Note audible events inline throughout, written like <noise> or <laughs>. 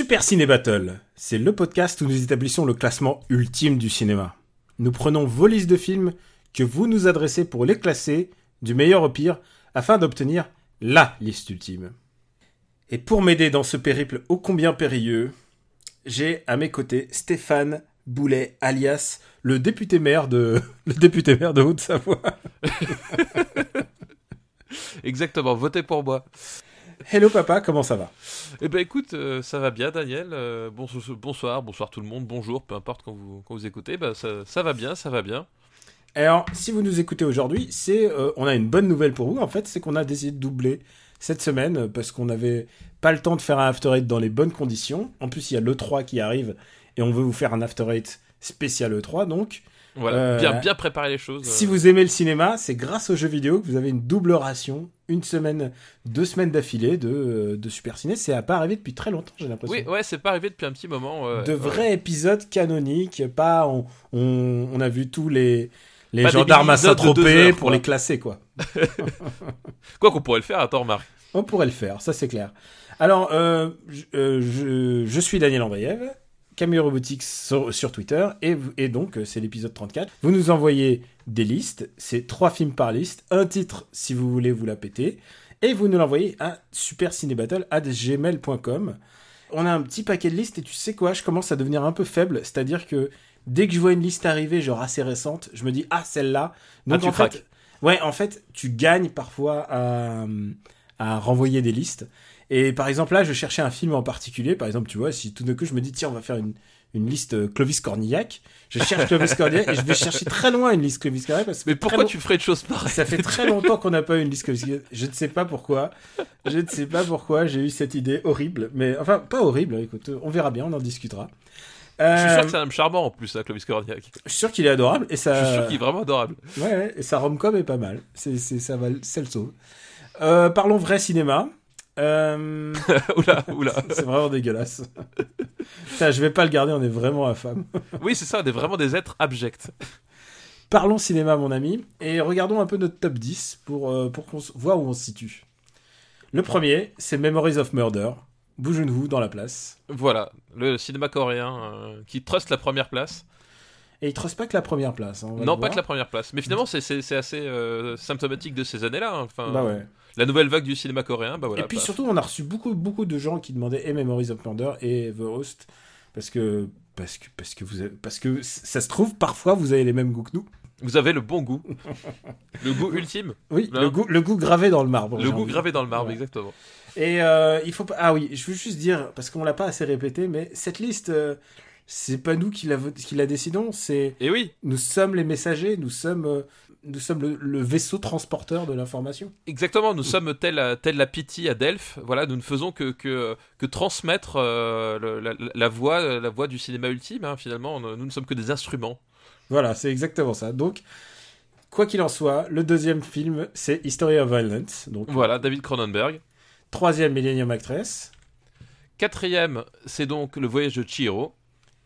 Super Ciné Battle, c'est le podcast où nous établissons le classement ultime du cinéma. Nous prenons vos listes de films que vous nous adressez pour les classer du meilleur au pire afin d'obtenir LA liste ultime. Et pour m'aider dans ce périple ô combien périlleux, j'ai à mes côtés Stéphane Boulet alias le député maire de <laughs> le député maire de Haute-Savoie. <laughs> Exactement, votez pour moi. Hello papa, comment ça va? Eh ben écoute, euh, ça va bien Daniel. Euh, bon- bonsoir, bonsoir tout le monde, bonjour, peu importe quand vous, quand vous écoutez. Bah, ça, ça va bien, ça va bien. Alors, si vous nous écoutez aujourd'hui, c'est euh, on a une bonne nouvelle pour vous en fait, c'est qu'on a décidé de doubler cette semaine parce qu'on n'avait pas le temps de faire un after eight dans les bonnes conditions. En plus, il y a l'E3 qui arrive et on veut vous faire un after eight spécial E3 donc Voilà, Euh, bien, bien préparer les choses. Si euh. vous aimez le cinéma, c'est grâce aux jeux vidéo que vous avez une double ration, une semaine, deux semaines d'affilée de, euh, de Super Ciné. C'est pas arrivé depuis très longtemps, j'ai l'impression. Oui, ouais, c'est pas arrivé depuis un petit moment. euh, de ouais. vrais épisodes canoniques, pas on, on, on a vu tous les, les Pas gendarmes à Saint-Tropez pour quoi. les classer, quoi. <laughs> Quoi qu'on pourrait le faire, attends, Marc. On pourrait le faire, ça c'est clair. Alors, euh, je, euh, je, je suis Daniel Andreev, Camille Robotics sur, sur Twitter, et, donc euh, c'est l'épisode 34. Vous nous envoyez des listes, c'est trois films par liste, un titre si vous voulez vous la péter, et vous nous l'envoyez à supercinébattle.gmail.com. On a un petit paquet de listes, et tu sais quoi, je commence à devenir un peu faible, c'est-à-dire que dès que je vois une liste arriver, genre assez récente, je me dis, ah, celle-là. Donc tu en fait, craques. ouais, en fait, tu gagnes parfois à, à renvoyer des listes. Et par exemple, là, je cherchais un film en particulier. Par exemple, tu vois, si tout d'un coup je me dis, tiens, on va faire une, une liste euh, Clovis Cornillac, je cherche Clovis Cornillac et je vais chercher très loin une liste Clovis Cornillac parce que Mais pourquoi long- tu ferais une chose pareille ça fait très longtemps qu'on n'a pas eu une liste Clovis Cornillac. Je ne sais pas pourquoi. Je ne sais pas pourquoi j'ai eu cette idée horrible. Mais enfin, pas horrible. Écoute, on verra bien, on en discutera. Euh, Je suis sûr que c'est un homme charmant en plus, ça, Clovis Cornillac. je suis sûr qu'il est adorable et ça. Je suis sûr qu'il est vraiment adorable. Ouais, ouais, et sa rom-com est pas mal. C'est, c'est, ça va, c'est le sauve. Euh, parlons vrai cinéma. Euh, <laughs> oula, oula. <laughs> c'est vraiment dégueulasse. <laughs> Putain, je vais pas le garder, on est vraiment infâme. Oui, c'est ça, on est vraiment des êtres abjects. Parlons cinéma, mon ami, et regardons un peu notre top 10 pour, euh, pour qu'on voit où on se situe. Le premier, c'est Memories of Murder. Bougez-vous dans la place. Voilà, le cinéma coréen euh, qui trust la première place. Et il trust pas que la première place. hein, on va Non, pas voir. que la première place. Mais finalement, c'est- assez symptomatique de ces années-là. hein. Enfin, Bah ouais. La nouvelle vague du cinéma coréen, bah voilà. et puis bah, surtout, on a reçu beaucoup, beaucoup de gens qui demandaient et Memories of Murder et The Host parce que parce que parce que vous avez- parce que ça se trouve parfois vous avez les mêmes goûts que nous. Vous avez le bon goût. <laughs> le goût ultime. Oui, Hein le goût le goût gravé dans le marbre. le goût envie. gravé dans le marbre, Ouais. exactement. Et euh, il faut pas. Ah oui, je veux juste dire parce qu'on l'a pas assez répété, mais cette liste, euh, c'est pas nous qui la vo- qui la décidons, c'est Et oui, nous sommes les messagers, nous sommes euh, nous sommes le, le vaisseau transporteur de l'information. exactement. Nous sommes tel, la- tel la pitié à Delphes. Voilà, nous ne faisons que, que, que transmettre euh, le- la, la voix, la voix du cinéma ultime. hein, finalement, nous, nous ne sommes que des instruments. Voilà, c'est exactement ça. Donc, quoi qu'il en soit, le deuxième film, c'est History of Violence. Donc, Voilà, David Cronenberg. troisième Millennium Actress, Quatrième, c'est donc Le Voyage de Chihiro.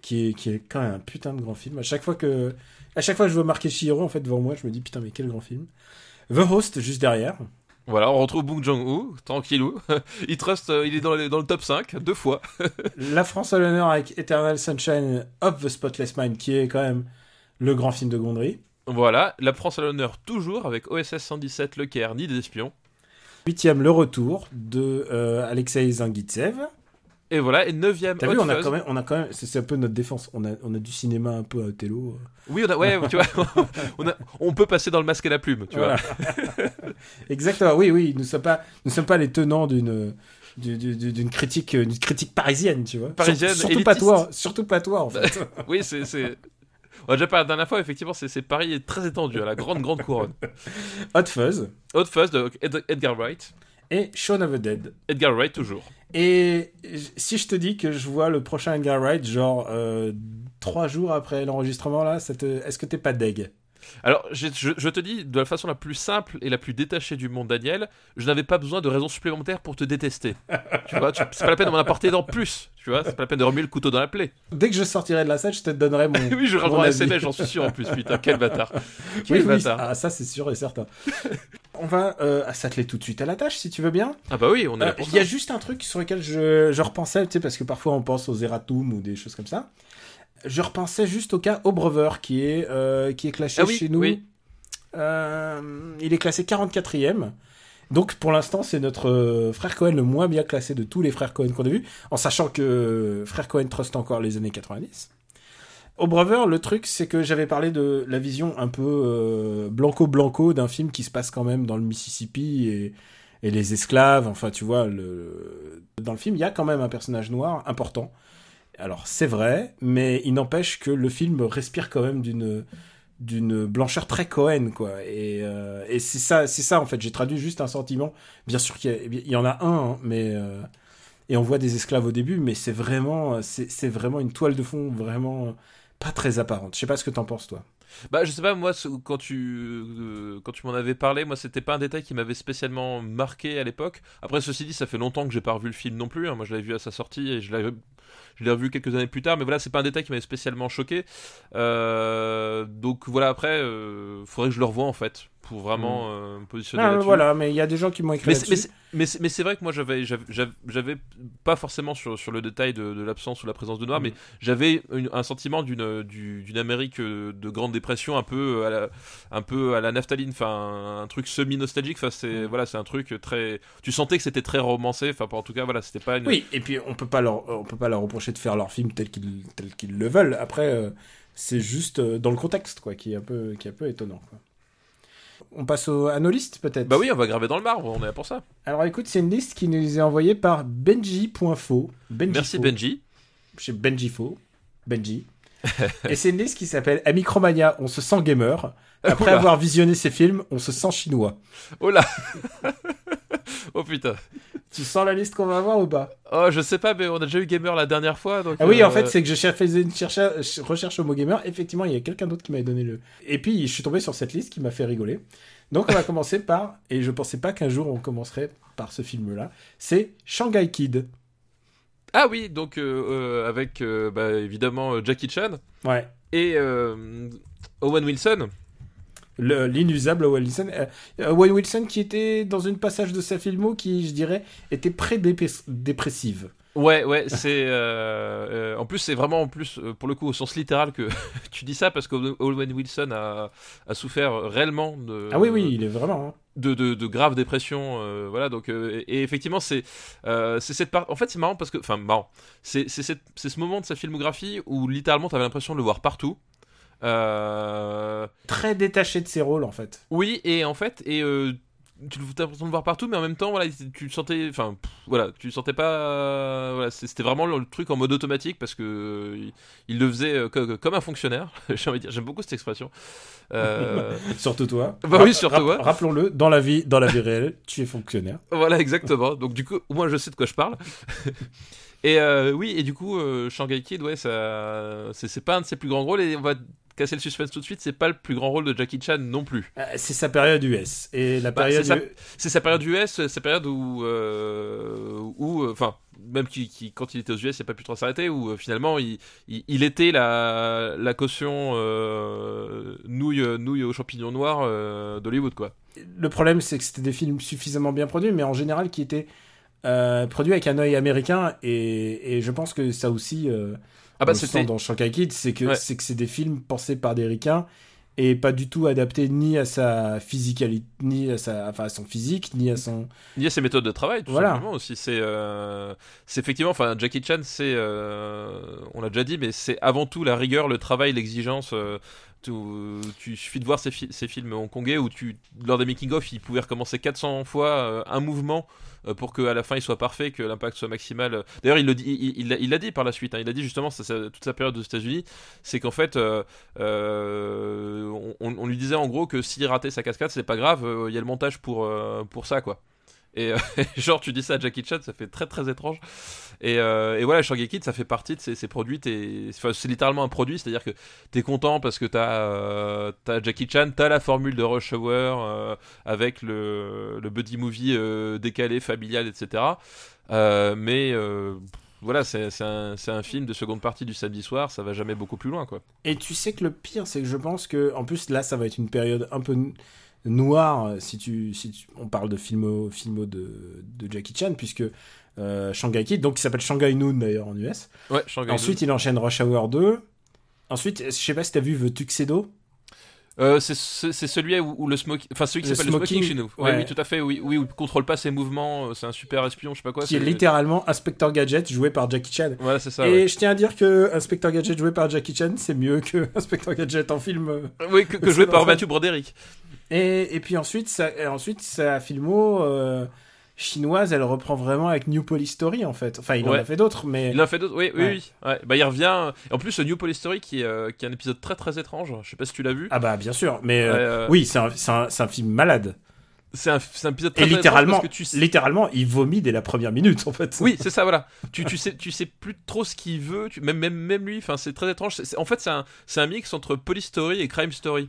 Qui est, qui est quand même un putain de grand film. À chaque fois que, à chaque fois que je vois marquer Chihiro en fait devant moi, je me dis putain mais quel grand film. The Host juste derrière. Voilà, on retrouve Bong Joon-ho, tranquillou. <laughs> il trust, euh, il est dans, les- dans le top 5, deux fois. <laughs> La France à l'honneur avec Eternal Sunshine of the Spotless Mind, qui est quand même le grand film de Gondry. Voilà, la France à l'honneur toujours avec OSS 117, Le Caire, Nid des espions. Huitième, le retour de euh, Alexei Zangitsev. Et voilà, et neuvième, T'as Hot vu, on a quand même, on a quand même, c'est un peu notre défense. On a, on a du cinéma un peu à Othello. Oui, on a, ouais, tu vois, <laughs> on, a- on peut passer dans le masque et la plume, tu vois. <laughs> Exactement. Oui, oui. Nous sommes pas, nous sommes pas les tenants d'une, du- du- du- d'une critique, d'une critique parisienne, tu vois. Parisienne, Sur- surtout pas toi, surtout pas toi en fait. <laughs> Oui, c'est. On a déjà parlé la dernière fois, effectivement, c'est Paris est très étendu, à la grande, grande couronne. Hot Fuzz Hot Fuzz de Ed- Edgar Wright. et Shaun of the Dead. Edgar Wright, toujours. Et si je te dis que je vois le prochain Edgar Wright, genre euh, trois jours après l'enregistrement, là, est-ce que t'es pas deg? Alors, je, je- je te dis de la façon la plus simple et la plus détachée du monde, Daniel, je n'avais pas besoin de raisons supplémentaires pour te détester. <laughs> tu vois, c'est pas la peine de m'en apporter dans plus. Tu vois, c'est pas la peine de remuer le couteau dans la plaie. Dès que je sortirai de la salle, je te donnerai mon. <laughs> oui, je rendrai un. SMS, j'en suis sûr en plus. Putain, quel bâtard. <laughs> Quel Oui, oui, bâtard. ah, ça c'est sûr et certain. On va euh, s'atteler tout de suite à la tâche, si tu veux bien. Ah bah oui, on est Euh, Il y a juste un truc sur lequel je, je repensais, tu sais, parce que parfois on pense aux Eratum ou des choses comme ça. Je repensais juste au cas Obrever, qui est, euh, qui est classé Ah oui, chez nous. oui. Euh, il est classé 44e. Donc pour l'instant, c'est notre euh, frère Cohen le moins bien classé de tous les frères Cohen qu'on a vus, en sachant que frère Cohen trust encore les années 90. Au Brother, le truc, c'est que j'avais parlé de la vision un peu blanco-blanco d'un film qui se passe quand même dans le Mississippi et, et les esclaves. Enfin, tu vois, le... dans le film, il y a quand même un personnage noir important. Alors, c'est vrai, mais il n'empêche que le film respire quand même d'une d'une blancheur très Cohen, quoi. Et, euh, et c'est ça, c'est ça, en fait. J'ai traduit juste un sentiment. Bien sûr qu'il y, y en a un, hein, mais... euh, et on voit des esclaves au début, mais c'est vraiment, c'est vraiment une toile de fond vraiment pas très apparente. Je sais pas ce que t'en penses, toi. Bah, je sais pas, moi, quand tu, euh, quand tu m'en avais parlé, moi, c'était pas un détail qui m'avait spécialement marqué à l'époque. Après, ceci dit, ça fait longtemps que j'ai pas revu le film non plus. hein. Moi, je l'avais vu à sa sortie et je l'avais. Je l'ai revu quelques années plus tard, mais voilà, c'est pas un détail qui m'avait spécialement choqué. Euh, donc voilà, après, euh, faudrait que je le revoie en fait, pour vraiment euh, me positionner Ah, là-dessus. voilà, mais il y a des gens qui m'ont écrit Mais c'est- vrai que moi j'avais j'avais- j'avais j'avais pas forcément sur, sur le détail de, de l'absence ou la présence de noir, mais j'avais une- un sentiment d'une du- d'une Amérique de grande dépression un peu à la, un peu à la naphtaline, enfin un truc semi nostalgique. Enfin c'est Mhm. voilà c'est un truc très. Tu sentais que c'était très romancé. Enfin en tout cas voilà c'était pas une. Oui, et puis on peut pas leur, on peut pas leur reprocher de faire leur film tel qu'ils qu'ils le veulent. Après, euh, c'est juste euh, dans le contexte, quoi, qui est un peu, qui est un peu étonnant. Quoi. On passe au, à nos listes, peut-être? Bah oui on va graver dans le marbre. On est là pour ça. Alors écoute, c'est une liste qui nous est envoyée par Benji.fo. Benji Merci Fo. Benji. Chez Benji Fo. Benji. <laughs> et c'est une liste qui s'appelle À Micromania, on se sent gamer. Après Oula. avoir visionné ces films, on se sent chinois. Oh là. <laughs> oh putain. Tu sens la liste qu'on va avoir ou pas? Oh je sais pas mais on a déjà eu gamer la dernière fois donc. Ah oui, euh, en fait, c'est que je faisais une recherche au mot gamer. Effectivement, il y a quelqu'un d'autre qui m'avait donné le. Et puis, je suis tombé sur cette liste qui m'a fait rigoler. Donc, on va <laughs> commencer par. Et je pensais pas qu'un jour on commencerait par ce film-là. C'est Shanghai Kid. Ah oui donc euh, euh, avec euh, bah, évidemment euh, Jackie Chan. Ouais. et euh, Owen Wilson. Le- L'inusable Owen Wilson. Euh, Owen Wilson qui était dans une passage de sa filmo qui, je dirais, était pré-dépressive. Ouais, ouais, c'est. euh, euh, en plus, c'est vraiment, en plus, euh, pour le coup, au sens littéral que <laughs> tu dis ça, parce qu'Owen Wilson a, a souffert réellement de. Ah oui, oui, il est vraiment. hein. De, de, de graves dépressions, voilà. Donc, et, et effectivement, c'est c'est cette part. En fait, c'est marrant parce que, enfin, marrant. C'est ce moment de sa filmographie où littéralement, t'avais l'impression de le voir partout. Euh, Très détaché de ses rôles, en fait. Oui, et en fait, et euh, tu as l'impression de le voir partout, mais en même temps, voilà, tu le sentais, enfin, pff, voilà, tu le sentais pas, euh, voilà, c'était vraiment le truc en mode automatique parce que il, il le faisait co- comme un fonctionnaire. <laughs> J'ai envie de dire, j'aime beaucoup cette expression. Euh, <laughs> Surtout toi. Bah oui, surtout moi. Rappelons-le, dans la vie, dans la vie réelle, tu es fonctionnaire. voilà, exactement. Donc du coup, au moins, je sais de quoi je parle. <laughs> et euh, oui, et du coup, euh, Shanghai Kid, ouais, ça, c'est pas un de ses plus grands rôles et on va casser le suspense tout de suite. C'est pas le plus grand rôle de Jackie Chan non plus. Euh, C'est sa période US. Et la Bah, période. c'est sa période US, sa période où, euh, où, euh, enfin, même qui, qui- quand il était aux US, il n'a pas pu trop s'arrêter, où finalement il, il, il était la, la caution euh, nouille, nouille aux champignons noirs euh, d'Hollywood, quoi. Le problème, c'est que c'était des films suffisamment bien produits, mais en général qui étaient produits avec un œil américain. Et, et je pense que ça aussi, Ah bah on le sent dans Shanghai Kid, c'est que Ouais. c'est que c'est des films pensés par des ricains et pas du tout adaptés ni à sa physicalité, ni à sa, enfin à son physique, ni à son. y a ses méthodes de travail, tout Voilà. simplement aussi. C'est, euh, c'est effectivement, enfin, Jackie Chan, c'est, euh, on l'a déjà dit, mais c'est avant tout la rigueur, le travail, l'exigence. euh, tu suffit de voir ces, fi- ces films hongkongais où tu, lors des making-of, il pouvait recommencer 400 fois euh, un mouvement euh, pour qu'à la fin il soit parfait, que l'impact soit maximal. D'ailleurs, il le dit, il, il, l'a- l'a dit par la suite. hein. il a dit justement toute sa période aux États-Unis, c'est qu'en fait, euh, euh, on, lui disait en gros que s'il ratait sa cascade, c'est pas grave, il y a le montage pour pour ça, quoi. Et euh, <laughs> genre, tu dis ça à Jackie Chan, ça fait très très étrange. Et, euh, et voilà, Shangeki, ça fait partie de ces, produits. c'est littéralement un produit, c'est-à-dire que t'es content parce que t'as euh, Jackie Chan, t'as la formule de Rush Hour euh, avec le, le buddy movie euh, décalé, familial, etc. Mais voilà, c'est un, un film de seconde partie du samedi soir, ça va jamais beaucoup plus loin, quoi. Et tu sais que le pire, c'est que je pense que, en plus, là, ça va être une période un peu n- noire euh, si tu, si tu- on parle de filmo, filmo de, de Jackie Chan, puisque euh, Shanghai Kid, donc il s'appelle Shanghai Noon d'ailleurs en US. Ouais, Shanghai Ensuite, il enchaîne Rush Hour 2. Ensuite, je sais pas si t'as vu The Tuxedo. Euh, c'est celui où, où le smoking, enfin celui qui Le s'appelle le smoking chez nous. ouais. Ouais, oui, tout à fait. Oui, oui, où il contrôle pas ses mouvements. euh, C'est un super espion, je sais pas quoi. qui est littéralement Inspector Gadget joué par Jackie Chan. Voilà, c'est ça. et ouais. je tiens à dire que Inspector Gadget joué par Jackie Chan, c'est mieux que <laughs> Inspector Gadget en film. Oui, que, que joué par Matthew Broderick. Et, et puis ensuite, ça, ensuite, sa filmo euh, chinoise, elle reprend vraiment avec New Police Story en fait. Enfin, il en a fait d'autres, mais Il en fait d'autres. Oui, oui, Ouais. oui. Ouais. Bah, il revient. Et en plus, New Police Story qui est, euh, qui est un épisode très très étrange. Je sais pas si tu l'as vu. ah bah bien sûr. Mais euh, euh, oui, c'est un, un- film malade. C'est un, un épisode très, Et littéralement, étrange parce que tu sais- littéralement, il vomit dès la première minute en fait. Oui, c'est ça, voilà. tu, tu sais, tu sais plus trop ce qu'il veut. Tu, même, même, même lui. Enfin, c'est très étrange. En fait, c'est un, un mix entre Police Story et Crime Story.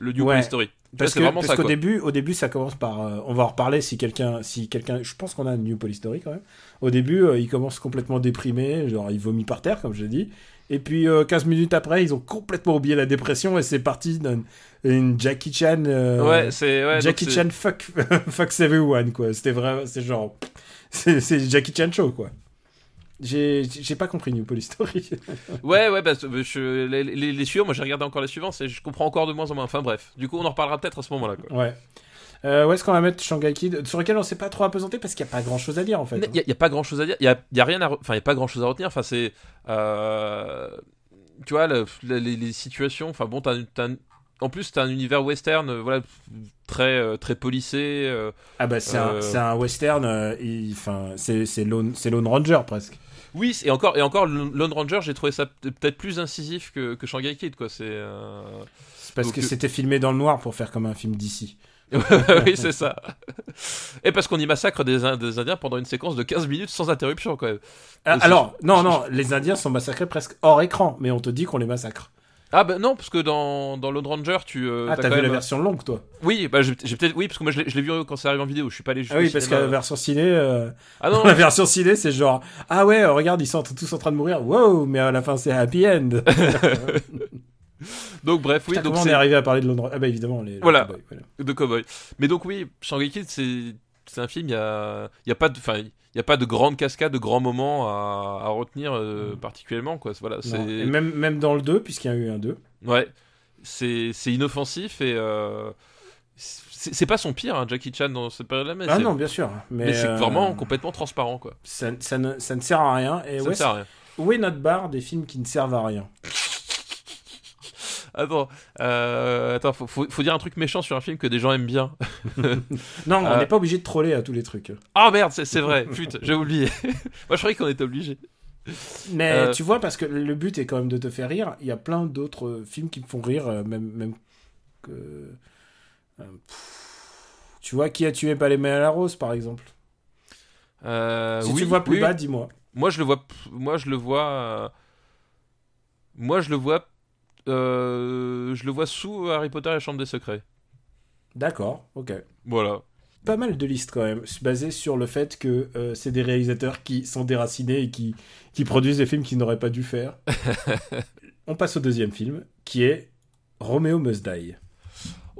Le New Ouais. Police Story. Parce que parce qu'au début, au début, ça commence par. euh, on va en reparler si quelqu'un, si quelqu'un. Je pense qu'on a un New Police Story quand même. Au début, euh, il commence complètement déprimé, genre il vomit par terre, comme je l'ai dit. Et puis euh, 15 minutes après, ils ont complètement oublié la dépression et c'est parti d'une une Jackie Chan. euh, ouais, c'est. Ouais, Jackie Chan fuck <laughs> fuck everyone quoi. C'était vrai, c'est genre c'est Jackie Chan show quoi. J'ai pas compris New Police Story. <laughs> Ouais, ouais, bah, je, les, les, les suivants, moi j'ai regardé encore les suivants, et je comprends encore de moins en moins. Enfin bref, du coup on en reparlera peut-être à ce moment-là. ouais. Euh, où est-ce qu'on va mettre Shanghai Kid Sur lequel on s'est pas trop apesanté parce qu'il y a pas grand chose à dire en fait. Il n'y a, pas grand chose à dire, il y a, y a rien à. Enfin, il y a pas grand chose à retenir, enfin c'est. euh, tu vois, le- le- les, les situations, enfin bon, t'as un- en plus, t'as un univers western, euh, voilà, très, euh, très policé. Ah bah c'est un, un western, enfin c'est c'est Lone, c'est Lone Ranger presque. Oui, et encore, et encore, Lone Ranger, j'ai trouvé ça peut- peut-être plus incisif que, que Shanghai Kid, quoi. C'est. euh, C'est parce Donc, que c'était filmé dans le noir pour faire comme un film d'ici. <laughs> oui, c'est ça. Et parce qu'on y massacre des, In- des Indiens pendant une séquence de 15 minutes sans interruption, quand même. Ah, alors non <laughs> non, les Indiens sont massacrés presque hors écran, mais on te dit qu'on les massacre. Ah bah non, parce que dans, dans Lone Ranger, tu. euh, ah t'as vu la même- version longue toi Oui, bah j'ai peut-être. Oui, parce que moi je l'ai vu quand ça arrive en vidéo, je suis pas allé jusqu'au Ah oui parce que la version ciné, euh, Ah non, <laughs> la version ciné c'est genre ah ouais regarde ils sont tous en train de mourir, wow mais à la fin c'est happy end. <laughs> <laughs> donc bref, oui, Putain, donc comment on est c'est arrivé à parler de Lone Ranger? Ah bah évidemment les. les Voilà. cowboys, voilà. de cowboy. Mais donc oui, Shanghai Kid, c'est c'est un film, il y a, y a pas de. Il y a pas de grande cascade, de grands moments à, à retenir euh, particulièrement, quoi. Voilà, Mm. Et même même dans le 2 puisqu'il y a eu un 2. Ouais, c'est inoffensif et. euh, c'est pas son pire, hein, Jackie Chan, dans cette période-là, Ah non bien sûr, mais, mais c'est euh, vraiment complètement transparent, quoi. ça, ça ne, ça ne sert à rien. Et Ça ouais, ne sert à rien. Où est notre barre des films qui ne servent à rien Attends, euh, attends faut, faut, faut dire un truc méchant sur un film que des gens aiment bien. <laughs> Non, on Euh. n'est pas obligé de troller à tous les trucs. Ah merde, c'est vrai, putain, j'ai oublié. <laughs> Moi je croyais qu'on était obligé. Mais Euh. tu vois, parce que le but est quand même de te faire rire, il y a plein d'autres films qui me font rire, même, même que. pff, tu vois, qui a tué Palais à la Rose, par exemple Euh, Si oui, tu le vois plus oui, bas, dis-moi. Moi je le vois, moi je le vois, moi je le vois, je le vois sous Harry Potter et la Chambre des Secrets. D'accord, ok. Voilà. Pas mal de listes quand même, basées sur le fait que euh, c'est des réalisateurs qui sont déracinés et qui, qui produisent des films qu'ils n'auraient pas dû faire. <laughs> On passe au deuxième film, qui est Romeo Must Die.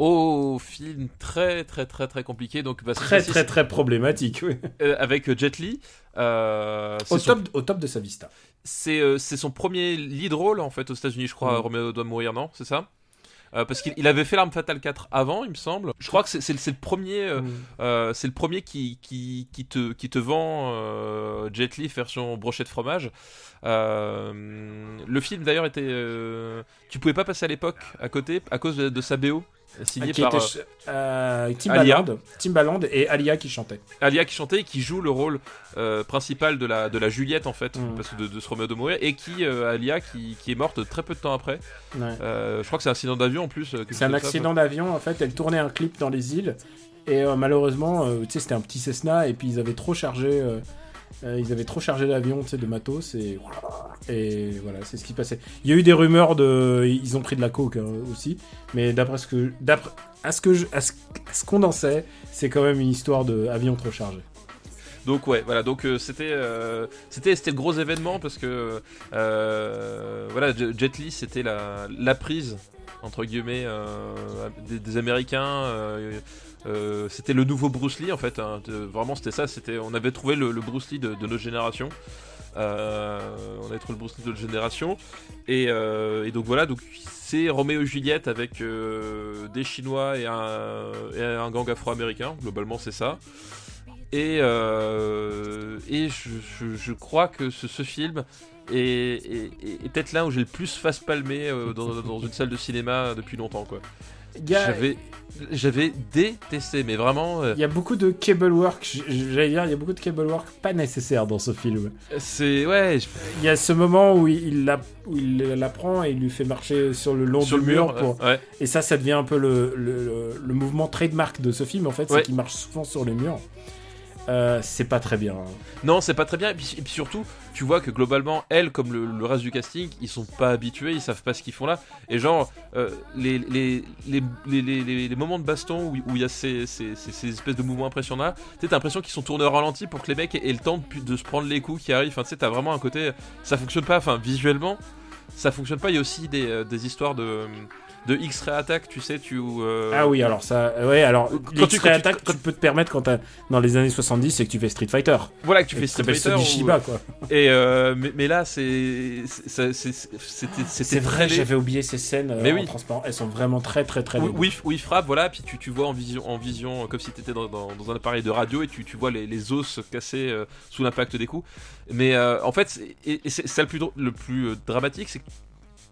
Oh, film très très très très compliqué. Donc bah, Très très très problématique, oui. euh, avec Jet Li. euh, Au son- top, au top de sa vista. c'est euh, son premier lead role en fait aux États-Unis, je crois. Mhm. Roméo doit mourir, non C'est ça? Euh, parce qu'il il avait fait l'arme fatale 4 avant, il me semble. Je crois que c'est le- premier, euh, Mm. euh, c'est le premier qui, qui, qui te qui te vend euh, Jet Li version brochet de fromage. Euh, le film d'ailleurs était, euh, tu pouvais pas passer à l'époque à côté à cause de, de sa BO signée qui par était euh, euh, Alia. Timbaland, Timbaland et Alia qui chantaient. Alia qui chantait et qui joue le rôle euh, principal de la, de la Juliette en fait, Mhm. parce que de, de ce Roméo de mourir, et qui, euh, Alia, qui, qui est morte très peu de temps après. Ouais. Je crois que c'est un accident d'avion en plus. C'est un accident d'avion, en fait, elle tournait un clip dans les îles Et malheureusement, tu sais, c'était un petit Cessna et puis ils avaient trop chargé. Euh, ils avaient trop chargé l'avion, de matos et voilà, c'est ce qui passait. Il y a eu des rumeurs de, ils ont pris de la coke hein, aussi, mais d'après ce que, à ce que je, à ce, à ce qu'on en sait, c'est quand même une histoire de avion trop chargé. Donc ouais, voilà, donc euh, c'était euh, c'était c'était le gros événement parce que euh, voilà, Jet Li c'était la, la prise entre guillemets des Américains. Euh, c'était le nouveau Bruce Lee en fait. hein, vraiment c'était ça. C'était on avait trouvé le, Bruce Lee de, notre génération. Euh, on avait trouvé le Bruce Lee de notre génération et, euh, donc voilà donc c'est Roméo et Juliette avec des Chinois et un, gang afro-américain globalement c'est ça et, et je, crois que ce, film est, peut-être là où j'ai le plus face palmé euh, dans, dans une salle de cinéma depuis longtemps quoi. J'avais j'avais détesté mais vraiment euh, il y a beaucoup de cable work, j'allais dire, il y a beaucoup de cable work pas nécessaire dans ce film. c'est ouais je- Il y a ce moment où il la, où il la prend et il lui fait marcher sur le long sur du le mur pour, ouais. Et ça, ça devient un peu le, le, le- le mouvement trademark de ce film, en fait, Ouais. c'est qu'il marche souvent sur les murs. Euh, c'est pas très bien. hein. Non, c'est pas très bien. Et puis, surtout, tu vois que globalement, elle, comme le, reste du casting, ils sont pas habitués, ils savent pas ce qu'ils font là. Et genre, euh, les, les, les, les, moments de baston où il y a ces, ces, ces- ces espèces de mouvements impressionnants là, t'as l'impression qu'ils sont tournés au ralenti pour que les mecs aient le temps de, de se prendre les coups qui arrivent. Enfin, tu sais, t'as vraiment un côté. Ça fonctionne pas, enfin, visuellement, ça fonctionne pas. Il y a aussi des, euh, des histoires de. De X-ray attack, tu sais, tu. euh, Ah oui, alors ça. Ouais, alors. Quand tu- quand tu- attaques, tu peux te permettre quand t'as. Dans les années 70, c'est que tu fais Street Fighter. Voilà, que tu Et fais Street Fighter. Ou- Shiba, quoi. Et euh, mais, mais là, c'est. C'était vrai, j'avais oublié ces scènes euh, Mais en oui. transparent. Elles sont vraiment très, très, très où il frappe, voilà, puis tu, tu vois en vision, en vision, euh, comme si tu étais dans, dans- dans un appareil de radio et tu, tu vois les, les os se casser euh, sous l'impact des coups. Mais euh, en fait, c'est- ça le plus, le plus euh, dramatique, c'est que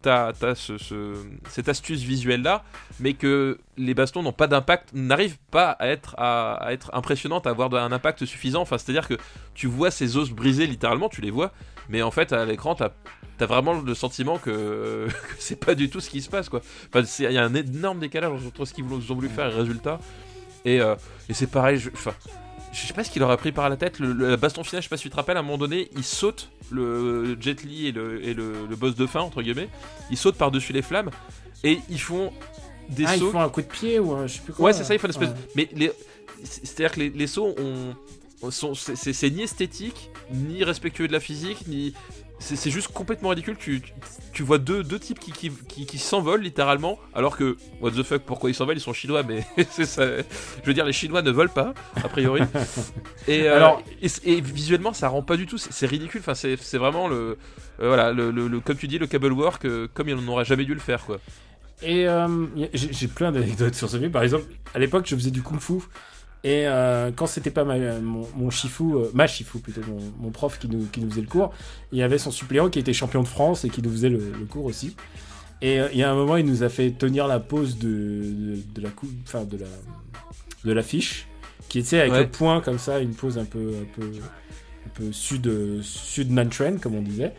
t'as as ce, ce- cette astuce visuelle là, mais que les bastons n'ont pas d'impact, n'arrivent pas à être, à, à être impressionnantes, à avoir un impact suffisant. Enfin, c'est-à-dire que tu vois ces os brisés littéralement, tu les vois, mais en fait à l'écran, t'as T'as vraiment le sentiment que, <laughs> que c'est pas du tout ce qui se passe quoi. Enfin, il y a un énorme décalage entre ce qu'ils ont voulu faire et le résultat. Et, euh, et c'est pareil, je, je sais pas ce qu'il leur a pris par la tête. Le, baston finale, je sais pas si tu te rappelles, à un moment donné, ils sautent, le Jet Li et le, et le, le boss de fin, entre guillemets, ils sautent par-dessus les flammes et ils font des Ah, ils sauts. font un coup de pied ou un, je sais plus quoi. Ouais, c'est ça, ils font une espèce. Ouais. Mais les... c'est-à-dire que les, les sauts ont. sont- C'est c'est- c'est ni esthétique, ni respectueux de la physique, ni. C'est c'est juste complètement ridicule. Tu, tu, tu vois deux, deux types qui, qui, qui, qui s'envolent littéralement, alors que. What the fuck, pourquoi ils s'envolent Ils sont chinois, mais. <laughs> c'est ça. Je veux dire, les chinois ne volent pas, a priori. <laughs> Et, euh, Alors- et, et visuellement, ça rend pas du tout. C'est c'est ridicule. Enfin, c'est c'est vraiment le. euh, voilà, le, le- le- comme tu dis, le cable work, euh, comme il n'aurait jamais dû le faire, quoi. Et euh, j'ai j'ai plein d'anecdotes sur ce film. Par exemple, à l'époque, je faisais du kung-fu. Et euh, quand c'était pas ma, mon, mon shifu, euh, ma shifu plutôt, mon, mon prof qui nous, qui nous faisait le cours, il y avait son suppléant qui était champion de France et qui nous faisait le, le cours aussi. Et euh, il y a un moment, il nous a fait tenir la pose de, de, de la cou- enfin de la de l'affiche, qui était avec Ouais. le point comme ça, une pose un peu un peu un peu sud sud comme on disait.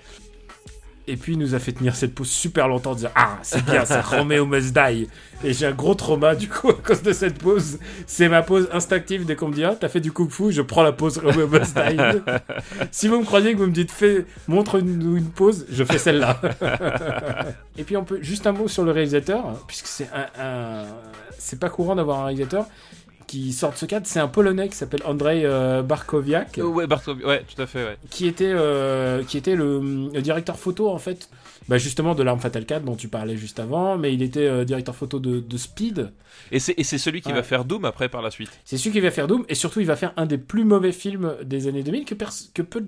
Et puis il nous a fait tenir cette pose super longtemps en disant Ah, c'est bien, c'est Romeo Must Die. Et j'ai un gros trauma du coup <laughs> à cause de cette pose. C'est ma pose instinctive dès qu'on me dit Ah, t'as fait du kung fu, je prends la pose Romeo Must Die. <laughs> si vous me croyez que vous me dites fais, montre une, une pose, je fais celle-là. <laughs> Et puis on peut juste un mot sur le réalisateur, puisque c'est un, un- c'est pas courant d'avoir un réalisateur qui sort de ce cadre. C'est un Polonais qui s'appelle Andrzej euh, Barkowiak Euh, ouais, ouais, tout à fait, ouais. qui était, euh, qui était le, le directeur photo en fait, bah justement de l'arme fatale 4 dont tu parlais juste avant, mais il était euh, directeur photo de, de Speed. Et c'est c'est celui qui Ouais. va faire Doom après par la suite. C'est celui qui va faire Doom et surtout il va faire un des plus mauvais films des années 2000 que, que peu-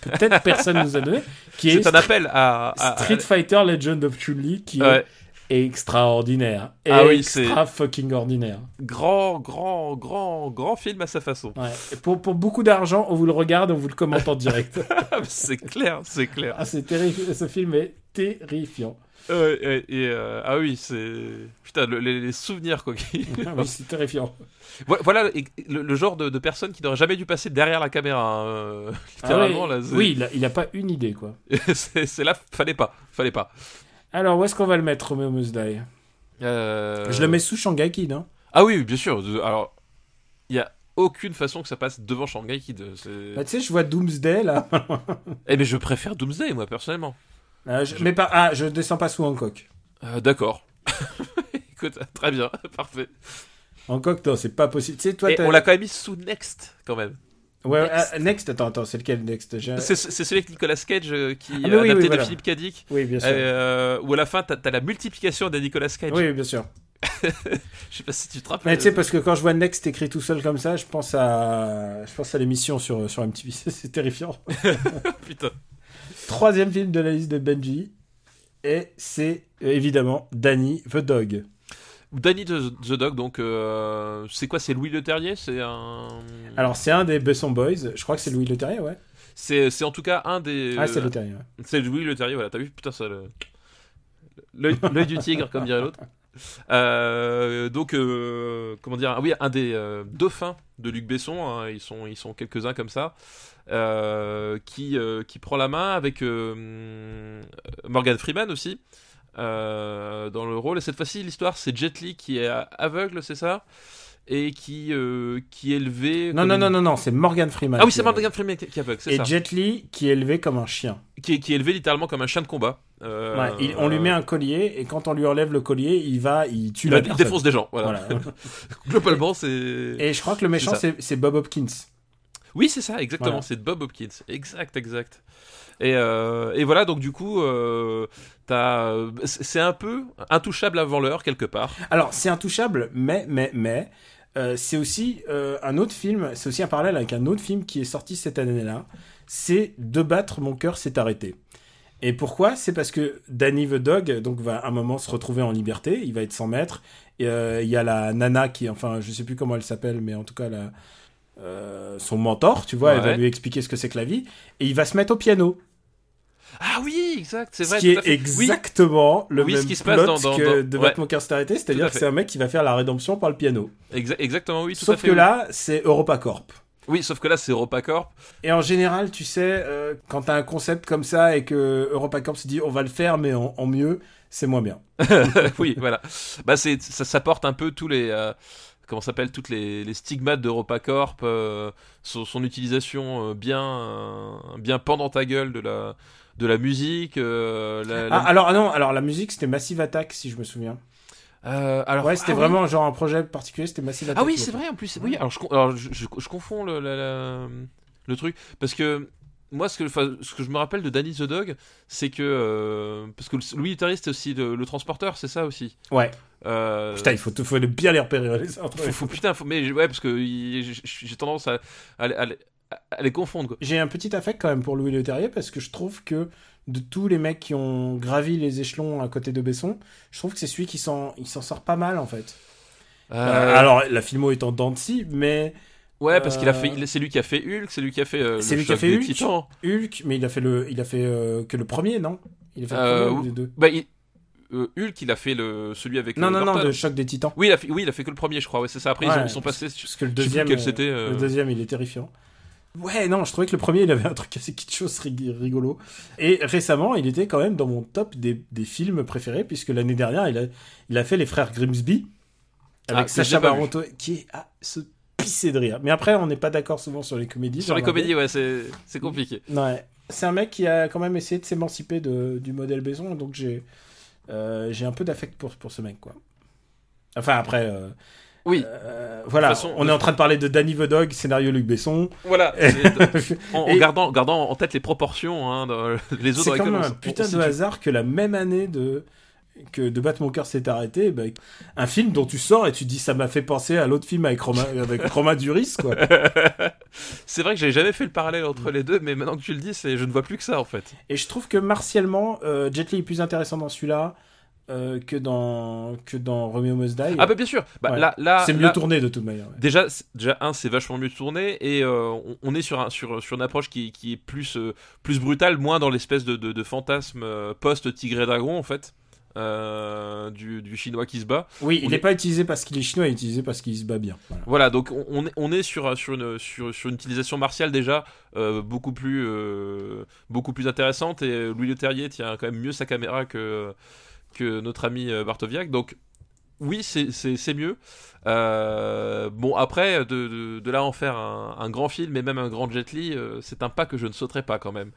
peut-être personne nous a donné, qui est, C'est un appel à. à- à- Street Fighter Legend of Chun-Li qui Ouais. est extraordinaire. Ah oui, c'est- extra fucking ordinaire. grand, grand, grand, grand film à sa façon. Ouais. Et pour, pour beaucoup d'argent, on vous le regarde, on vous le commente en direct. <laughs> c'est clair, c'est clair. ah, c'est terrifiant. Ce film est terrifiant. Ouais, et euh, ah oui, c'est putain le- les, les souvenirs quoi. <laughs> Ah oui, c'est terrifiant. Voilà- le, le genre de, de personne qui n'aurait jamais dû passer derrière la caméra. hein, euh, Ah littéralement ouais, là. oui, il a, il a pas une idée, quoi. <laughs> c'est c'est là, fallait pas, fallait pas. Alors, où est-ce qu'on va le mettre, Romeo Must Die? Euh, Je le mets sous Shanghai Kid, hein. Ah oui, bien sûr. Alors il y a aucune façon que ça passe devant Shanghai Kid. Bah, tu sais, je vois Doomsday là. <laughs> Eh ben je préfère Doomsday moi personnellement. Euh, je- mais pas, ah, je descends pas sous Hancock. Euh, D'accord. <laughs> Écoute, très bien, <laughs> parfait. Hancock, non, c'est pas possible. Tu sais, toi, Et on l'a quand même mis sous Next quand même. Ouais, Next. ah, Next, attends, attends, c'est lequel Next J'ai- C'est celui avec Nicolas Cage euh, qui Ah, est mais oui, adapté oui, de voilà. Philippe Cadic. Oui, bien sûr. Euh, où à la fin t'as as la multiplication des Nicolas Cage. Oui, bien sûr. <laughs> Je sais pas si tu te rappelles. Mais tu sais, parce que quand je vois Next écrit tout seul comme ça, je pense à, je pense à l'émission sur, sur MTV. <laughs> c'est terrifiant. <laughs> Putain. Troisième film de la liste de Benji. Et c'est euh, évidemment Danny the Dog. Danny the, the Dog, donc euh, c'est quoi C'est Louis Le Terrier C'est un. Alors, c'est un des Besson Boys. Je crois que c'est Louis Le Terrier, ouais. c'est c'est en tout cas un des. Ah, c'est Le Terrier. ouais. C'est Louis Le Terrier, voilà, t'as vu Putain, ça. le- <laughs> L'œil du tigre, comme dirait l'autre. Euh, donc, euh, comment dire ah Oui, un des euh, dauphins de Luc Besson, hein, ils sont, ils sont quelques-uns comme ça, euh, qui, euh, qui prend la main avec euh, Morgan Freeman aussi. Euh, dans le rôle et cette fois-ci l'histoire c'est Jet Li qui est aveugle c'est ça? Et qui euh, qui est élevé Non, comme non, non, non, non, c'est Morgan Freeman. ah oui c'est est- Morgan Freeman qui est aveugle c'est Et ça Jet Li qui est élevé comme un chien. qui est, qui est élevé littéralement comme un chien de combat Euh, Ouais, il- on lui met un collier et quand on lui enlève le collier, il va, il tue il, la va- il personne. défonce des gens voilà, Voilà. <laughs> globalement c'est et je crois que le méchant, C'est Bob Hopkins. oui c'est ça exactement Voilà. c'est Bob Hopkins exact exact et, euh, et voilà donc du coup euh, c'est un peu intouchable avant l'heure quelque part Alors, c'est intouchable, mais, mais, mais, euh, c'est aussi un autre film, c'est aussi un parallèle avec un autre film qui est sorti cette année-là. C'est De battre, mon cœur s'est arrêté. Et pourquoi? C'est parce que Danny the Dog donc, va à un moment se retrouver en liberté, il va être sans maître. Il y a la nana qui, enfin, je sais plus comment elle s'appelle, mais en tout cas, la, euh, son mentor, tu vois, elle va lui expliquer ce que c'est que la vie. Et il va se mettre au piano. ah oui exact c'est vrai Ce qui à est. Oui, exactement le Oui, même ce qui se passe plot dans- dans- que dans- de ouais. c'est-à-dire à que c'est un mec qui va faire la rédemption par le piano. exa- exactement oui tout à Sauf fait que oui. là, c'est EuropaCorp. oui sauf que là c'est EuropaCorp Et en général, tu sais, euh, quand t'as un concept comme ça et que EuropaCorp se dit on va le faire mais en, en mieux, c'est moins bien. <laughs> oui, voilà. Bah, c'est, ça, ça porte un peu tous les. euh, comment s'appelle Toutes les, les stigmates d'EuropaCorp, euh, son, son utilisation euh, bien, euh, bien pendant ta gueule de la, de la musique. euh, la- la- Ah, alors ah non, alors la musique c'était Massive Attack si je me souviens. euh, alors, ouais, c'était ah oui. vraiment genre un projet particulier, c'était Massive Attack. Ah oui, c'est vrai en plus. Oui, alors je, con- alors, je, je- je confonds le, le truc. Parce que moi, ce que, enfin, ce que je me rappelle de Danny the Dog, c'est que. euh, parce que Louis Leterrier, c'était aussi le, le transporteur, c'est ça aussi. Ouais. Euh, Putain, il faut, faut bien les repérer. les faut, faut- putain, faut- mais ouais, parce que j'ai tendance à, à, à- à les confondre. J'ai un petit affect quand même pour Louis Leterrier parce que je trouve que de tous les mecs qui ont gravi les échelons à côté de Besson, je trouve que c'est celui qui s'en sort pas mal en fait. Euh, alors la filmo est en dents de scie, mais ouais, parce qu'il a euh, fait, il- c'est lui qui a fait Hulk, c'est lui qui a fait. euh, C'est lui qui a fait Hulk. Titans. Hulk, mais il a fait le, il a fait euh, que le premier, non? Il a fait le Euh, premier ou oui. les deux? Bah, il- euh, Hulk, il a fait le celui avec. Non, euh, non, non, le choc des Titans. Oui, il a fait, oui, il a fait que le premier, je crois. Ouais, c'est ça. Après, ils, ont- ils sont passés. Parce que le deuxième, euh, c'était, euh. le deuxième, il est terrifiant. Ouais, non, je trouvais que le premier, il avait un truc assez rig- rigolo. Et récemment, il était quand même dans mon top des, des films préférés, puisque l'année dernière, il a, il a fait Les Frères Grimsby, avec Ah, Sacha Baron Cohen, qui est à se pisser de rire. Mais après, on n'est pas d'accord souvent sur les comédies. Sur les comédies, ouais, c'est compliqué. Ouais. C'est un mec qui a quand même essayé de s'émanciper du modèle Besson, donc j'ai euh, un peu d'affect pour, pour ce mec, quoi. Enfin, après, euh, Oui. euh, voilà, façon, on de- est en train de parler de Danny the Dog, scénario Luc Besson. Voilà. <laughs> en, en Et- gardant, gardant en tête les proportions, hein, dans les autres C'est quand même un putain de hasard que la même année de que de battre mon cœur s'est arrêté, bah, un film dont tu sors et tu dis ça m'a fait penser à l'autre film avec Romain, avec Romain Duris, quoi. <laughs> c'est vrai que j'ai jamais fait le parallèle entre les deux, mais maintenant que tu le dis, c'est je ne vois plus que ça en fait. Et je trouve que martialement, euh, Jet Li est plus intéressant dans celui-là euh, que dans que dans Romeo Must Die. Ah bah bien sûr. Bah, Ouais. là, là, c'est mieux là- tourné de toute manière. ouais. Déjà, déjà un, c'est vachement mieux tourné et euh, on, on est sur, un, sur, sur une approche qui, qui est plus, euh, plus brutale, moins dans l'espèce de, de, de fantasme euh, post-tigre et dragon en fait, euh, du, du chinois qui se bat. Oui, il n'est est- pas utilisé parce qu'il est chinois, il est utilisé parce qu'il se bat bien. Voilà. Voilà, donc on, on est, sur, sur, une, sur, sur une utilisation martiale déjà euh, beaucoup, plus, euh, beaucoup plus intéressante et Louis Leterrier tient quand même mieux sa caméra que, que notre ami Bartoviak. Donc oui, c'est- mieux. Euh, bon, après, de, de, de là en faire un, un grand film et même un grand Jet Li, euh, c'est un pas que je ne sauterai pas quand même.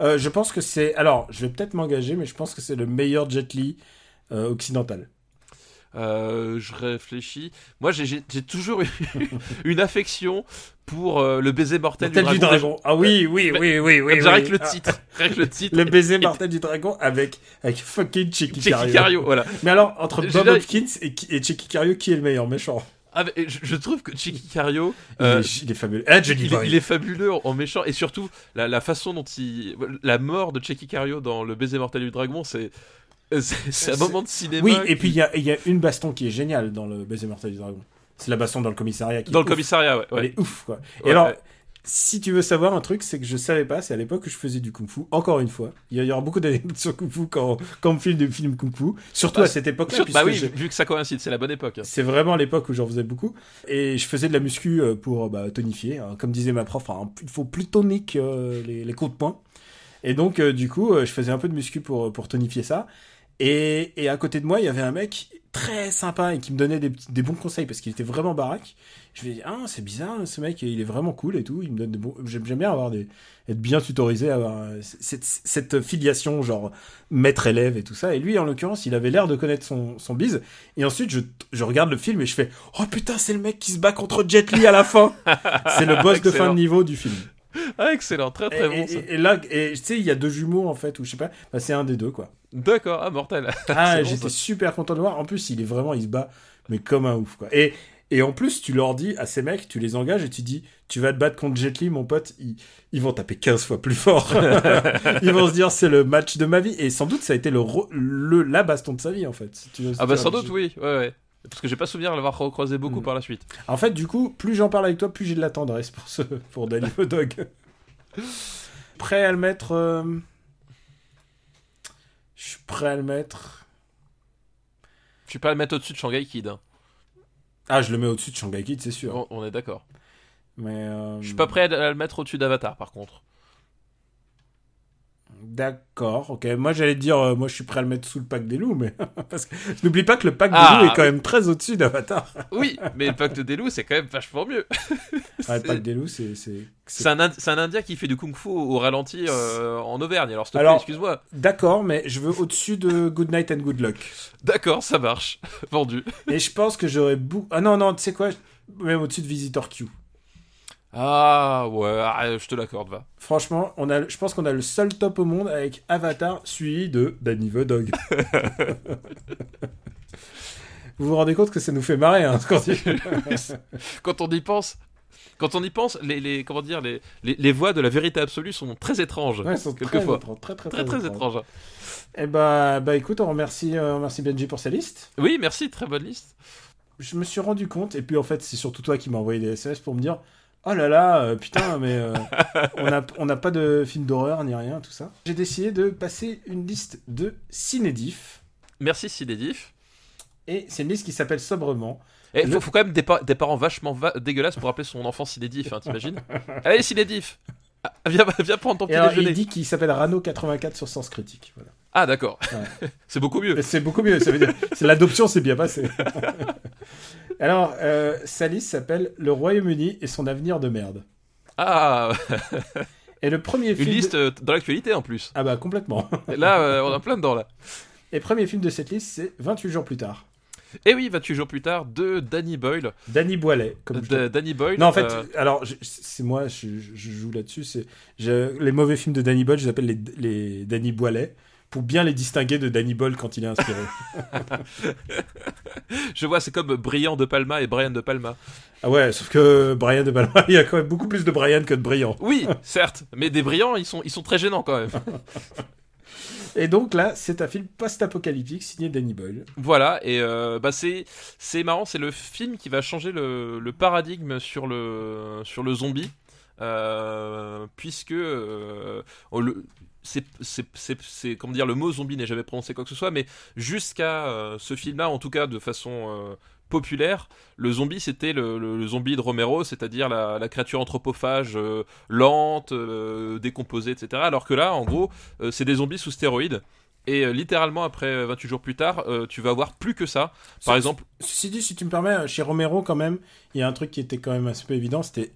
Euh, je pense que c'est. Alors, je vais peut-être m'engager, mais je pense que c'est le meilleur Jet Li euh, occidental. Euh, je réfléchis. Moi, j'ai- toujours eu <laughs> une affection pour euh, le baiser mortel Mortel du dragon. Ah oui, oui, oui, oui, oui. Avec le Ah, titre. Rien que le titre. Le baiser mortel du dragon avec, avec fucking Checky Cario. Voilà. Mais alors, entre Bob Hopkins et, et Cario, qui est le meilleur? Méchant Ah, mais je, je trouve que Checky Cario, il, euh, est, il est fabuleux. Ah, Johnny il, Boy. il est fabuleux en, méchant et surtout la, la façon dont il, la mort de Checky Cario dans le baiser mortel du dragon, c'est c'est un moment de cinéma. Oui, et qui- puis il y a, il y a une baston qui est géniale dans le baiser mortel du dragon. C'est la baston dans le commissariat. Qui dans le ouf. commissariat, ouais. Elle est ouf, quoi. Et Ouais, alors, ouais. Si tu veux savoir un truc, c'est que je savais pas, c'est à l'époque où je faisais du kung-fu. Encore une fois, il y, aura beaucoup d'anecdotes sur kung-fu quand, quand on filme des films kung-fu. Surtout Bah, à cette époque-là, bah oui, je- vu que ça coïncide, c'est la bonne époque. c'est vraiment l'époque où j'en faisais beaucoup. Et je faisais de la muscu euh, pour bah, tonifier. hein. Comme disait ma prof, hein, il faut plus tonique euh, les, les coups de poing. Et donc, euh, du coup, euh, je faisais un peu de muscu pour, pour tonifier ça. Et, et à côté de moi, il y avait un mec très sympa et qui me donnait des, bons conseils parce qu'il était vraiment baraque. Je dis, ah, c'est bizarre, ce mec, il est vraiment cool et tout. Il me donne des bons. J'aime bien avoir des. être bien tutorisé, avoir euh, cette, cette filiation, genre maître-élève et tout ça. Et lui, en l'occurrence, il avait l'air de connaître son, son bise. Et ensuite, je, je regarde le film et je fais, oh putain, c'est le mec qui se bat contre Jet Li à la fin. <laughs> c'est le boss de fin de niveau du film. Ah, excellent, très très et, bon. et- ça. et là, et, tu sais, il y a deux jumeaux en fait, ou je sais pas, bah, c'est un des deux quoi. D'accord, ah mortel. <laughs> Ah, bon, j'étais ça. super content de voir. En plus, il est vraiment, il se bat, mais comme un ouf, quoi. Et, et en plus, tu leur dis à ces mecs, tu les engages et tu dis, tu vas te battre contre Jet Li, mon pote, ils, ils vont taper 15 fois plus fort. <laughs> ils vont se dire, c'est le match de ma vie. Et sans doute, ça a été le, le la baston de sa vie, en fait. si tu veux- si Ah bah sans doute réfléchis. oui, ouais ouais. Parce que j'ai pas souvenir l'avoir recroisé beaucoup Mm. par la suite. En fait, du coup, plus j'en parle avec toi, plus j'ai de la tendresse pour ce, pour Danny <laughs> Dog. prêt à le mettre. euh, Je suis prêt à le mettre. Je suis pas à le mettre au-dessus de Shanghai Kid. hein. Ah, je le mets au-dessus de Shanghai Kid, c'est sûr. On, on est d'accord. Mais. euh, Je suis pas prêt à le mettre au-dessus d'Avatar par contre. D'accord, ok. Moi, j'allais dire, euh, moi, je suis prêt à le mettre sous le pack des loups, mais. <laughs> Parce que n'oublie pas que le pack Ah, des loups est quand même très au-dessus d'Avatar. <laughs> Oui, mais le pacte des loups c'est quand même vachement mieux. <laughs> Ah, le pack des loups, c'est. c'est- un, Ind- un Indien qui fait du kung-fu au ralenti euh, en Auvergne. Alors Alors- excuse-moi. D'accord, mais je veux au-dessus de Good Night and Good Luck. D'accord, ça marche. Vendu. Et je pense que j'aurais beaucoup. Ah non, non, tu sais quoi? Même au-dessus de Visitor Q. Ah ouais, ah, je te l'accorde, va. Franchement, on a, je pense qu'on a le seul top au monde avec Avatar suivi de Danny the Dog. <laughs> vous vous rendez compte que ça nous fait marrer hein, quand on y pense, quand on y pense, les, les comment dire, les, les, les voix de la vérité absolue sont très étranges. Ouais, sont très quelquefois. très très Très très étranges. Et bah, bah écoute, on remercie, euh, on remercie Benji pour sa liste. Oui, merci, très bonne liste. Je me suis rendu compte, et puis en fait, c'est surtout toi qui m'as envoyé des SMS pour me dire Oh là là, euh, putain, mais euh, <laughs> on n'a on n'a pas de film d'horreur ni rien, tout ça. J'ai décidé de passer une liste de cinédif, Merci Sidédif. et c'est une liste qui s'appelle sobrement. Et Le- faut, faut quand même des, pa- des parents vachement va- dégueulasses pour appeler son enfant Sidédif, hein, t'imagines? <laughs> Allez Sidédif Ah, viens, viens prendre ton Et petit alors, déjeuner. il dit qu'il s'appelle Rano 84 sur Sens Critique. Voilà. Ah d'accord, Ouais. <laughs> c'est beaucoup mieux. C'est beaucoup mieux, ça veut dire c'est l'adoption, c'est bien passé. <laughs> Alors, euh, sa liste s'appelle Le Royaume-Uni et son avenir de merde. Ah, <laughs> Et le premier une film. liste euh, dans l'actualité en plus. Ah bah complètement. Et Là, euh, on a plein dedans là. Et le premier film de cette liste, c'est 28 jours plus tard. Et oui, 28 jours plus tard, de Danny Boyle. Danny Boilet. Comme je De, te- Danny Boyle. Non, en fait, euh, alors, c'est moi, je, joue là-dessus. Les mauvais films de Danny Boyle, je les appelle les, les Danny Boilet, pour bien les distinguer de Danny Boyle quand il est inspiré. <laughs> je vois, c'est comme Brillant de Palma et Brian de Palma. ah ouais, sauf que Brian de Palma, <laughs> il y a quand même beaucoup plus de Brian que de Brillant. Oui, certes, mais des brillants, ils sont, ils sont très gênants quand même. <laughs> Et donc là, c'est un film post-apocalyptique signé Danny Boyle. Voilà, et euh, bah c'est c'est marrant, c'est le film qui va changer le, le paradigme sur le sur le zombie, euh, puisque euh, on le c'est comment dire le mot zombie n'est jamais prononcé quoi que ce soit, mais jusqu'à euh, ce film-là, en tout cas de façon euh, populaire, le zombie c'était le, le- le zombie de Romero, c'est-à-dire la, la créature anthropophage euh, lente, décomposée, etc. Alors que là, en gros, c'est des zombies sous stéroïdes. Et littéralement, après euh, 28 jours plus tard, euh, tu vas avoir plus que ça. Par exemple, Ceci dit, si tu me permets, chez Romero, quand même, il y a un truc qui était quand même assez peu évident, c'était...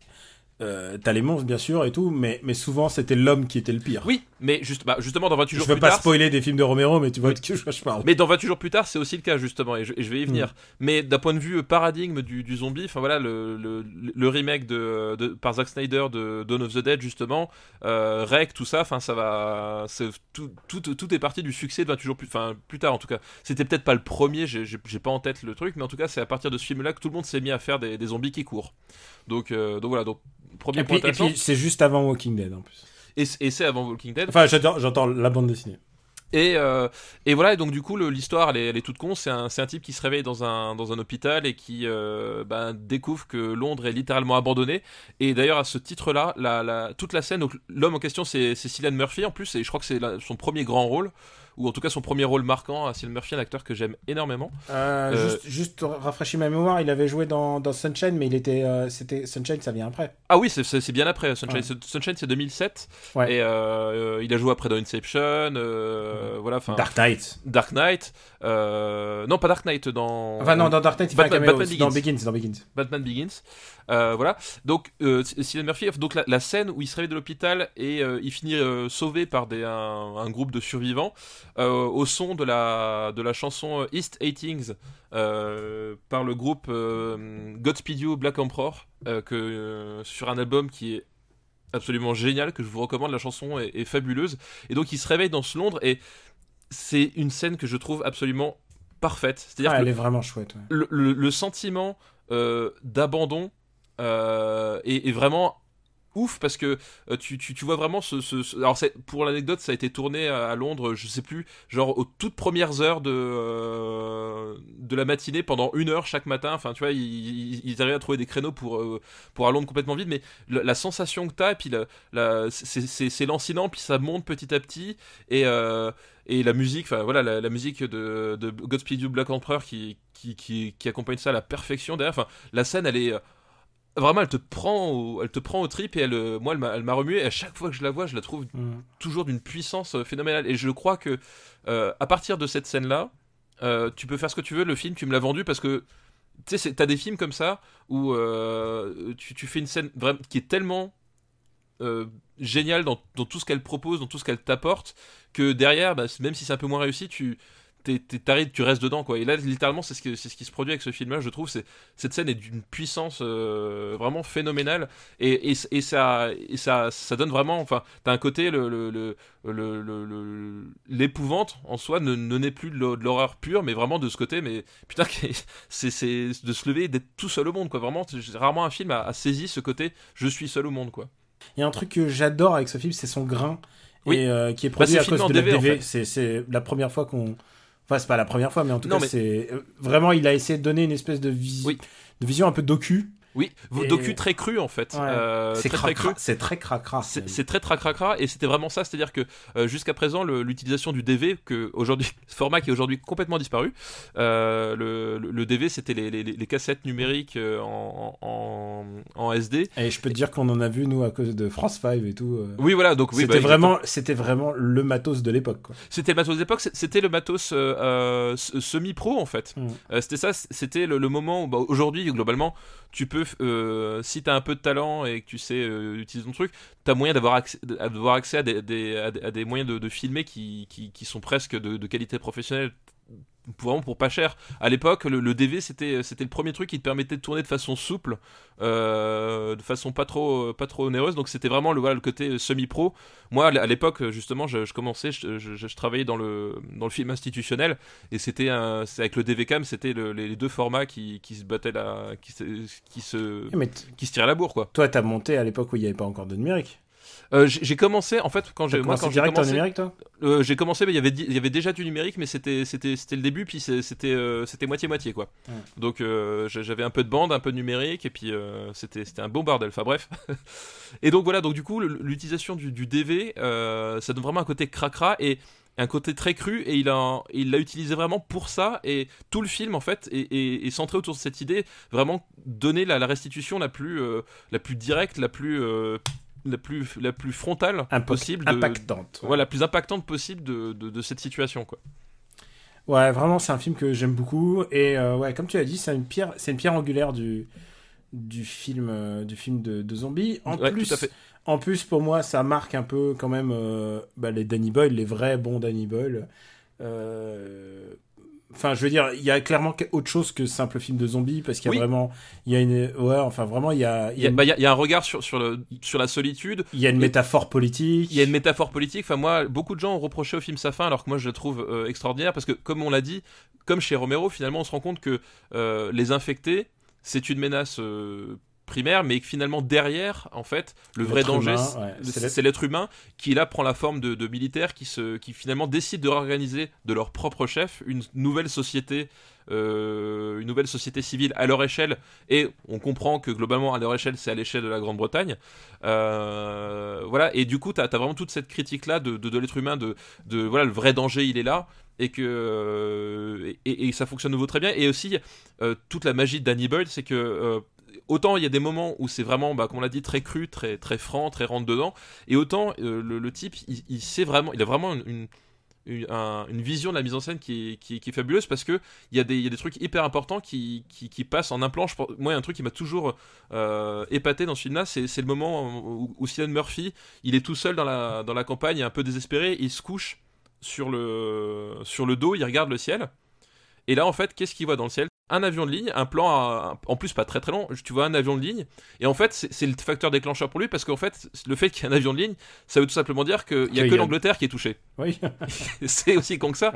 euh, T'as les monstres, bien sûr, et tout, mais, mais souvent, c'était l'homme qui était le pire. oui, mais juste, bah, justement, dans 28 je jours veux plus pas tard. spoiler des films de Romero, mais tu vois de qui je, je parle. Mais dans 28 jours plus tard, c'est aussi le cas justement, et je, et je vais y venir. Mm. Mais d'un point de vue euh, paradigme du, du zombie, enfin voilà, le, le, le remake de, de- par Zack Snyder de Dawn of the Dead justement, euh, Rec, tout ça, enfin ça va, tout, tout, tout est parti du succès de 28 jours plus, enfin plus tard en tout cas. C'était peut-être pas le premier, j'ai pas en tête le truc, mais en tout cas c'est à partir de ce film-là que tout le monde s'est mis à faire des, des zombies qui courent. Donc, euh, donc voilà, donc premier Et point puis, et puis c'est juste avant Walking Dead, en plus. Et, et c'est avant Walking Dead. Enfin, j'adore- j'entends la bande dessinée. Et, euh, et voilà, et donc du coup, l'histoire, elle est, elle est toute con. C'est un, un type qui se réveille dans un, dans un hôpital et qui euh, ben, découvre que Londres est littéralement abandonné. Et d'ailleurs, à ce titre-là, la, la, toute la scène, l'homme en question, c'est Cillian Murphy en plus, et je crois que c'est son premier grand rôle, ou en tout cas son premier rôle marquant. à Cillian Murphy, un acteur que j'aime énormément. Euh, Euh, Juste, juste rafraîchir ma mémoire, il avait joué dans, dans Sunshine, mais il était, euh, c'était Sunshine, ça vient après. Ah oui, c'est- bien après. Sunshine, Ouais. Sunshine c'est 2007. Ouais. Et euh, il a joué après dans Inception, euh, voilà. Dark Knight. Dark Knight. euh, non, pas Dark Knight, dans. Enfin non, dans Dark Knight, il fait un Batman- caméo. Batman dans Begins. Dans Begins. Batman Begins. Euh, voilà. Donc, euh, Cillian Murphy, donc la, la scène où il se réveille de l'hôpital et euh, il finit euh, sauvé par des, un, un groupe de survivants euh, au son de la, de la chanson East Eightings euh, par le groupe euh, Godspeed You Black Emperor euh, que, euh, sur un album qui est absolument génial que je vous recommande la chanson est, est fabuleuse et donc il se réveille dans ce Londres et c'est une scène que je trouve absolument parfaite c'est-à-dire Ah, elle est vraiment chouette. ouais. le, le- le sentiment euh, d'abandon euh, est, est vraiment ouf parce que euh, tu, tu, vois vraiment ce, alors pour l'anecdote ça a été tourné à, à Londres je sais plus genre aux toutes premières heures de euh, de la matinée pendant une heure chaque matin enfin tu vois ils, arrivaient à trouver des créneaux pour euh, pour un Londres complètement vide mais la, sensation que t'as et puis la, la, c'est- lancinant puis ça monte petit à petit et euh, et la musique, enfin voilà, la, musique de, Godspeed You Black Emperor qui, qui, qui, qui accompagne ça à la perfection derrière. La scène, elle est vraiment, elle te prend, au, elle te prend au trip et elle, euh, moi, elle m'a, remué. Et à chaque fois que je la vois, je la trouve Mm. toujours d'une puissance euh, phénoménale. Et je crois que euh, à partir de cette scène-là, euh, tu peux faire ce que tu veux. Le film, tu me l'as vendu parce que tu sais, c'est- t'as des films comme ça où euh, tu, tu fais une scène vraiment qui est tellement géniale dans, dans tout ce qu'elle propose, dans tout ce qu'elle t'apporte, que derrière, bah, même si c'est un peu moins réussi, tu t'arrives, tu restes dedans quoi. Et là, littéralement, c'est ce, c'est ce qui se produit avec ce film-là. Je trouve, c'est cette scène est d'une puissance euh, vraiment phénoménale et, et, et ça, et ça, ça donne vraiment. Enfin, t'as un côté le le- le- le- l'épouvante en soi ne, ne naît plus de l'hor- de l'horreur pure, mais vraiment de ce côté. Mais putain, <laughs> c'est c'est de se lever et d'être tout seul au monde quoi. Vraiment, rarement un film a, a saisi ce côté je suis seul au monde quoi. Il y a un truc que j'adore avec ce film, c'est son grain. Oui. Et euh, qui est produit c'est à cause de la DV, en DV. fait. C'est- C'est la première fois qu'on. Enfin, c'est pas la première fois, mais en tout Non, cas, mais- c'est. euh, Vraiment, il a essayé de donner une espèce de, vis- Oui. de vision un peu docu. Oui, Et- docu très cru en fait. Ouais. Euh, c'est très très cracra-. C'est très cracra. C'est très tracracra et c'était vraiment ça, c'est-à-dire que euh, jusqu'à présent l'utilisation du DV, que aujourd'hui <laughs> ce format qui est aujourd'hui complètement disparu, euh, le, le- le DV c'était les, les- les cassettes numériques en, en, en SD. Et je peux te dire qu'on en a vu, nous, à cause de France 5 et tout. euh. Oui voilà donc oui, c'était bah, vraiment, c'était vraiment le matos de l'époque. C'était le matos d'époque, c'est- c'était le matos euh, euh, semi-pro en fait. Mm. Euh, c'était ça, c'était le, le moment où bah, aujourd'hui globalement tu peux, euh, si t'as un peu de talent et que tu sais euh, utiliser ton truc, t'as moyen d'avoir accès, à des, moyens de, filmer qui, sont presque de qualité professionnelle. Vraiment pour pas cher. À l'époque, le, le DV c'était c'était le premier truc qui te permettait de tourner de façon souple, euh, de façon pas trop pas trop onéreuse. Donc c'était vraiment le voilà le côté semi-pro. Moi à l'époque justement, je, je commençais, je, je- je travaillais dans le dans le film institutionnel et c'était avec le DVCam, c'était le- les, deux formats qui, qui se battaient la qui se qui se t- qui se tiraient la bourre quoi. toi, t'as monté à l'époque où il n'y avait pas encore de numérique. Euh, j'ai commencé en fait quand j'ai moi quand j'ai commencé numérique, toi? Euh, j'ai commencé mais il y avait il y avait déjà du numérique mais c'était c'était c'était le début puis c'était euh, c'était moitié moitié quoi. Ouais. Donc j'a- j'avais un peu de bande, un peu de numérique et puis c'était c'était un bon bordel. Enfin bref. <laughs> et donc voilà donc du coup l'utilisation du, du DV ça donne vraiment un côté cracra et un côté très cru et il a il l'a utilisé vraiment pour ça et tout le film en fait est, est- est centré autour de cette idée vraiment donner la, la restitution la plus euh, la plus directe la plus euh, la plus, la plus frontale Impact- possible, de, impactante. ouais. la plus impactante possible de, de, de cette situation, quoi. Ouais, vraiment, c'est un film que j'aime beaucoup. Et euh, ouais, comme tu l'as dit, c'est une pierre, c'est une pierre angulaire du, du film, euh, du film de, de zombies. En Ouais, plus, en plus, pour moi, ça marque un peu quand même euh, bah, les Danny Boyle, les vrais bons Danny Boyle. Enfin, je veux dire, il y a clairement autre chose que simple film de zombies parce qu'il y a Oui. vraiment, il y a une, ouais, enfin vraiment, il y a, il Il y y a a, une, bah, il y a- il y a un regard sur, sur, le, sur la solitude, il y a une métaphore politique. il y a une métaphore politique. Enfin, moi, beaucoup de gens ont reproché au film sa fin, alors que moi, je la trouve euh, extraordinaire parce que, comme on l'a dit, comme chez Romero, finalement, on se rend compte que euh, les infectés, c'est une menace euh, primaire, mais que finalement, derrière, en fait, le vrai danger, c'est- ouais, c'est c'est l'être- humain qui là prend la forme de, de militaires qui, se, qui finalement décident de réorganiser de leur propre chef une nouvelle société. euh, une nouvelle société civile à leur échelle. Et on comprend que globalement à leur échelle c'est à l'échelle de la Grande-Bretagne. Euh, voilà. Et du coup t'as as vraiment toute cette critique là de, de, de l'être humain de, de voilà le vrai danger il est là. Et que euh, et, et ça fonctionne de nouveau très bien. Et aussi toute la magie de Danny Boyle c'est que autant il y a des moments où c'est vraiment bah, comme on l'a dit très cru très franc très rentre dedans et autant euh, le, type il, a vraiment une, une une, un- une vision de la mise en scène qui est, fabuleuse parce que il y, a des- trucs hyper importants qui, passent en un plan. Je moi, un truc qui m'a toujours euh, épaté dans ce film-là, c'est le moment où, où Murphy, il est tout seul dans la, dans la campagne, un peu désespéré, il se couche sur le, sur le dos, il regarde le ciel. Et là, en fait, qu'est-ce qu'il voit dans le ciel? Un avion de ligne, un plan, à- en plus pas très très long, tu vois un avion de ligne, et en fait, c'est le facteur déclencheur pour lui, parce qu'en fait, le fait qu'il y ait un avion de ligne, ça veut tout simplement dire qu'il n'y a que a- l'Angleterre qui est touchée. Oui. <laughs> c'est aussi con que ça.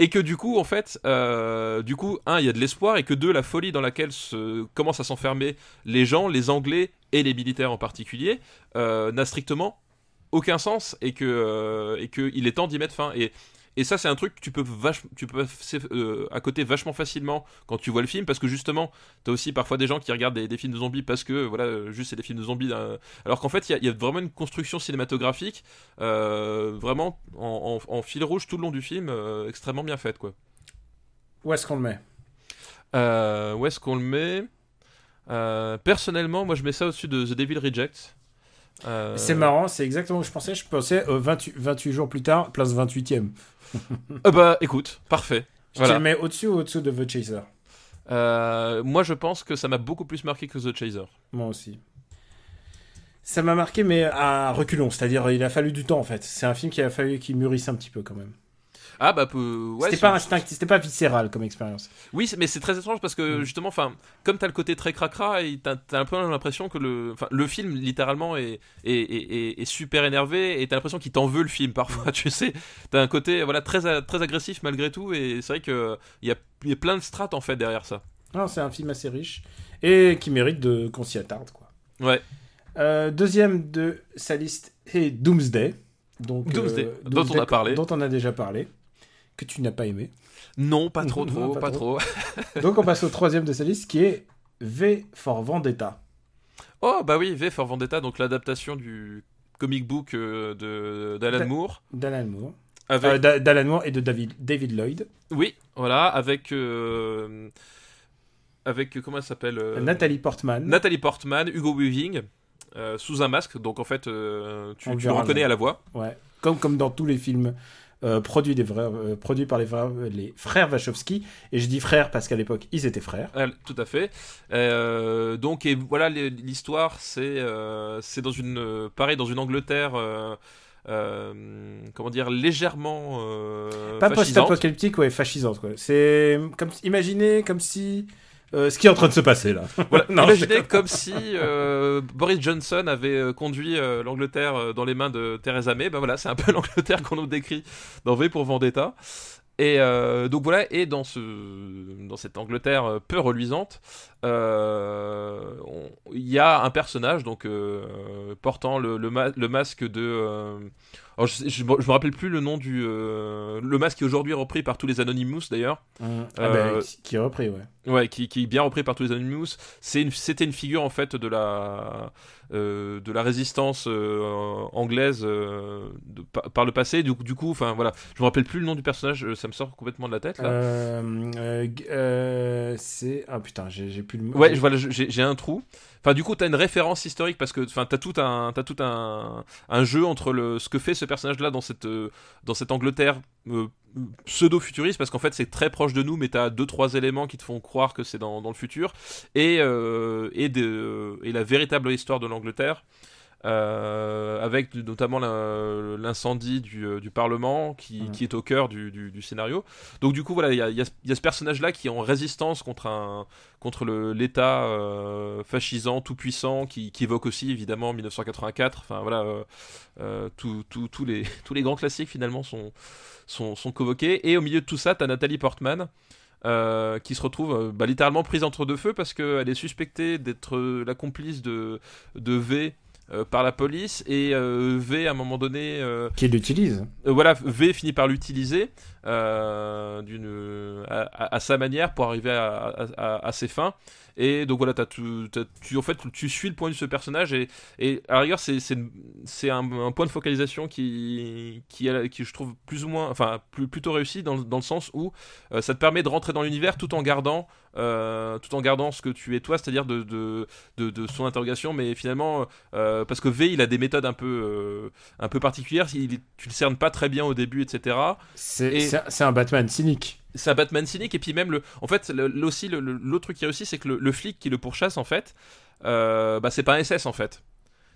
Et que du coup, en fait, euh, du coup, un, il y a de l'espoir, et que deux, la folie dans laquelle se, commencent à s'enfermer les gens, les Anglais et les militaires en particulier, euh, n'a strictement aucun sens, et que, euh, et que il est temps d'y mettre fin. Et et ça, c'est un truc que tu peux, vach- tu peux passer euh, à côté vachement facilement quand tu vois le film, parce que justement, t'as aussi parfois des gens qui regardent des, des films de zombies parce que, voilà, euh, juste c'est des films de zombies. Alors qu'en fait, il y a- il y, a vraiment une construction cinématographique, euh, vraiment en, en- en fil rouge tout le long du film, euh, extrêmement bien faite, quoi. Où est-ce qu'on le met? Où est-ce qu'on le met? Personnellement, moi je mets ça au-dessus de The Devil Rejects. C'est marrant, c'est exactement où je pensais. Je pensais euh, 28, 28 jours plus tard, place 28ème. Ah bah écoute, parfait. Tu Voilà. le mets au-dessus ou au-dessous de The Chaser Euh, moi je pense que ça m'a beaucoup plus marqué que The Chaser. Moi aussi. Ça m'a marqué, mais à reculons. C'est-à-dire, il a fallu du temps, en fait. C'est un film qui a fallu qu'il mûrisse un petit peu, quand même. Ah bah peu- ouais, c'était pas instinct, c'était pas viscéral comme expérience. Oui, mais c'est très étrange parce que Mm. justement, enfin, comme t'as le côté très cracra, et t'as t'as un peu l'impression que le, enfin, le film littéralement est, est, est- est- super énervé et t'as l'impression qu'il t'en veut le film parfois. <laughs> Tu sais, t'as un côté voilà très très agressif malgré tout et c'est vrai que il y a, il y a plein de strates en fait derrière ça. Non, c'est un film assez riche et qui mérite de qu'on s'y attarde, quoi. Ouais. Euh, deuxième de sa liste est Doomsday. Donc, euh, Doomsday, dont on a parlé. Dont on a déjà parlé. Que tu n'as pas aimé. Non, pas trop, Non, <laughs> trop, pas pas, trop. trop. <laughs> Donc, on passe au troisième de sa liste qui est V for Vendetta. Oh bah oui, V for Vendetta, donc l'adaptation du comic book euh, de d'Alan Da- Moore. D'Alan Moore. Avec, Euh, d'A- D'Alan Moore et de David, David Lloyd. oui, voilà, avec euh, avec comment elle s'appelle euh, Nathalie Portman. Nathalie Portman, Hugo Weaving, euh, sous un masque, donc en fait, euh, tu, tu le reconnais à la voix. Ouais. Comme, comme dans tous les films euh, produits, des vrais, euh, produits par les, vrais- les frères Wachowski. Et je dis frères parce qu'à l'époque, ils étaient frères. Ah, tout à fait. Euh, donc, et voilà, l'histoire, c'est euh, c'est dans une, euh, pareil, dans une Angleterre, euh, euh, comment dire, légèrement euh, Pas post-apocalyptique, ouais, fascisante. Quoi. C'est comme imaginez comme si euh, ce qui est en train de se passer là. Voilà, <laughs> Non, imaginez comme si euh, Boris Johnson avait euh, conduit euh, l'Angleterre dans les mains de Theresa May. Ben voilà, c'est un peu <laughs> l'Angleterre qu'on nous décrit dans V pour Vendetta. Et euh, donc voilà, et dans, ce, dans cette Angleterre peu reluisante, euh, il y a un personnage donc euh, portant le, le, ma- le masque de. Euh, Alors, je, je, me rappelle plus le nom du. Euh, le masque qui est aujourd'hui repris par tous les Anonymous d'ailleurs. Ah, bah, qui est repris, ouais. Ouais, qui, qui, est bien repris par tous les Anonymous. C'était une, une, figure en fait de la, euh, de la résistance euh, anglaise euh, de, par, le passé. Du, du coup, enfin voilà, je me rappelle plus le nom du personnage, ça me sort complètement de la tête là. c'est ah putain, j'ai plus le. Ouais, voilà, j'ai un trou. Enfin, du coup, t'as une référence historique parce que, enfin, t'as tout un, as tout un, un jeu entre le, ce que fait ce personnage-là dans cette, dans cette Angleterre pseudo-futuriste parce qu'en fait c'est très proche de nous mais t'as deux trois éléments qui te font croire que c'est dans, dans, le futur. Et, euh, et, de, et la véritable histoire de l'Angleterre euh, avec notamment l'incendie du, euh, du, Parlement qui, qui, est au cœur du, scénario. Donc du coup voilà, il y a, y a, ce personnage-là qui est en résistance contre un contre l'État euh, fascisant tout puissant qui, qui, évoque aussi évidemment 1984. Enfin voilà, euh, tous les <laughs> tous les grands classiques finalement sont sont, sont convoqués. Et au milieu de tout ça, t'as Nathalie Portman. Euh, qui se retrouve bah, littéralement prise entre deux feux parce qu'elle est suspectée d'être la complice de, de V par la police et euh, V à un moment donné euh, qui l'utilise. voilà, V finit par l'utiliser d'une à, sa manière pour arriver à, à ses fins. Et donc voilà, as tout, tu, en fait, tu suis le point de ce personnage et, et à la rigueur, c'est, un, un, point de focalisation qui, qui, qui, je trouve plus ou moins, enfin, plus, plutôt réussi dans, dans le sens où euh, ça te permet de rentrer dans l'univers tout en gardant, euh, tout en gardant ce que tu es toi, c'est-à-dire de, de, de, son interrogation, mais finalement, euh, parce que V, il a des méthodes un peu, un peu particulières, il, tu le cernes pas très bien au début, etc. C'est, c'est un Batman cynique. C'est un Batman cynique et puis même le en fait le, aussi l'autre truc qui est aussi c'est que le, flic qui le pourchasse en fait euh, bah c'est pas un SS en fait.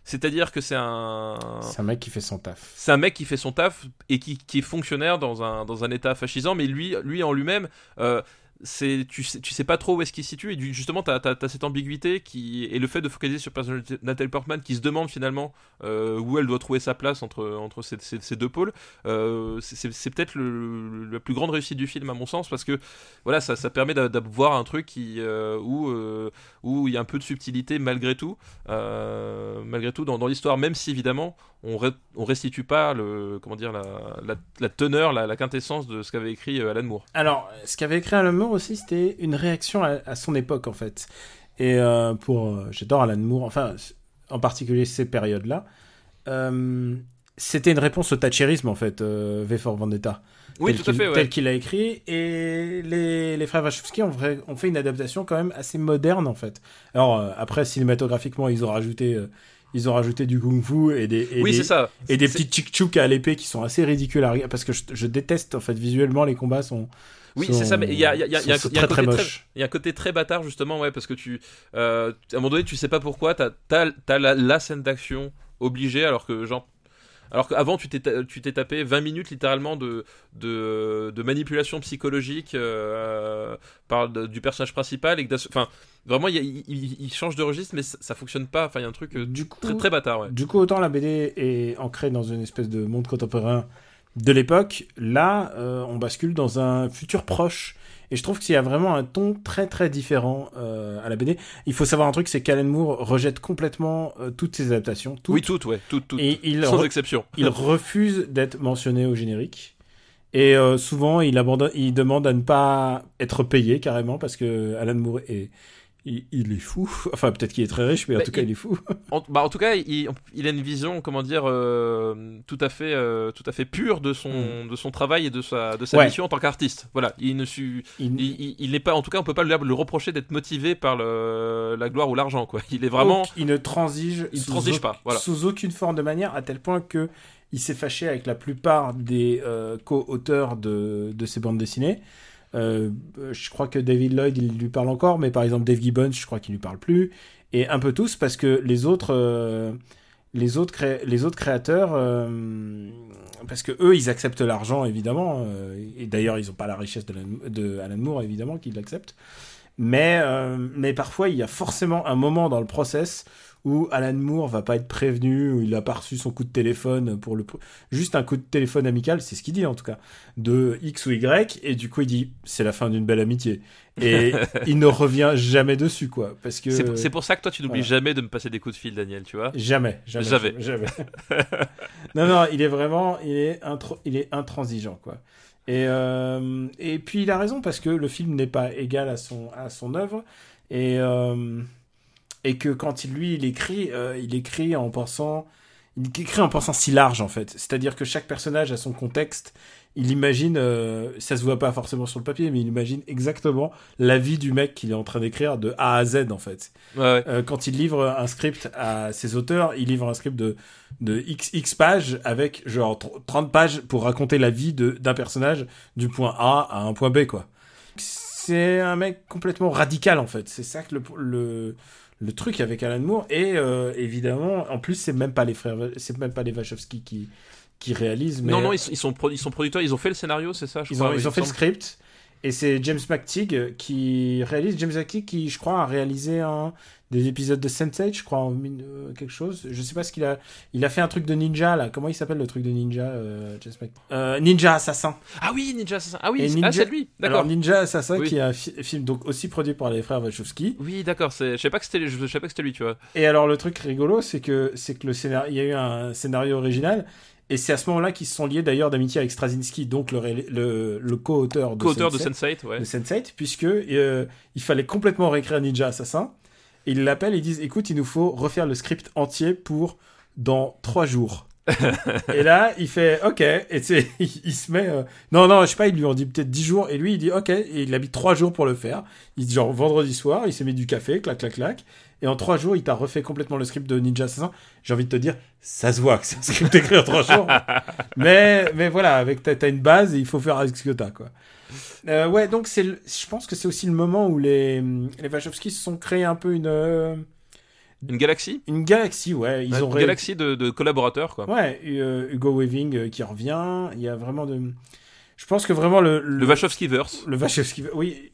C'est-à-dire que c'est un c'est un mec qui fait son taf. C'est un mec qui fait son taf et qui, qui est fonctionnaire dans un dans un état fascisant mais lui lui en lui-même euh, c'est tu sais, tu sais pas trop où est-ce qu'il se situe et justement tu as, cette ambiguïté qui et le fait de focaliser sur le de Nathalie Portman qui se demande finalement euh, où elle doit trouver sa place entre, entre ces, deux pôles. Euh, c'est peut-être la plus grande réussite du film à mon sens parce que voilà ça, ça permet d'avoir un truc qui euh, où où il y a un peu de subtilité malgré tout. Malgré tout dans, l'histoire même si évidemment on, on restitue pas le comment dire la, la, teneur la, la, quintessence de ce qu'avait écrit Alan Moore. Alors ce qu'avait écrit Alan Moore aussi, c'était une réaction à, son époque, en fait. Et euh, pour. Euh, j'adore Alan Moore, enfin, en particulier ces périodes-là. Euh, c'était une réponse au thatcherisme, en fait, V for Vendetta. Oui, tout à fait, Tel qu'il a écrit. Et les, les frères Wachowski ont, ont, fait une adaptation quand même assez moderne, en fait. Alors, après, cinématographiquement, ils ont rajouté ils ont rajouté du kung-fu et des et des, ça. et des petits tchik à l'épée qui sont assez ridicules à parce que je, je, déteste en fait visuellement les combats sont oui, c'est ça, mais il y a, y, a, y, a, y a un côté très, y a un côté très bâtard, justement, ouais, parce que tu. Euh, à un moment donné, tu sais pas pourquoi, t'as as, la, la scène d'action obligée, alors que, genre, alors qu'avant, tu t'es tapé 20 minutes littéralement de, de, de manipulation psychologique euh, par, du personnage principal. Et enfin, vraiment, il, il, change de registre, mais ça, fonctionne pas. Enfin, il y a un truc euh, du coup, très, très bâtard. Ouais. Du coup, autant la BD est ancrée dans une espèce de monde contemporain de l'époque. Là, euh, on bascule dans un futur proche. Et je trouve qu'il y a vraiment un ton très très différent euh, à la BD. Il faut savoir un truc, c'est qu'Alan Moore rejette complètement euh, toutes ses adaptations. oui, toutes, ouais, toutes, toutes. Et il sans exception. il <laughs> refuse d'être mentionné au générique. Et souvent, il, abandonne, il demande à ne pas être payé carrément parce que Alan Moore est, il, est fou. <laughs> Enfin, peut-être qu'il est très riche, mais en bah, tout cas, il est fou. <laughs> En, bah, en tout cas, il, a une vision, comment dire, euh, tout à fait, euh, tout à fait pure de son, mm. de son travail et de sa, de sa mission en tant qu'artiste. Voilà, il ne su, il, n'est pas, en tout cas, on peut pas le, reprocher d'être motivé par le, la gloire ou l'argent, quoi. Il est vraiment, il ne transige, il transige pas, voilà. sous aucune forme de manière, à tel point que il s'est fâché avec la plupart des euh, co-auteurs de, de ces bandes dessinées. Euh, je crois que David Lloyd, il lui parle encore, mais par exemple Dave Gibbons, je crois qu'il lui parle plus. Et un peu tous, parce que les autres, euh, les autres, créateurs, euh, parce que eux, ils acceptent l'argent, évidemment. et d'ailleurs, ils n'ont pas la richesse de, Alan Moore, évidemment, qu'ils l'acceptent. Mais, mais parfois, il y a forcément un moment dans le process où Alan Moore va pas être prévenu, où il a pas reçu son coup de téléphone pour le juste un coup de téléphone amical, c'est ce qu'il dit en tout cas, de X ou Y, et du coup il dit c'est la fin d'une belle amitié, et <laughs> il ne revient jamais dessus quoi, parce que c'est pour ça que toi tu n'oublies jamais de me passer des coups de fil, Daniel, tu vois Jamais, jamais, jamais. jamais. <laughs> non non, il est vraiment, il est il est intransigeant quoi. Et, euh, et puis il a raison parce que le film n'est pas égal à son, à son œuvre. Et, euh, et que quand il, lui, il écrit, euh, il écrit en pensant, il écrit en pensant si large en fait. C'est-à-dire que chaque personnage a son contexte. Il imagine, euh, ça se voit pas forcément sur le papier, mais il imagine exactement la vie du mec qu'il est en train d'écrire de A à Z en fait. Ouais, euh, quand il livre un script à ses auteurs, il livre un script de, de X, X pages avec genre 30 pages pour raconter la vie d'un personnage du point A à un point B quoi. C'est un mec complètement radical en fait. C'est ça que le, le le truc avec Alan Moore et euh, évidemment en plus c'est même pas les frères c'est même pas les Wachowski qui qui réalisent mais non non ils, sont ils sont producteurs ils ont fait le scénario c'est ça je ils ont, ils ont fait le script et c'est James McTeague qui réalise. James McTeague qui je crois a réalisé un des épisodes de Sense8 je crois en euh, quelque chose. Je sais pas ce qu'il a il a fait un truc de ninja là. Comment il s'appelle le truc de ninja euh, euh, Ninja Assassin. Ah oui Ninja Assassin. Ah oui ah, c'est lui. D'accord. Ninja Assassin qui est un film donc aussi produit par les frères Wachowski. Oui d'accord je sais pas que c'était je sais pas que c'était lui tu vois. Et alors le truc rigolo c'est que c'est que le scénario il y a eu un scénario original et c'est à ce moment-là qu'ils se sont liés d'ailleurs d'amitié avec Straczynski, donc le, le, le co-auteur de, co de Sense8, ouais. de Sense8 puisque euh, il fallait complètement réécrire Ninja Assassin. Ils l'appellent ils disent écoute, il nous faut refaire le script entier pour dans trois jours. <laughs> et là, il fait OK. Et <laughs> il, il se met. Euh, non, non, je sais pas, ils lui ont dit peut-être dix jours. Et lui, il dit OK. Et il habite trois jours pour le faire. Il dit genre vendredi soir, il s'est mis du café, clac, clac, clac. Et en trois jours, il t'a refait complètement le script de Ninja Assassin. J'ai envie de te dire, ça se voit que c'est un script écrit en trois jours. <laughs> mais, mais voilà, avec t'as une base et il faut faire avec ce que t'as, quoi. Euh, ouais, donc c'est, je pense que c'est aussi le moment où les, les Wachowski se sont créés un peu une. Euh, une galaxie Une galaxie, ouais. Ils ont une galaxie de, de, collaborateurs, quoi. Ouais, euh, Hugo Weaving qui revient. Il y a vraiment de. Je pense que vraiment le. Le, le Wachowski-verse. Le Wachowski, oui.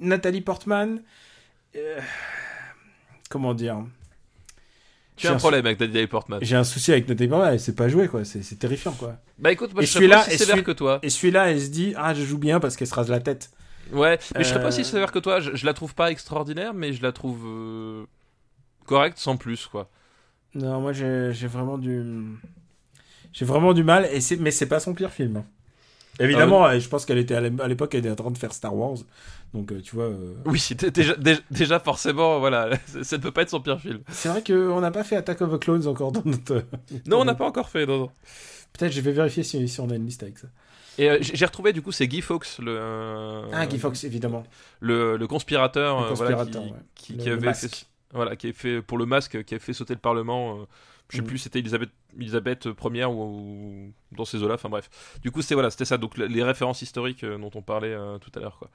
Nathalie Portman. comment dire? Tu as un problème avec Nathalie Portman. J'ai un souci avec Nathalie Portman, elle sait pas jouer, quoi. C'est terrifiant, quoi. Bah écoute, moi, je suis aussi sévère que toi. Et celui-là, elle se dit, ah, je joue bien parce qu'elle se rase la tête. Ouais, mais je serais pas aussi euh. sévère que toi. Je, la trouve pas extraordinaire, mais je la trouve euh, correcte sans plus, quoi. Non, moi, j'ai vraiment du. J'ai vraiment du mal, et mais c'est pas son pire film. Évidemment, ah je pense qu'elle était à l'époque, elle était en train de faire Star Wars. Donc, euh, tu vois. Euh, oui, déjà, déjà, forcément, voilà, <laughs> ça ne peut pas être son pire film. C'est vrai qu'on n'a pas fait Attack of the Clones encore dans notre. non, on n'a pas encore fait, non, non. Peut-être, je vais vérifier si, si, on a une liste avec ça. Et euh, j'ai retrouvé du coup, c'est Guy Fawkes, le. ah, Guy Fawkes, évidemment. Le, le conspirateur, voilà, qui, qui, avait fait, voilà, qui est fait pour le masque, qui a fait sauter le Parlement je sais mm. plus, c'était Elisabeth, Elisabeth première ou, dans ces eaux-là. Enfin bref. Du coup, c'était voilà, c'était ça. Donc les références historiques euh, dont on parlait euh, tout à l'heure, quoi.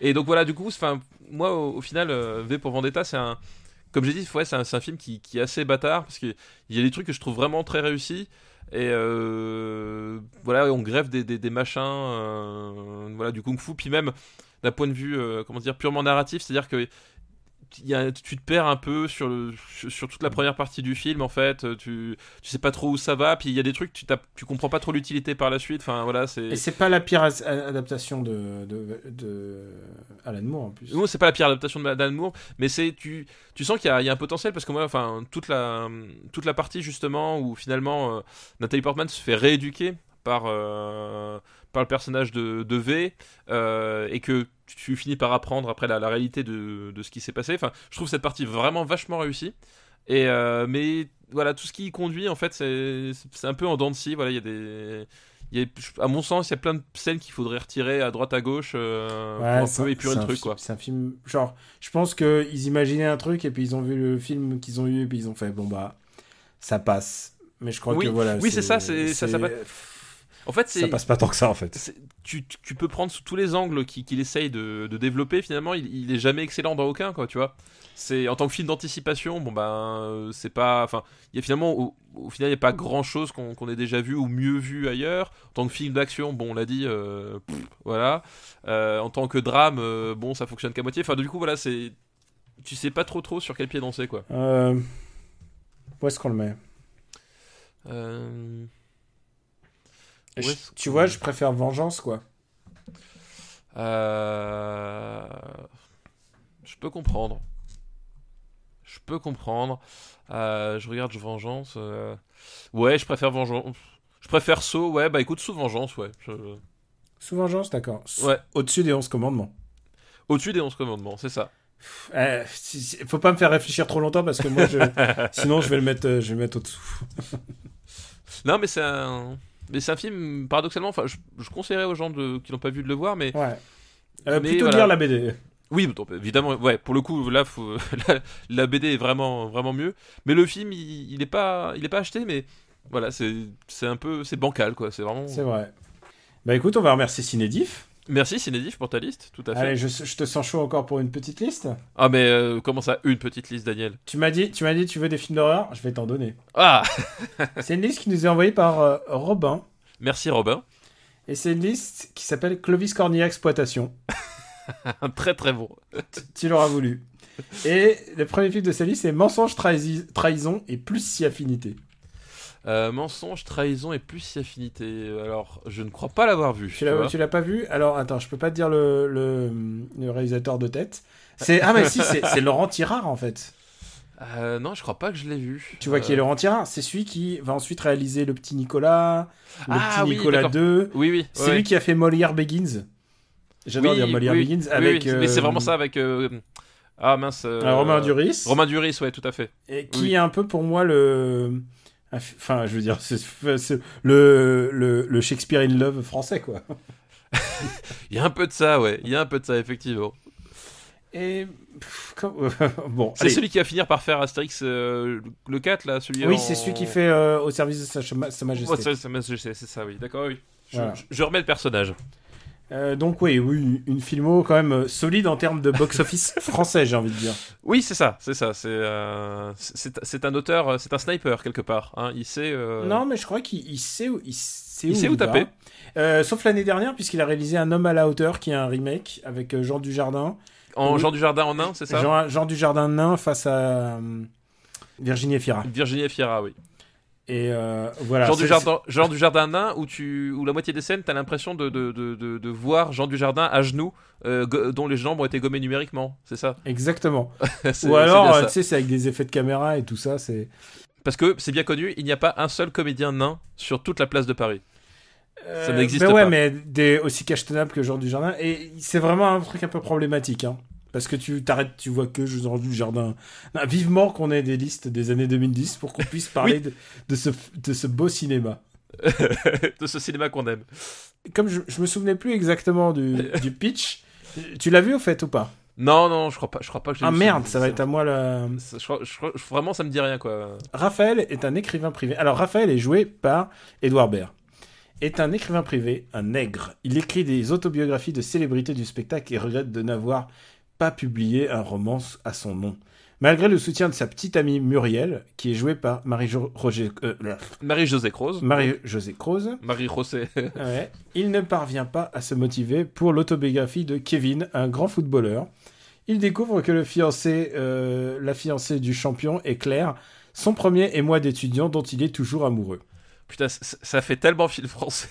Et donc voilà, du coup, enfin, moi, au, final, euh, V pour Vendetta, c'est un, comme j'ai dit, ouais, c'est un, un, film qui, qui, est assez bâtard parce qu'il y a des trucs que je trouve vraiment très réussis. Et voilà, on greffe des, des, des machins, voilà, du kung-fu, puis même d'un point de vue, comment dire, purement narratif, c'est-à-dire que tu te perds un peu sur, le, sur toute la première partie du film en fait tu, tu sais pas trop où ça va puis il y a des trucs tu, tu comprends pas trop l'utilité par la suite enfin voilà c'est et c'est pas la pire adaptation de, de, de, Alan Moore en plus. Non c'est pas la pire adaptation d'Alan Moore mais c'est tu, tu sens qu'il y, y, a un potentiel parce que moi enfin toute la toute la partie justement où finalement euh, Nathalie Portman se fait rééduquer par euh, par le personnage de, de V euh, et que tu finis par apprendre après la, réalité de, de, ce qui s'est passé. Enfin, je trouve cette partie vraiment vachement réussie. Et euh, mais voilà, tout ce qui y conduit, en fait, c'est un peu en dents de scie. Voilà, il y a des. Il y a, à mon sens, il y a plein de scènes qu'il faudrait retirer à droite à gauche euh, pour un peu épurer le truc. Quoi. C'est un film. Genre, je pense qu'ils imaginaient un truc et puis ils ont vu le film qu'ils ont eu et puis ils ont fait bon bah, ça passe. Mais je crois que voilà. Oui, c'est ça, c'est ça, ça en fait, ça passe pas tant que ça en fait. Tu, tu, peux prendre sous tous les angles qu'il essaye de, de, développer. Finalement, il, il, est jamais excellent dans aucun, quoi. Tu vois. C'est en tant que film d'anticipation, bon ben, c'est pas. Enfin, il y a finalement au, au final, il n'y a pas grand chose qu'on ait déjà vu ou mieux vu ailleurs. En tant que film d'action, bon, on l'a dit, euh, voilà. Euh, en tant que drame, euh, bon, ça fonctionne qu'à moitié. Enfin, du coup, voilà, c'est tu sais pas trop trop sur quel pied danser quoi. Euh, Où est-ce qu'on le met? Euh, Je- Tu vois, je préfère Vengeance, quoi. Euh, Je peux comprendre. Je peux comprendre. Euh, je regarde Vengeance. euh, Ouais, je préfère Vengeance. Je préfère Saut. Ouais, bah écoute, sous Vengeance, ouais. Je- Sous Vengeance, d'accord. Ouais. Au-dessus des 11 commandements. Au-dessus des 11 commandements, c'est ça. Euh, si- faut pas me faire réfléchir trop longtemps parce que moi, je... <laughs> sinon, je vais le mettre, euh, je vais le mettre au-dessous. Non, mais c'est un. Mais c'est un film, paradoxalement, enfin, je, je conseillerais aux gens de, qui n'ont pas vu de le voir, mais Ouais. Euh, Mais plutôt voilà. lire la BD. Oui, donc, évidemment, ouais, pour le coup, là, faut, <laughs> la, la BD est vraiment, vraiment mieux. Mais le film, il, il est pas, il est pas acheté, mais voilà, c'est, c'est un peu, c'est bancal, quoi. C'est vraiment. C'est vrai. Bah écoute, on va remercier Cinédif. Merci Cinédif pour ta liste, tout à fait. Allez, je, je te sens chaud encore pour une petite liste. Ah, mais euh, comment ça, une petite liste, Daniel? Tu m'as dit, tu m'as dit, tu veux des films d'horreur? Je vais t'en donner. Ah, <laughs> C'est une liste qui nous est envoyée par euh, Robin. merci Robin. Et c'est une liste qui s'appelle Clovis Cornillac Exploitation. <laughs> Très très bon. Tu l'auras voulu. Et le premier film de cette liste, c'est Mensonge, trahi- Trahison et plus si affinité. Euh, mensonge, trahison et plus si affinité. Alors, je ne crois pas l'avoir vu. Tu l'as, pas vu Alors attends, je peux pas te dire le, le, le réalisateur de tête. C'est ah mais si, <laughs> c'est, Laurent Tirard en fait. Euh, non, je crois pas que je l'ai vu. Tu vois qui est Euh, Laurent Tirard C'est celui qui va ensuite réaliser Le Petit Nicolas, Le Ah Petit oui, Nicolas d'accord. 2. Oui, oui. C'est ouais. lui qui a fait Molière Begins. J'adore Oui, dire Molière oui, Begins oui, avec. oui, Mais c'est euh, vraiment ça avec. euh, Ah mince. euh, euh, Romain Duris. Romain Duris, ouais, tout à fait. Et qui est un peu pour moi le. Enfin, je veux dire, <laughs> c'est, le, le, le Shakespeare in Love français, quoi. <laughs> Il y a un peu de ça, ouais. Il y a un peu de ça, effectivement. Et. <laughs> bon, C'est celui qui va finir par faire Astérix euh, le 4, là, celui Oui, en- c'est celui qui fait euh, au service de sa, Sa- Majesté. Ouais, c'est ça, oui. D'accord, oui. Je, Voilà. je- je remets le personnage. Euh, donc, oui, oui, une filmo quand même euh, solide en termes de box-office <laughs> français, j'ai envie de dire. Oui, c'est ça, c'est ça. C'est euh, c'est un auteur, c'est un sniper quelque part. Hein. Il sait. euh, Non, mais je crois qu'il il sait où il sait Il où, sait où va. taper. Sauf l'année dernière, puisqu'il a réalisé Un homme à la hauteur, qui est un remake avec Jean Dujardin. En. Jean Dujardin en nain, c'est ça? Jean, Jean Dujardin nain face à Virginie Efira. Virginie Efira, oui. Et euh, voilà. C'est- Dujardin, Jean Dujardin nain, où, tu, où la moitié des scènes, t'as l'impression de, de, de, de, de voir Jean Dujardin à genoux, euh, dont les jambes ont été gommées numériquement, c'est ça? Exactement. <laughs> Ou alors, euh, ça. tu sais, c'est avec des effets de caméra et tout ça. C'est. Parce que c'est bien connu, il n'y a pas un seul comédien nain sur toute la place de Paris. Euh, n'existe ben ouais, pas. mais des aussi cache que Jean Dujardin. Et c'est vraiment un truc un peu problématique. Hein. Parce que tu t'arrêtes, tu vois que Jean Dujardin. Non, vivement qu'on ait des listes des années 2010 pour qu'on puisse parler de, de ce, de ce beau cinéma. <laughs> de ce cinéma qu'on aime. Comme je, je me souvenais plus exactement du, <laughs> du pitch, tu l'as vu au fait ou pas? Non, non, je crois pas, je crois pas que j'ai Ah vu merde, ça va être à moi la. ça- je crois- je crois- vraiment, ça me dit rien, quoi. Raphaël est un écrivain privé. Alors, Raphaël est joué par Edouard Baird. Est un écrivain privé, un nègre. Il écrit des autobiographies de célébrités du spectacle et regrette de n'avoir pas publié un roman à son nom. Malgré le soutien de sa petite amie Muriel, qui est jouée par euh, Marie-Josée Croze. Marie-Josée Croze, Marie-Josée. <laughs> ouais, il ne parvient pas à se motiver pour l'autobiographie de Kevin, un grand footballeur. Il découvre que le fiancé, euh, la fiancée du champion est Claire, son premier émoi d'étudiant dont il est toujours amoureux. Putain, ça fait tellement film français.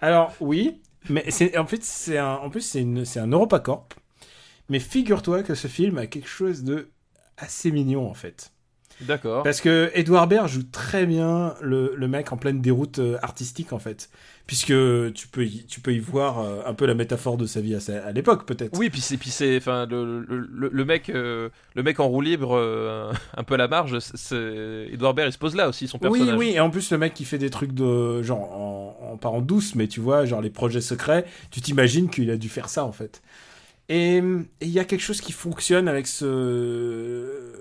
Alors oui, mais en fait c'est un en plus c'est un EuropaCorp. Mais figure-toi que ce film a quelque chose de assez mignon en fait. D'accord. Parce que Edouard Baird joue très bien le, le mec en pleine déroute euh, artistique en fait. Puisque tu peux y, tu peux y voir euh, un peu la métaphore de sa vie à, l'époque peut-être. Oui, puis c'est, puis c'est, enfin, le, le, le, mec, euh, le mec en roue libre, euh, <laughs> un peu à la marge, c'est- Edouard Baird, il se pose là aussi, son Oui, personnage. oui, et en plus le mec qui fait des trucs de genre en, en pas en douce, mais tu vois, genre les projets secrets, tu t'imagines qu'il a dû faire ça en fait. Et il y a quelque chose qui fonctionne avec ce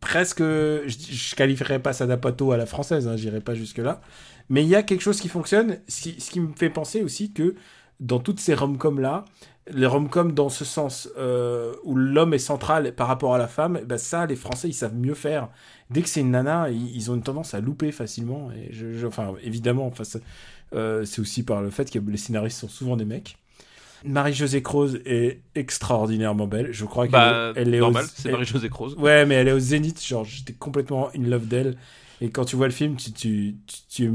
presque, je, je qualifierais pas ça d'apato à la française, hein, j'irai pas jusque là, mais il y a quelque chose qui fonctionne, ce qui, me fait penser aussi que dans toutes ces rom-coms là, les rom-coms dans ce sens euh, où l'homme est central par rapport à la femme, eh ben ça, les Français, ils savent mieux faire. Dès que c'est une nana, ils, ont une tendance à louper facilement. Et je, enfin, évidemment, euh, c'est aussi par le fait que les scénaristes sont souvent des mecs. Marie-Josée Croze est extraordinairement belle. Je crois qu'elle Bah, elle est normal, c'est Marie-Josée Croze. Ouais, mais elle est au zénith. Genre, j'étais complètement in love d'elle. Et quand tu vois le film, tu, tu, tu,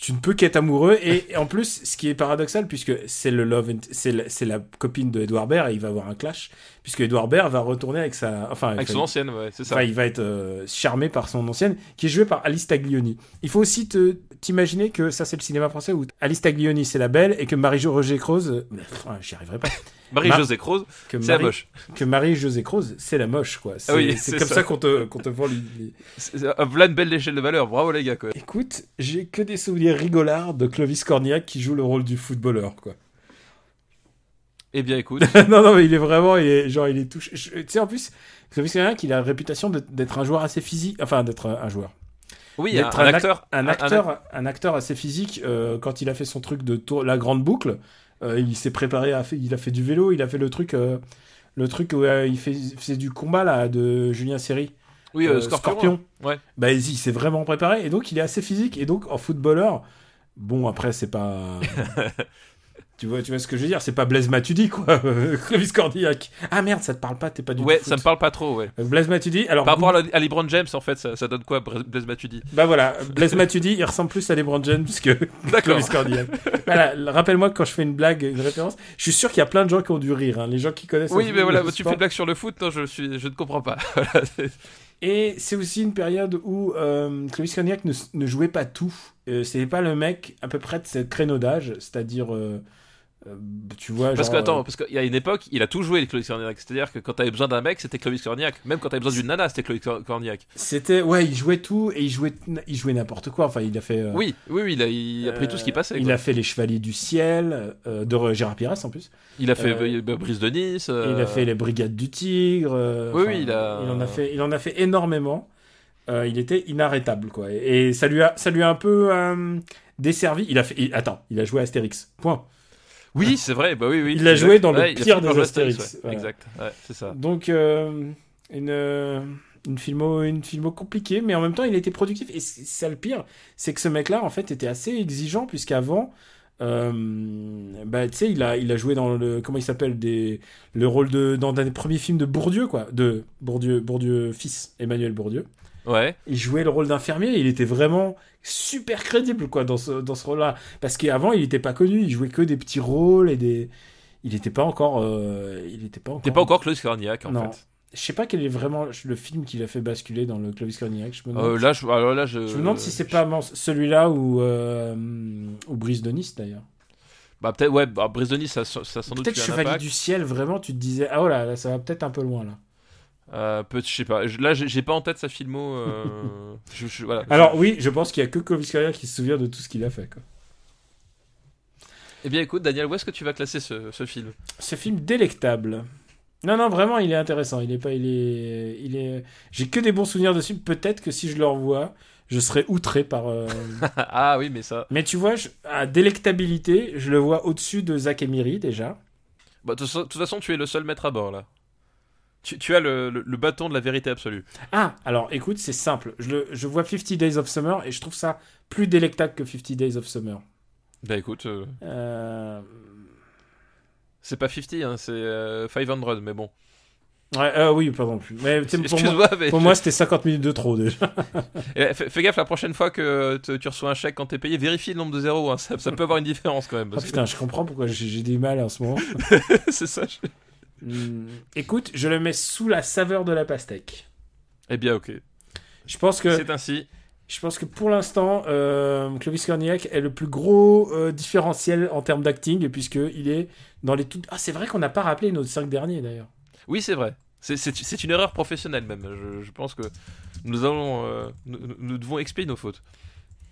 tu, ne peux qu'être amoureux. Et en plus, ce qui est paradoxal, puisque c'est le love, c'est la copine de Edouard Baird et il va avoir un clash, puisque Edouard Baird va retourner avec sa, enfin, Avec son ancienne, ouais, c'est ça. Enfin, il va être euh, charmé par son ancienne, qui est jouée par Alice Taglioni. Il faut aussi t'imaginer que ça, c'est le cinéma français où Alice Taglioni, c'est la belle, et que Marie-Roger Croze, euh, enfin, j'y arriverai pas. <laughs> Marie-Josée Croze, Que c'est la moche. Que Marie-Josée Croze, c'est la moche, quoi. C'est Ah oui, c'est comme ça. ça, qu'on te, qu'on te vend les- euh, Voilà une belle échelle de valeur, bravo les gars, quoi. Écoute, j'ai que des souvenirs rigolards de Clovis Cornillac qui joue le rôle du footballeur, quoi. Eh bien, écoute, <laughs> non, non, mais il est vraiment, il est, genre, il est touché. Tu sais, en plus, Clovis Cornillac, il a la réputation d'être un joueur assez physique, enfin, d'être un, un joueur. oui, un, un ac- acteur. un acteur, un acteur assez physique. euh, quand il a fait son truc de tour, la grande boucle, euh, il s'est préparé à il a fait du vélo, il a fait le truc, euh, le truc où il fait, faisait du combat là de Julien Serry. Oui, Euh, Scorpion. Ouais. Bah il s'est vraiment préparé et donc il est assez physique et donc en footballeur, bon après c'est pas. <laughs> Tu vois, tu vois ce que je veux dire? C'est pas Blaise Matuidi, quoi. <laughs> Clovis Cordillac. Ah merde, ça te parle pas, t'es pas du Ouais, ça me parle pas trop, ouais. Euh, Blaise Matuidi, alors. Par rapport à, LeBron James, en fait, ça, ça donne quoi, Blaise Matuidi? Bah voilà, Blaise Matuidi, il ressemble plus à LeBron James que. <laughs> Clovis Cordillac. voilà, rappelle-moi quand je fais une blague, une référence, je suis sûr qu'il y a plein de gens qui ont dû rire, hein, les gens qui connaissent. Oui, mais voilà, tu sport. fais une blague sur le foot, non, je, suis, je ne comprends pas. <laughs> Voilà, Et c'est aussi une période où euh, Clovis Cornillac ne, ne jouait pas tout. Euh, C'était pas le mec à peu près de ce créneau d'âge, c'est-à-dire, euh, euh, tu vois, parce genre, que, attends, euh, parce qu'il y a une époque, il a tout joué, Clovis Cornillac. C'est-à-dire que quand t'avais besoin d'un mec, c'était Clovis Cornillac. Même quand t'avais besoin d'une nana, c'était Clovis Cor- Cornillac. c'était, ouais, il jouait tout et il jouait, il jouait n'importe quoi. Enfin, il a fait. euh, Oui, oui, oui, il a, il a pris tout ce qui passait. Il quoi. a fait les Chevaliers du Ciel euh, de Gérard Pires en plus. Il a fait euh, euh, Brise de Nice. Euh, Il a fait les Brigades du Tigre. euh, Oui, oui, il a- Il en a fait, il en a fait énormément. Euh, il était inarrêtable, quoi. Et, et ça lui a, ça lui a un peu euh, desservi. Il a fait, il- attends, il a joué Astérix. Point. Oui, c'est vrai, bah oui, oui. Il l'a joué dans le Ouais, a pire des le Astérix, ouais. Exact, c'est ça. Donc euh, une euh, une filmo, une filmo compliquée, mais en même temps il était productif. Et c'est ça le pire, c'est que ce mec-là en fait était assez exigeant puisqu'avant. Euh, bah tu sais il a il a joué dans le comment il s'appelle des le rôle de dans un des premiers films de Bourdieu quoi de Bourdieu Bourdieu fils Emmanuel Bourdieu Ouais. il jouait le rôle d'infirmier il était vraiment super crédible quoi dans ce dans ce rôle là parce qu'avant il était pas connu il jouait que des petits rôles et des il était pas encore euh, il était pas encore T'es pas encore Clovis Cornillac, en Non. fait. je sais pas quel est vraiment le film qui l'a fait basculer dans le Clovis Cornillac je me demande, Euh, là, je, alors là, je, je me demande si c'est pas man- celui-là ou euh, ou Brise de Nice d'ailleurs. Bah, peut-être, ouais, bah, Brise de Nice, ça, ça sans doute peut-être Chevalier du ciel vraiment tu te disais ah oh là, là ça va peut-être un peu loin là Euh, peut je sais pas. Je- Là, j'ai pas en tête sa filmo. euh, <laughs> je, je- voilà. alors oui je pense qu'il y a que Clovis Cornillac qui se souvient de tout ce qu'il a fait quoi. Eh bien, écoute, Daniel, où est-ce que tu vas classer ce, ce film? Ce film délectable. Non, non, vraiment, il est intéressant. Il est pas, il est, il est. J'ai que des bons souvenirs dessus. Peut-être que si je le revois, je serais outré par. euh, <laughs> Ah oui, mais ça. Mais tu vois, je- à délectabilité, je le vois au-dessus de Zach Emery déjà. Bah, de toute façon, tu es le seul maître à bord là. Tu, tu as le, le- le bâton de la vérité absolue. Ah, alors écoute, c'est simple. Je, le, je vois 50 Days of Summer et je trouve ça plus délectable que 50 Days of Summer. Bah écoute, euh, Euh... c'est pas 50, hein, c'est euh, 500, mais bon. Ouais, euh, oui, pardon. Mais pour moi, mais. pour moi, c'était 50 minutes de trop déjà. <laughs> Eh, fais, fais gaffe la prochaine fois que te- tu reçois un chèque quand t'es payé, vérifie le nombre de zéros, hein, ça, ça peut avoir une différence quand même. Oh, parce que- putain, je comprends pourquoi j'ai j'ai du mal en ce moment. <laughs> c'est ça. je- Hmm, Écoute, je le mets sous la saveur de la pastèque. Eh bien, ok. Je pense que C'est ainsi. Je pense que pour l'instant, euh, Clovis Cornillac est le plus gros euh, différentiel en termes d'acting, puisqu'il est dans les tout. Ah, c'est vrai qu'on n'a pas rappelé nos cinq derniers d'ailleurs. Oui, c'est vrai. C'est- une erreur professionnelle même. Je, je pense que nous allons, euh, nous devons expier nos fautes.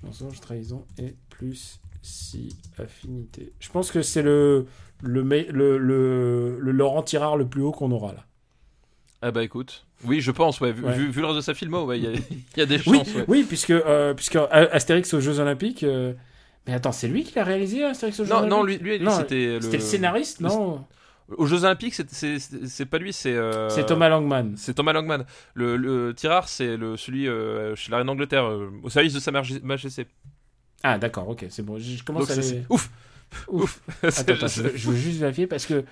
Mensonge, trahison et plus si affinité. Je pense que c'est le le, le, le, le Laurent Tirard le plus haut qu'on aura là. Ah bah écoute. Oui, je pense, ouais. Vu, Ouais. vu- vu le reste de sa filmo, ouais, il y, a- <laughs> il y a des Oui, chances. ouais. oui, puisque euh, puisque Astérix aux Jeux Olympiques. euh, Mais attends, c'est lui qui l'a réalisé Astérix aux Jeux Non, Olympiques non, lui, lui Non, c'était le... Scénariste, non Aux Jeux Olympiques, c'est- pas lui, c'est. euh, C'est Thomas Langman. C'est Thomas Langman. Le, le tirard, c'est celui euh, chez la reine d'Angleterre, euh, au service de sa Maje- majesté. Ah, d'accord, ok, c'est bon. Je commence Donc à les... Ouf Ouf. <laughs> C'est- Attends, attends, je, veux- je veux juste vérifier parce que.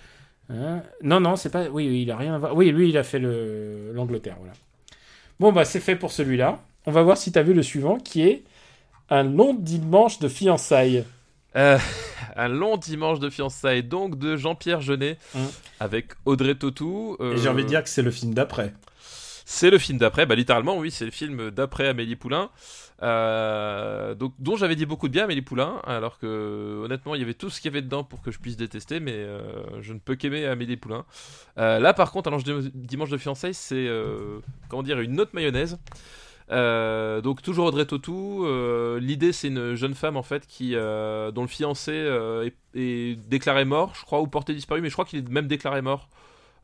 hein, non, non, c'est pas. Oui, oui, il a rien à voir. Oui, lui, il a fait le l'Angleterre, voilà. Bon, bah, c'est fait pour celui-là. On va voir si t'as vu le suivant, qui est un long dimanche de fiançailles. Euh, <laughs> un long dimanche de fiançailles, donc de Jean-Pierre Jeunet, Mm. avec Audrey Tautou. Et euh, j'ai envie de dire que c'est le film d'après. C'est le film d'après, bah littéralement oui, c'est le film d'après Amélie Poulain, euh, donc dont j'avais dit beaucoup de bien Amélie Poulain, alors que honnêtement il y avait tout ce qu'il y avait dedans pour que je puisse détester, mais euh, je ne peux qu'aimer Amélie Poulain. Euh, là par contre, Ange de- dimanche de fiançailles, c'est comment dire une autre mayonnaise. Donc toujours Audrey Tautou. L'idée c'est une jeune femme en fait qui dont le fiancé est, est déclaré mort, je crois, ou porté disparu, mais je crois qu'il est même déclaré mort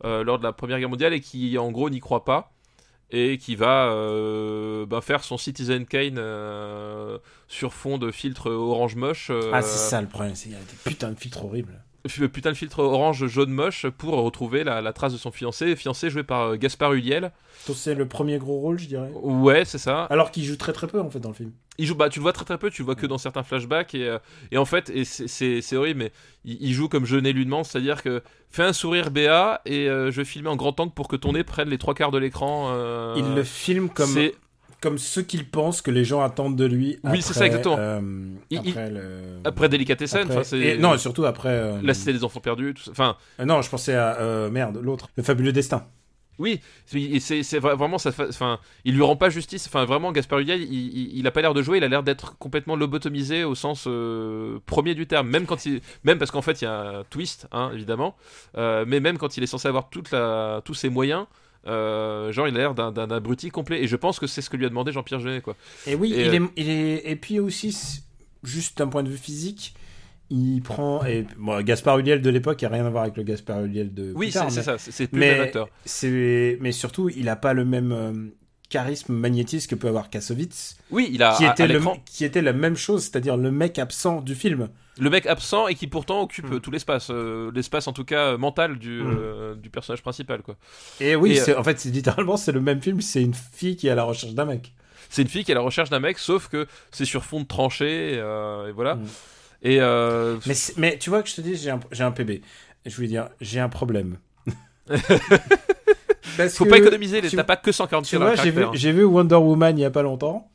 lors de la Première Guerre mondiale et qui en gros n'y croit pas et qui va euh, ben, faire son Citizen Kane euh, sur fond de filtre orange moche. euh, Ah, c'est ça le problème, qu'il y a des putains de filtres horribles. Putain de filtre orange jaune moche pour retrouver la, la trace de son fiancé, fiancé joué par euh, Gaspard Huliel. C'est le premier gros rôle, je dirais. Ouais, c'est ça. Alors qu'il joue très très peu en fait dans le film. Il joue, bah, tu le vois très très peu, tu le vois que dans certains flashbacks et, euh, et en fait, et c'est- horrible, mais il, il joue comme Jeunet lui demande, c'est-à-dire que fais un sourire BA et euh, je vais filmer en grand angle pour que ton nez prenne les trois quarts de l'écran. euh, Il le filme comme, comme ce qu'il pense que les gens attendent de lui. Oui, c'est ça, exactement. euh, Il- après le. après Delicatessen, après- enfin c'est et- non, et surtout après. euh, la cité des enfants perdus, tout ça. Enfin, euh, non, je pensais à euh, merde, l'autre, le fabuleux destin. Oui, c'est- c'est c'est vra- vraiment ça. Enfin, il lui rend pas justice. Enfin, vraiment, Gaspard Ulliel, il, il, il a pas l'air de jouer. Il a l'air d'être complètement lobotomisé au sens euh, premier du terme. Même quand il, même parce qu'en fait, il y a un twist, hein, évidemment. Euh, mais même quand il est censé avoir toute la, tous ses moyens. Euh, genre il a l'air d'un- d'un abruti complet et je pense que c'est ce que lui a demandé Jean-Pierre Jeunet quoi. Et oui, Et, il, euh, est, il est. Et puis aussi, juste d'un point de vue physique, il prend. Et, bon, Gaspard Ulliel de l'époque, il a rien à voir avec le Gaspard Ulliel de. Oui plus tard, c'est ça, c'est le même Mais, acteur. mais surtout, il n'a pas le même euh, charisme magnétisme que peut avoir Kassovitz, Oui il a qui, était à le, qui était la même chose, c'est-à-dire le mec absent du film. le mec absent et qui pourtant occupe Hmm. euh, tout l'espace, euh, l'espace en tout cas euh, mental du, Hmm. euh, du personnage principal quoi. Et oui, Et, en fait, c'est littéralement, c'est le même film, c'est une fille qui est à la recherche d'un mec. C'est une fille qui est à la recherche d'un mec, sauf que c'est sur fond de tranchée, euh, et voilà. Mm. Et euh, Mais, tu vois que je te dis, j'ai un, j'ai un PB. Je voulais dire, j'ai un problème. <laughs> Parce faut que, pas économiser, tu- t'as pas que 140 Tu tirs dans vois, j'ai vu, j'ai vu Wonder Woman il y a pas longtemps.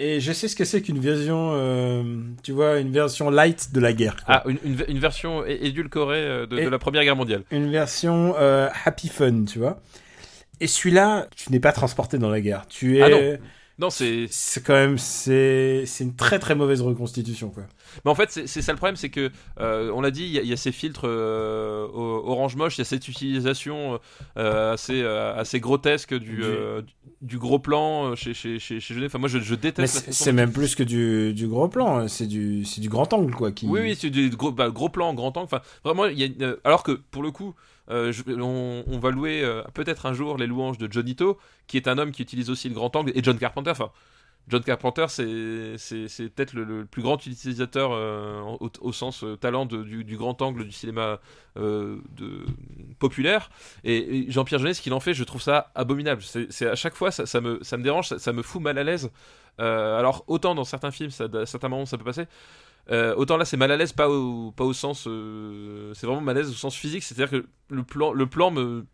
Et je sais ce que c'est qu'une version, euh, tu vois, une version light de la guerre. quoi. Ah, une, une- une version édulcorée euh, de, la Première Guerre mondiale. Une version euh, happy fun, tu vois. Et celui-là, tu n'es pas transporté dans la guerre. Tu es. Ah non. C'est. C'est quand même, c'est, c'est une très très mauvaise reconstitution, quoi. Mais en fait, c'est ça le problème, c'est que, euh, on l'a dit, il y, a- il y a ces filtres euh, orange moche, il y a cette utilisation euh, assez, assez grotesque du, Du- gros plan chez, chez, chez, chez Jeunet. Enfin, moi, je, je déteste c'est, même plus que du, du gros plan, hein. c'est du, c'est du grand angle, quoi. Qui... Oui, oui, c'est du gros, bah, gros plan, grand angle. Enfin, vraiment, il y a, alors que pour le coup, euh, on, va louer euh, peut-être un jour les louanges de Johnny To, qui est un homme qui utilise aussi le grand angle, et John Carpenter. Enfin, John Carpenter, c'est peut-être le, plus grand utilisateur euh, au, sens talent du, du grand angle du cinéma populaire. Et, Jean-Pierre Jeunet, ce qu'il en fait, je trouve ça abominable. C'est à chaque fois, ça, me, ça me dérange, ça, me fout mal à l'aise. Alors, autant dans certains films, à certains moments, ça peut passer. Euh, autant là, c'est mal à l'aise, pas au, pas au sens. euh, c'est vraiment mal à l'aise au sens physique. C'est-à-dire que le plan, le plan me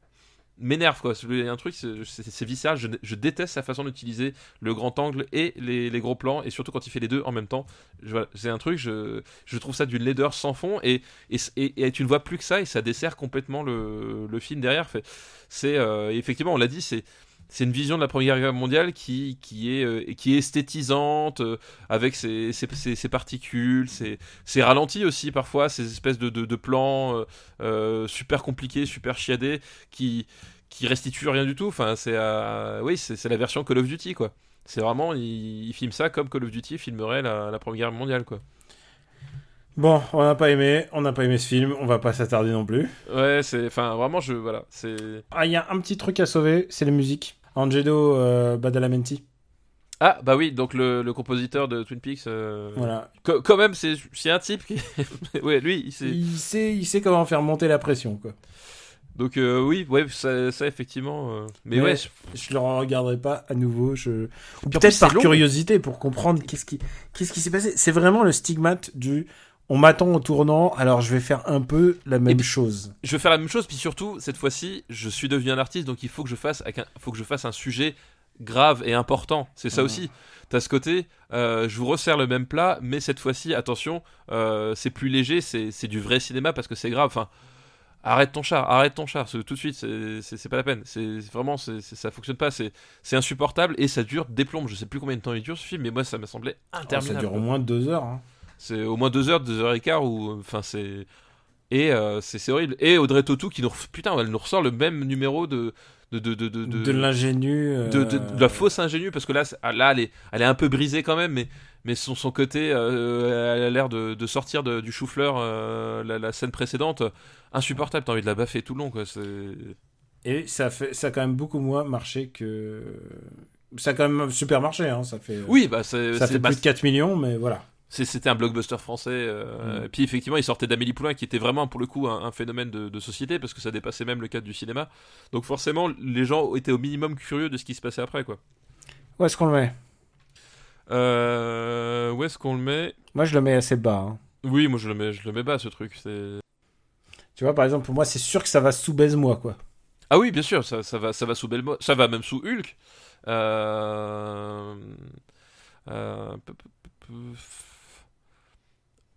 m'énerve quoi. Il y a un truc, c'est- viscéral. Je, déteste sa façon d'utiliser le grand angle et les, les gros plans, et surtout quand il fait les deux en même temps. Voilà, C'est un truc, je, je trouve ça d'une laideur sans fond, et, et, et, tu ne vois plus que ça, et ça dessert complètement le, le film derrière. C'est euh, effectivement, on l'a dit, c'est c'est une vision de la Première Guerre mondiale qui, qui, est, euh, qui est esthétisante, euh, avec ses, ses, ses- ses particules, ses, ralentis aussi parfois, ces espèces de, de, de plans euh, super compliqués, super chiadés, qui, qui restituent rien du tout. Enfin, c'est oui, c'est c'est la version Call of Duty, quoi. C'est vraiment, il, il filme ça comme Call of Duty filmerait la, la Première Guerre mondiale, quoi. Bon, on n'a pas aimé, on n'a pas aimé ce film, on va pas s'attarder non plus. Ouais, c'est, enfin, vraiment, je, voilà, c'est. Ah, il y a un petit truc à sauver, c'est les musiques. Angelo euh, Badalamenti. Ah, bah oui, donc le, le compositeur de Twin Peaks. euh, Voilà. co- quand même, c'est un type qui. <laughs> ouais, lui, il sait, il sait comment faire monter la pression, quoi. Donc euh, oui, ouais, ça, ça, effectivement. euh, Mais, Mais ouais, Je le regarderai pas à nouveau. Je... Peut-être par long. curiosité pour comprendre qu'est-ce qui, qu'est-ce qui s'est passé. C'est vraiment le stigmate du. On m'attend au tournant, alors je vais faire un peu la même puis- chose. je vais faire la même chose, puis surtout, cette fois-ci, je suis devenu un artiste, donc il faut que je fasse, avec un, faut que je fasse un sujet grave et important. C'est ça aussi. T'as ce côté, euh, je vous resserre le même plat, mais cette fois-ci, attention, euh, c'est plus léger, c'est du vrai cinéma parce que c'est grave. Enfin, arrête ton char, arrête ton char, tout de suite, c'est- pas la peine. C'est vraiment, c'est c'est- ça fonctionne pas, c'est c'est insupportable et ça dure des plombes. Je sais plus combien de temps il dure ce film, mais moi ça m'a semblé Oh, ça interminable. dure quoi. au moins deux heures. hein. C'est au moins deux heures, deux heures et quart ou enfin c'est et euh, c'est horrible. Et Audrey Tautou qui nous putain elle nous ressort le même numéro de de de de de, De, l'ingénu. euh, de- la fausse ingénue parce que là là elle est elle est un peu brisée quand même mais mais son son côté euh, elle a l'air de, de sortir de- du chou-fleur euh, la, la scène précédente insupportable t'as envie de la baffer tout le long quoi Et ça, fait, ça a quand même beaucoup moins marché que. Ça a quand même super marché. Hein. Ça fait, oui bah ça fait bah, plus de 4 millions, mais voilà. C'était un blockbuster français. euh, Mm. et Puis effectivement, il sortait d'Amélie Poulain, qui était vraiment pour le coup un, un phénomène de, de société, parce que ça dépassait même le cadre du cinéma. Donc forcément, les gens étaient au minimum curieux de ce qui se passait après, quoi. Où est-ce qu'on le met? Euh, où est-ce qu'on le met? Moi, je le mets assez bas. hein. Oui, moi je le mets, je le mets bas ce truc. Tu vois, par exemple, pour moi, c'est sûr que ça va sous baise-moi, quoi. ah oui, bien sûr, ça, ça va, ça va sous Belmo, ça va même sous Hulk. Euh... euh,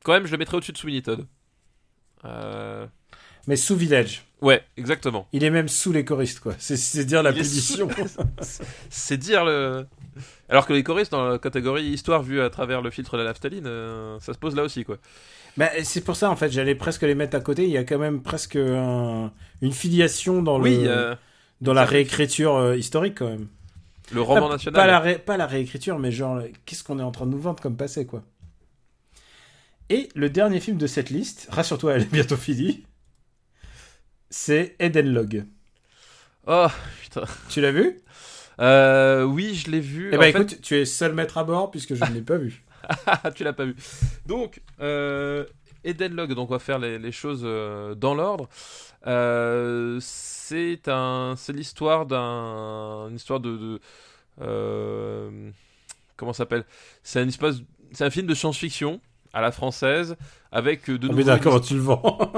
Quand même, je le mettrais au-dessus de Sweeney Todd. Euh, Mais sous Village. Ouais, exactement. Il est même sous les choristes, quoi. C'est- dire la Il est punition. <laughs> C'est dire le. Alors que les choristes, dans la catégorie histoire vue à travers le filtre de la naphtaline, euh, ça se pose là aussi, quoi. Bah, c'est pour ça, en fait, j'allais presque les mettre à côté. Il y a quand même presque un- une filiation dans, le, Oui, euh, dans la réécriture historique, quand même. le roman pas, national. Pas la, ré- pas la réécriture, mais genre, qu'est-ce qu'on est en train de nous vendre comme passé, quoi. Et le dernier film de cette liste, rassure-toi, elle est bientôt finie, c'est Eden Log. Oh, putain. Tu l'as vu? Euh, oui, je l'ai vu. Eh En ben fait- écoute, tu es seul maître à bord puisque je ne l'ai pas vu. <laughs> Tu l'as pas vu. Donc, euh, Eden Log, donc on va faire les, les choses euh, dans l'ordre. Euh, c'est un, c'est l'histoire d'un, une histoire de, de euh, comment ça s'appelle? C'est un espace, c'est un film de science-fiction à la française avec euh, de Ah, mais d'accord, tu le vends. <laughs>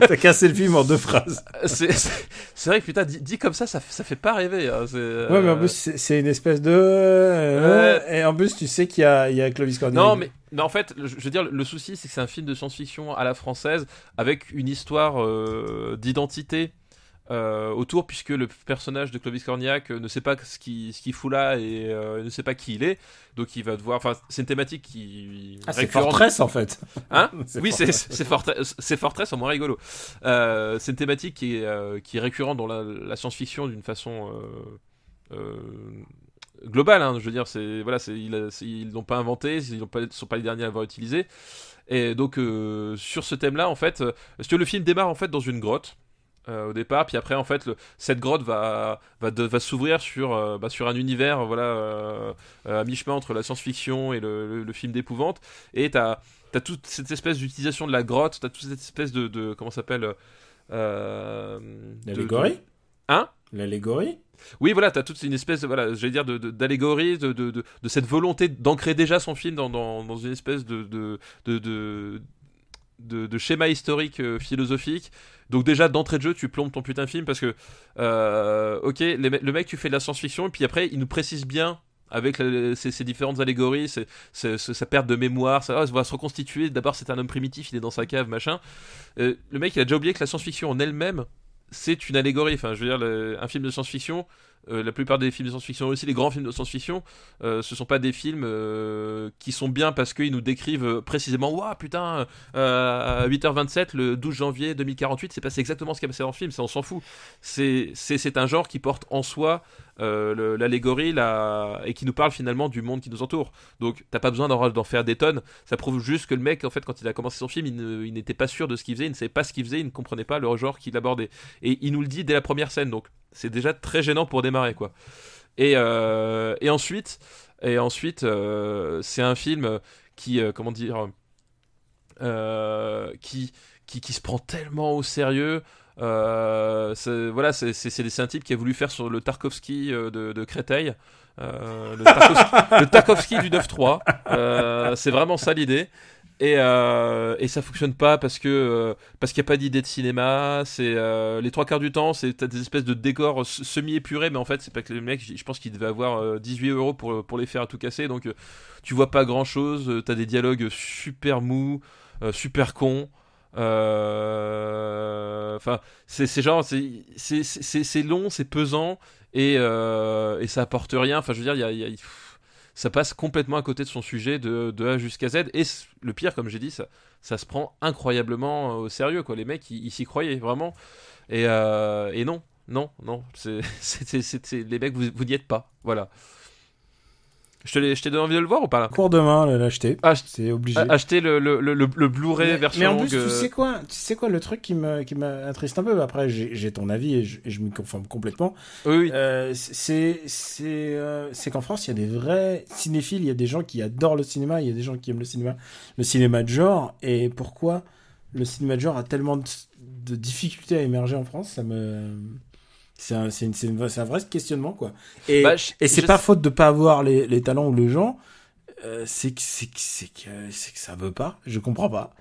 T'as cassé le film en deux phrases. c'est, c'est- vrai que putain, dit, dit comme ça, ça, fait- ça fait pas rêver. hein, c'est, Ouais, mais en euh, plus, c'est une espèce de. euh, Et en plus, tu sais qu'il y a, il y a Clovis Cornillac. Non, mais, mais en fait, je veux dire, le souci, c'est que c'est un film de science-fiction à la française avec une histoire euh, d'identité euh, autour, puisque le personnage de Clovis Cornillac euh, ne sait pas ce qu'il ce fout là et euh, ne sait pas qui il est. Donc il va devoir. Enfin, c'est une thématique qui. Ah, c'est. Fortress en fait. Hein <laughs> Oui, c'est Fortress. c'est Fortress, c'est Fortress en moins rigolo. Euh, c'est une thématique qui est, qui est récurrente dans la, la science-fiction d'une façon globale. hein. je veux dire, c'est voilà, c'est ils l'ont pas inventé, ils ne sont pas les derniers à l'avoir utilisé. Et donc sur ce thème-là, en fait, parce que le film démarre en fait dans une grotte. Euh, au départ, puis après en fait le- cette grotte va va, va s'ouvrir sur euh, bah, sur un univers voilà euh, à mi chemin entre la science-fiction et le, le- le film d'épouvante. Et t'as t'as toute cette espèce d'utilisation de la grotte, t'as toute cette espèce de, de comment ça s'appelle L'allégorie? de- Hein? L'allégorie? Oui, voilà, t'as toute une espèce, de, voilà, j'allais dire, d'allégorie, de, de, de, de cette volonté d'ancrer déjà son film dans, dans, dans une espèce de, de, schéma historique euh, philosophique. Donc déjà d'entrée de jeu, tu plombes ton putain de film parce que, euh, ok, le mec tu fais de la science-fiction et puis après il nous précise bien avec la- ces différentes allégories, sa perte de mémoire, ça ah, ça va se reconstituer. D'abord c'est un homme primitif, il est dans sa cave, machin. Euh, le mec il a déjà oublié que la science-fiction en elle-même c'est une allégorie. Enfin, je veux dire, un film de science-fiction, euh, la plupart des films de science-fiction, aussi les grands films de science-fiction, euh, ce sont pas des films euh, qui sont bien parce qu'ils nous décrivent précisément, waouh, putain, euh, à 8h27, le 12 janvier 2048, c'est passé exactement ce qui a passé dans le film, ça on s'en fout. C'est un genre qui porte en soi l'allégorie la... et qui nous parle finalement du monde qui nous entoure. Donc, t'as pas besoin d'en faire des tonnes. Ça prouve juste que le mec, en fait, quand il a commencé son film, il n'était pas sûr de ce qu'il faisait, il ne savait pas ce qu'il faisait, il ne comprenait pas le genre qu'il abordait. Et il nous le dit dès la première scène, donc c'est déjà très gênant pour démarrer, quoi. Et, euh, ensuite, et ensuite euh, c'est un film qui, euh, comment dire, qui, qui se prend tellement au sérieux. Euh, voilà, c'est un type qui a voulu faire sur le Tarkovsky euh, de, de Créteil. Euh, le, Tarkovsky, <laughs> le Tarkovsky du 9-3. Euh, c'est vraiment ça l'idée. Et, euh, et ça fonctionne pas parce que parce qu'il n'y a pas d'idée de cinéma. C'est les trois quarts du temps, c'est des espèces de décors s- semi-épurés, mais en fait c'est pas que les mecs. Je pense qu'ils devaient avoir euh, 18 euros pour pour les faire à tout casser. Donc tu vois pas grand chose. T'as des dialogues super mous, super cons. Euh, Enfin, c'est genre c'est long, c'est pesant et euh, et ça apporte rien. Enfin, je veux dire, il y a, ça passe complètement à côté de son sujet de, A jusqu'à Z. Et le pire, comme j'ai dit, ça, ça se prend incroyablement euh, au sérieux. Quoi. Les mecs, ils, s'y croyaient vraiment. Et, et non, non, non. <laughs> C'est- les mecs, vous, vous n'y êtes pas. Voilà. Je t'ai donné envie de le voir ou pas? Là Cours demain, l'acheter. Ah, C'est obligé. Acheter le, le, le, le- Blu-ray version mais en plus, longue, tu sais quoi? Tu sais quoi le truc qui me qui m'attriste un peu Après, j'ai ton avis et je, je m'y conforme complètement. Oui, oui. Euh, c'est euh, c'est qu'en France, il y a des vrais cinéphiles, il y a des gens qui adorent le cinéma, il y a des gens qui aiment le cinéma, le cinéma de genre. Et pourquoi le cinéma de genre a tellement de, de difficultés à émerger en France? Ça me c'est un, c'est une- c'est une- un vrai questionnement quoi. Et, Bah, je- et c'est pas faute de pas avoir les, les talents ou les gens, euh, c'est que c'est que c'est que ça veut pas. Je comprends pas.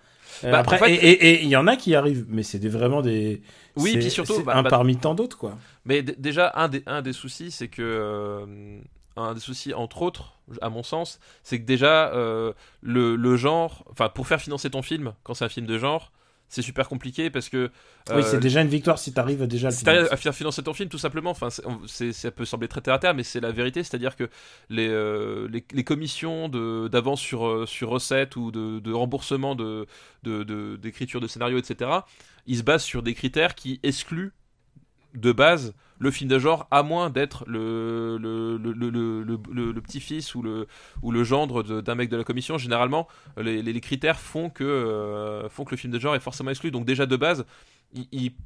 Euh, Bah, après, en fait- et- et et il y en a qui arrivent, mais c'est des, vraiment des. Oui, c'est- puis surtout, c'est bah, un parmi tant d'autres quoi. Mais déjà, un des, un des soucis, c'est que. euh, un des soucis, entre autres, à mon sens, c'est que déjà, le, le genre. Enfin, pour faire financer ton film, quand c'est un film de genre, c'est super compliqué parce que. oui, euh, c'est déjà une victoire si t'arrives déjà à le si t'arrives à faire financer ton film, tout simplement, enfin, c'est- ça peut sembler très terre à terre, mais c'est la vérité, c'est-à-dire que les, euh, les, les commissions de- d'avance sur, euh, sur recettes ou de, de remboursement de, de, de- d'écriture de scénario, etc., ils se basent sur des critères qui excluent de base le film de genre, à moins d'être le, le, le, le, petit-fils ou le, ou le gendre d'un mec de la commission. Généralement, les, les- critères font que, euh, font que le film de genre est forcément exclu. Donc déjà de base,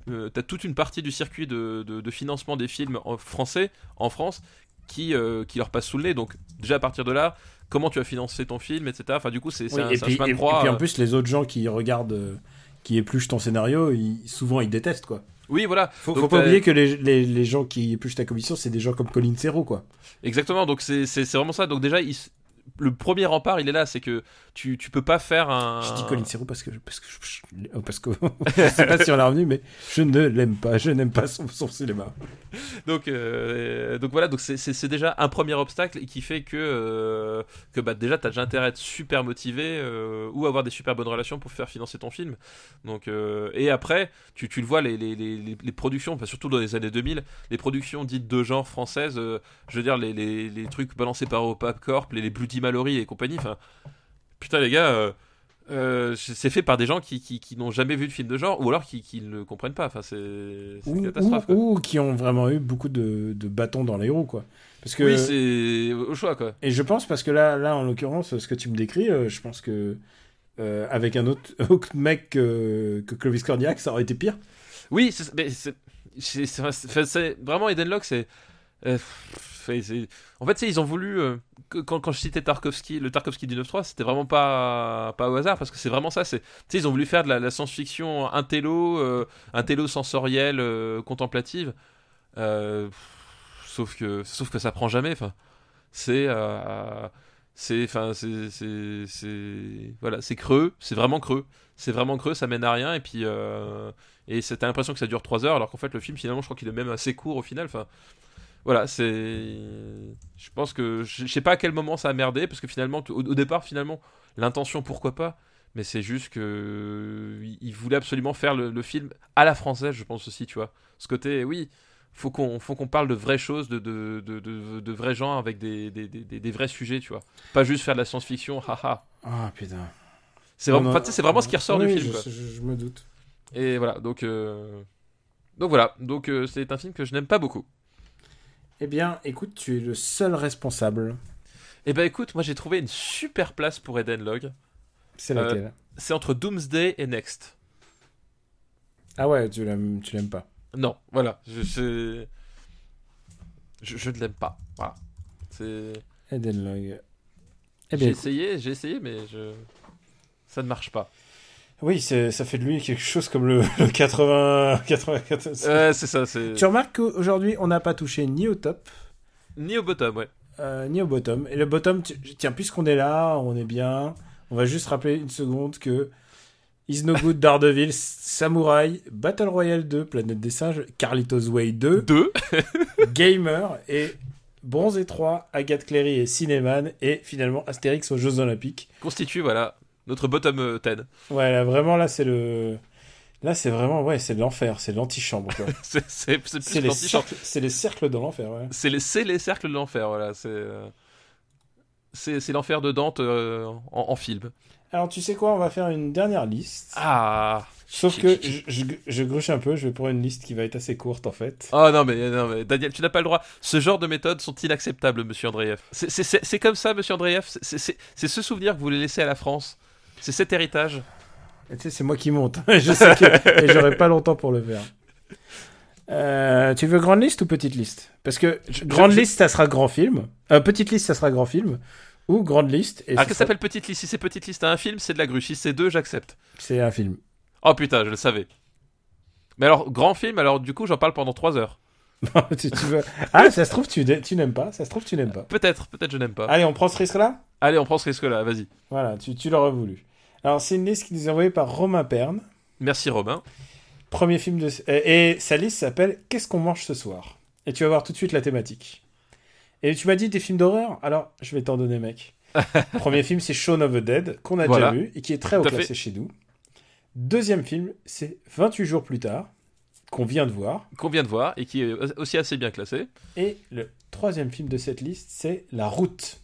euh, t'as toute une partie du circuit de, de, de financement des films en français, en France, qui, euh, qui leur passe sous le nez. Donc déjà à partir de là, comment tu vas financer ton film, etc. Enfin du coup, c'est Oui, un, et, puis, chemin de et- croix, et puis en euh. plus, les autres gens qui regardent, qui épluchent ton scénario, ils- souvent ils détestent quoi. Oui, voilà. Faut, Donc, faut pas t'as- oublier que les, les, les gens qui épluchent ta commission, c'est des gens comme Colin Serrault quoi. Exactement, donc c'est vraiment ça. Donc déjà, il le premier rempart, il est là, c'est que tu, tu peux pas faire un... Je dis Colin Serrault parce que parce que je, parce que <laughs> je sais pas si on est revenu, mais je ne l'aime pas, je n'aime pas son, son cinéma. Donc, euh, donc voilà, donc c'est- c'est c'est déjà un premier obstacle qui fait que, euh, que bah, déjà tu as déjà intérêt à être super motivé euh, ou avoir des super bonnes relations pour faire financer ton film. Donc, et après, tu, tu le vois, les, les, les, les productions, enfin, surtout dans les années 2000, les productions dites de genre françaises, je veux dire, les, les, les trucs balancés par Opap Corp, les, les Bloody Mallory et compagnie, enfin, putain les gars. euh, euh, c'est fait par des gens qui, qui, qui n'ont jamais vu de film de genre ou alors qui, qui ne le comprennent pas. Enfin, c'est une Ou, catastrophe. quoi. ou, qui ont vraiment eu beaucoup de, de bâtons dans les roues quoi. Parce que Oui, c'est au choix quoi. Et je pense parce que là, là en l'occurrence, ce que tu me décris, euh, je pense que euh, avec un autre, <laughs> autre mec que, que Clovis Cornillac, ça aurait été pire. Oui, c'est vraiment Eden Locke, c'est. euh, en fait, ils ont voulu. euh, quand, je citais Tarkovsky, le Tarkovsky du 9.3, c'était vraiment pas, pas au hasard, parce que c'est vraiment ça. Tu sais, ils ont voulu faire de la, science-fiction intello, euh, intello sensorielle, euh, contemplative. Euh, sauf, que, sauf que ça prend jamais. C'est. c'est c'est voilà c'est creux c'est vraiment creux c'est vraiment creux ça mène à rien et puis et t'as l'impression que ça dure 3 heures alors qu'en fait le film finalement je crois qu'il est même assez court au final enfin voilà c'est je pense que je sais pas à quel moment ça a merdé parce que finalement au, au départ finalement l'intention pourquoi pas mais c'est juste que il voulait absolument faire le, le film à la française je pense aussi tu vois ce côté oui faut qu'on faut qu'on parle de vraies choses de de, de, de, de vrais gens avec des, des, des, vrais sujets tu vois pas juste faire de la science-fiction haha Ah putain. c'est vraiment enfin, c'est vraiment ce qui ressort oui, du je, film quoi. je- je me doute. Et voilà, donc euh, donc voilà, donc euh, c'est un film que je n'aime pas beaucoup. Eh bien, écoute, tu es le seul responsable. Et ben écoute, moi j'ai trouvé une super place pour Eden Log. C'est Euh, laquelle? C'est entre Doomsday et Next. Ah ouais, tu l'aimes, tu l'aimes pas. Non, voilà, je je, je ne l'aime pas. Voilà. C'est Eden Log. Eh j'ai essayé, j'ai essayé mais je ça ne marche pas. Oui, c'est- ça fait de lui quelque chose comme le, le 80... 94. Ouais, c'est ça. Tu remarques qu'aujourd'hui, on n'a pas touché ni au top, Ni au bottom, ouais. euh, ni au bottom. Et le bottom, tiens, puisqu'on est là, on est bien, on va juste rappeler une seconde que Is No Good, Daredevil, Samurai, Battle Royale 2, Planète des Singes, Carlitos Way 2, Deux. <laughs> Gamer et Bronze et 3, Agathe Cléry et Cinéman, et finalement Astérix aux Jeux Olympiques. Constitue, voilà, notre bottom euh, 10. Ouais, là, vraiment, là, c'est le. Là, c'est vraiment, ouais, c'est l'enfer, c'est l'antichambre. <laughs> C'est les, cercles- les cercles de l'enfer, ouais. C'est les, cercles de l'enfer, voilà. C'est euh, l'enfer de Dante euh, en, en film. Alors, tu sais quoi, on va faire une dernière liste. Ah Sauf que je, je, je gruche un peu, je vais pour une liste qui va être assez courte, en fait. Oh non mais, non mais Daniel, tu n'as pas le droit. Ce genre de méthodes sont inacceptables, monsieur Andreev. C'est- comme ça, monsieur Andreev. C'est ce souvenir que vous voulez laisser à la France? C'est cet héritage. Et tu sais, c'est moi qui monte. <laughs> je sais que et j'aurai pas longtemps pour le faire. Euh, tu veux grande liste ou petite liste? Parce que Je- grande je- liste, ça sera grand film. Euh, petite liste, ça sera grand film. Ou grande liste. Et Ah, que ça s'appelle petite liste? Si c'est petite liste à un film, c'est de la grue. Si c'est deux, j'accepte. C'est un film. Oh putain, je le savais. Mais alors, grand film, alors du coup, j'en parle pendant trois heures. <laughs> tu, tu veux... Ah, ça se trouve, tu, tu n'aimes pas. Ça se trouve, tu n'aimes pas. Peut-être, peut-être je n'aime pas. Allez, on prend ce risque-là? Allez, on prend ce risque-là, vas-y. Voilà, tu, tu l'aurais voulu. Alors, c'est une liste qui nous est envoyée par Romain Perne. Merci Romain. Premier film de... Et, et sa liste s'appelle Qu'est-ce qu'on mange ce soir? Et tu vas voir tout de suite la thématique. Et tu m'as dit des films d'horreur? Alors, je vais t'en donner, mec. <laughs> Premier film, c'est Shaun of the Dead, qu'on a Voilà. déjà vu et qui est très haut classé chez nous. Deuxième film, c'est 28 jours plus tard, qu'on vient de voir. Qu'on vient de voir et qui est aussi assez bien classé. Et le troisième film de cette liste, c'est La Route.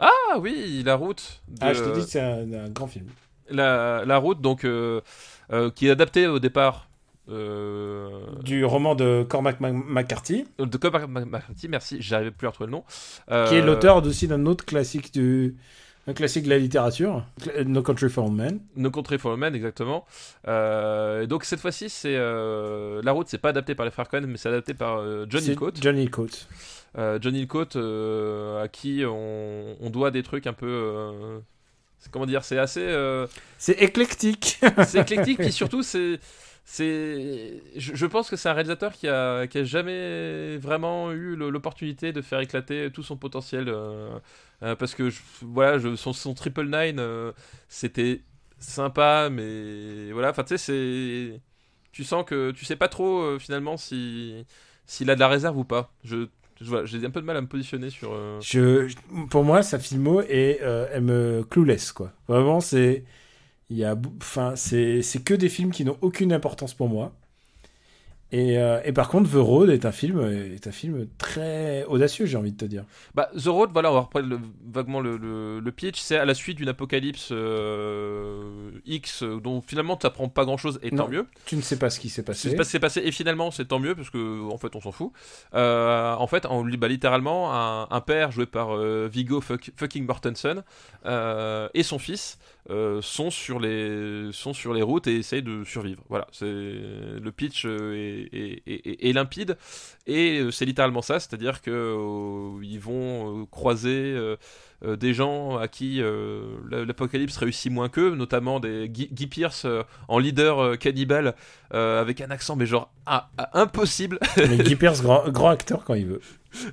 Ah oui, la route. de- Ah, je te dis que c'est un, un grand film. la, la route, donc, euh, euh, qui est adaptée au départ euh, Du roman de Cormac Mac- McCarthy, de Cormac McCarthy, merci, j'arrivais plus à retrouver le nom. Qui est l'auteur aussi d'un autre classique du... Un classique de la littérature, No Country for Old Men. No Country for Old Men, exactement. Euh, donc cette fois-ci, c'est euh, la route, c'est pas adapté par les frères Cohen, mais c'est adapté par euh, John C'est Hillcoat. John Hillcoat. Euh, John Hillcoat, euh, à qui on, on doit des trucs un peu. euh, comment dire C'est assez. euh, C'est éclectique. <laughs> c'est éclectique, puis surtout, c'est. C'est, je, je pense que c'est un réalisateur qui a, qui a jamais vraiment eu l'opportunité de faire éclater tout son potentiel, euh, euh, parce que je- voilà, je- son, son triple nine, euh, c'était sympa, mais voilà, enfin tu sais, c'est, tu sens que tu sais pas trop euh, finalement si s'il a de la réserve ou pas. Je, j'ai un peu de mal à me positionner sur. euh, Je, pour moi, sa filmo est, euh, elle me clouless quoi. Vraiment, c'est, il y a, c'est, c'est que des films qui n'ont aucune importance pour moi. Et, euh, et par contre, The Road est un film, est un film très audacieux, j'ai envie de te dire. Bah, The Road, voilà, on va reprendre le- vaguement le, le- le pitch. C'est à la suite d'une apocalypse euh, X, dont finalement tu apprends pas grand chose, et Non, tant mieux. Tu ne sais pas ce qui s'est passé. pas ce qui s'est passé, et finalement c'est tant mieux, parce que en fait on s'en fout. Euh, en fait, on bah, littéralement un, un père joué par fuck- fucking Mortensen et son fils euh, sont, sur les, sont sur les routes et essayent de survivre. Voilà, le pitch euh, est, limpide et euh, c'est littéralement ça, c'est-à-dire que euh, vont croiser des gens à qui la- l'apocalypse réussit moins qu'eux, notamment des Guy, Guy euh, en leader cannibale avec un accent mais genre ah, ah, impossible, Guy Pearce, grand, grand acteur quand il veut.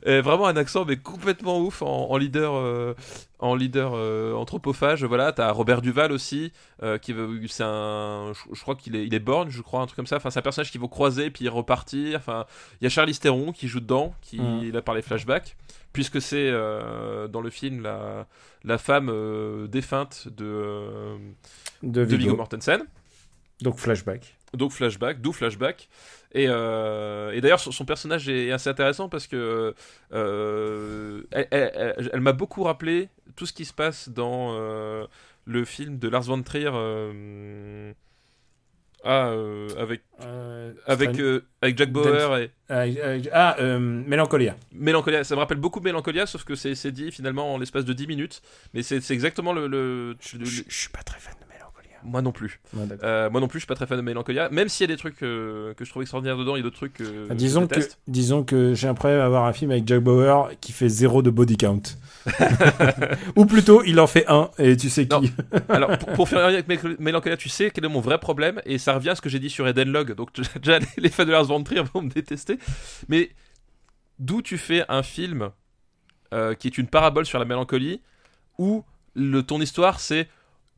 Et vraiment un accent mais complètement ouf en, en leader euh, en leader euh, anthropophage voilà t'as Robert Duval aussi euh, qui c'est un je, je crois qu'il est il est born je crois un truc comme ça enfin c'est un personnage qui va croiser puis repartir enfin il y a Charlize Theron qui joue dedans qui Mm. là par les flashbacks puisque c'est euh, dans le film la la femme euh, défunte de euh, De de Viggo Viggo. Mortensen Donc flashback. donc flashback, d'où flashback. Et, euh, et d'ailleurs, son, son personnage est assez intéressant parce que euh, elle, elle- elle- elle m'a beaucoup rappelé tout ce qui se passe dans euh, le film de Lars von Trier. ah, euh, avec Euh, avec euh, avec Jack Bauer et ah, euh, Mélancolia. Mélancolia. Ça me rappelle beaucoup Mélancolia, sauf que c'est dit finalement en l'espace de 10 minutes. Mais c'est exactement le, le- Je, je- je suis pas très fan de. Moi non plus. Ouais, d'accord. Euh, moi non plus, je suis pas très fan de Mélancolia. Même s'il y a des trucs euh, que je trouve extraordinaires dedans, il y a d'autres trucs que Ah, disons, que, disons que j'ai un problème à avoir un film avec Jack Bauer qui fait zéro de body count. <laughs> Ou plutôt, il en fait un, et tu sais qui. <laughs> Alors, pour, pour faire un lien avec Mél- Mélancolia, tu sais quel est mon vrai problème, et ça revient à ce que j'ai dit sur Eden Log. Donc, <laughs> déjà, les- fans de Lars von Trier vont me détester. Mais d'où tu fais un film euh, qui est une parabole sur la mélancolie, où le, ton histoire, c'est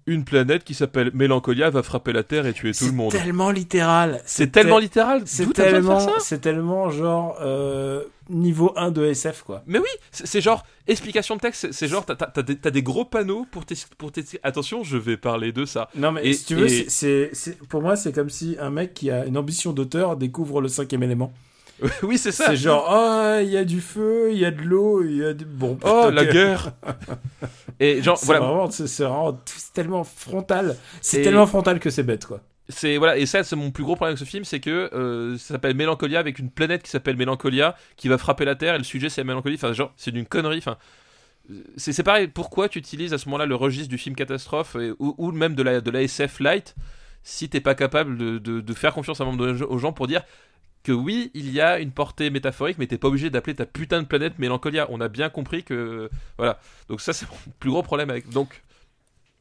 une planète qui s'appelle Mélancolia va frapper la Terre et tuer tout le monde. C'est tellement littéral. C'est tellement te- littéral. C'est tellement, c'est tellement genre euh, niveau 1 de SF quoi. Mais oui, c'est genre explication de texte, c'est- genre t'as- des, gros panneaux pour t'expliquer. Attention, je vais parler de ça. Non mais Et- si tu veux, et- c'est- pour moi c'est comme si un mec qui a une ambition d'auteur découvre le cinquième élément. <laughs> oui, c'est ça. C'est genre oh il y a du feu, il y a de l'eau, il y a du bon. Oh, putain, la que- guerre <laughs> Et genre, C'est voilà, vraiment, c'est, vraiment tellement frontal. C'est Et- tellement frontal que c'est bête quoi. c'est voilà, et ça, c'est mon plus gros problème avec ce film, c'est que euh, ça s'appelle Mélancolia avec une planète qui s'appelle Mélancolia qui va frapper la Terre et le sujet c'est la mélancolie. Enfin, genre, c'est d'une connerie. Enfin, c'est c'est pareil. Pourquoi tu utilises à ce moment-là le registre du film catastrophe et- ou, ou même de la de la SF light si t'es pas capable de, de, de faire confiance à un moment donné aux gens pour dire que oui, il y a une portée métaphorique, mais t'es pas obligé d'appeler ta putain de planète Mélancolia. On a bien compris que voilà. Donc ça, c'est mon <laughs> plus gros problème avec. Donc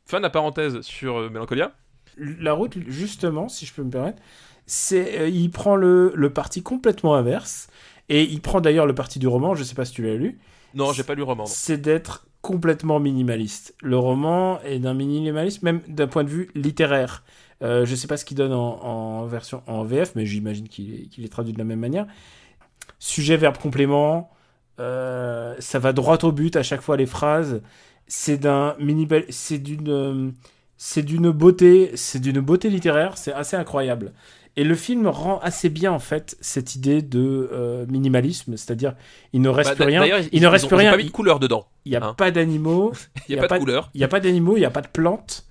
fin de la parenthèse sur euh, Mélancolia. La route justement, si je peux me permettre, c'est euh, il prend le, le parti complètement inverse et il prend d'ailleurs le parti du roman. Je sais pas si tu l'as lu. Non, j'ai pas lu le roman. c'est d'être complètement minimaliste. Le roman est d'un minimalisme, même d'un point de vue littéraire. Euh, je sais pas ce qu'il donne en, en version en VF, mais j'imagine qu'il est, traduit de la même manière. Sujet, verbe, complément. euh, ça va droit au but à chaque fois les phrases. C'est d'un minimal, c'est d'une, euh, c'est d'une beauté, c'est d'une beauté littéraire. C'est assez incroyable. Et le film rend assez bien en fait cette idée de euh, minimalisme, c'est-à-dire il ne reste Bah, plus rien, il ils- ne ils reste ont- plus rien, pas mis il- de couleur dedans. il n'y a Hein. pas d'animaux, <laughs> Il y y a a pas, pas de de- couleur. il n'y a pas d'animaux, il n'y a pas de plantes.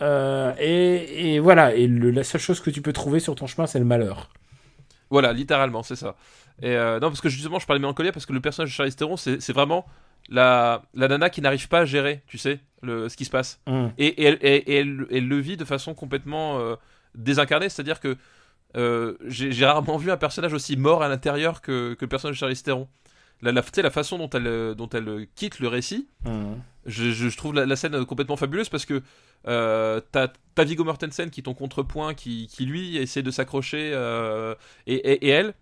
Euh, et, et voilà, et le- la seule chose que tu peux trouver sur ton chemin, c'est le malheur. Voilà, littéralement, c'est ça. Et euh, non, parce que justement, je parlais de mélancolia parce que le personnage de Charlize Theron, c'est vraiment la, la nana qui n'arrive pas à gérer, tu sais, le, ce qui se passe. Et, et elle, et- elle, elle le vit de façon complètement euh, désincarnée, c'est-à-dire que j'ai rarement vu un personnage aussi mort à l'intérieur que, que le personnage de Charlize Theron. La, la, tu sais, la façon dont elle, dont elle quitte le récit, je, je- je trouve la, la scène complètement fabuleuse parce que euh, t'as Viggo Mortensen qui est ton contrepoint, qui, qui lui essaie de s'accrocher, euh, et, et- et elle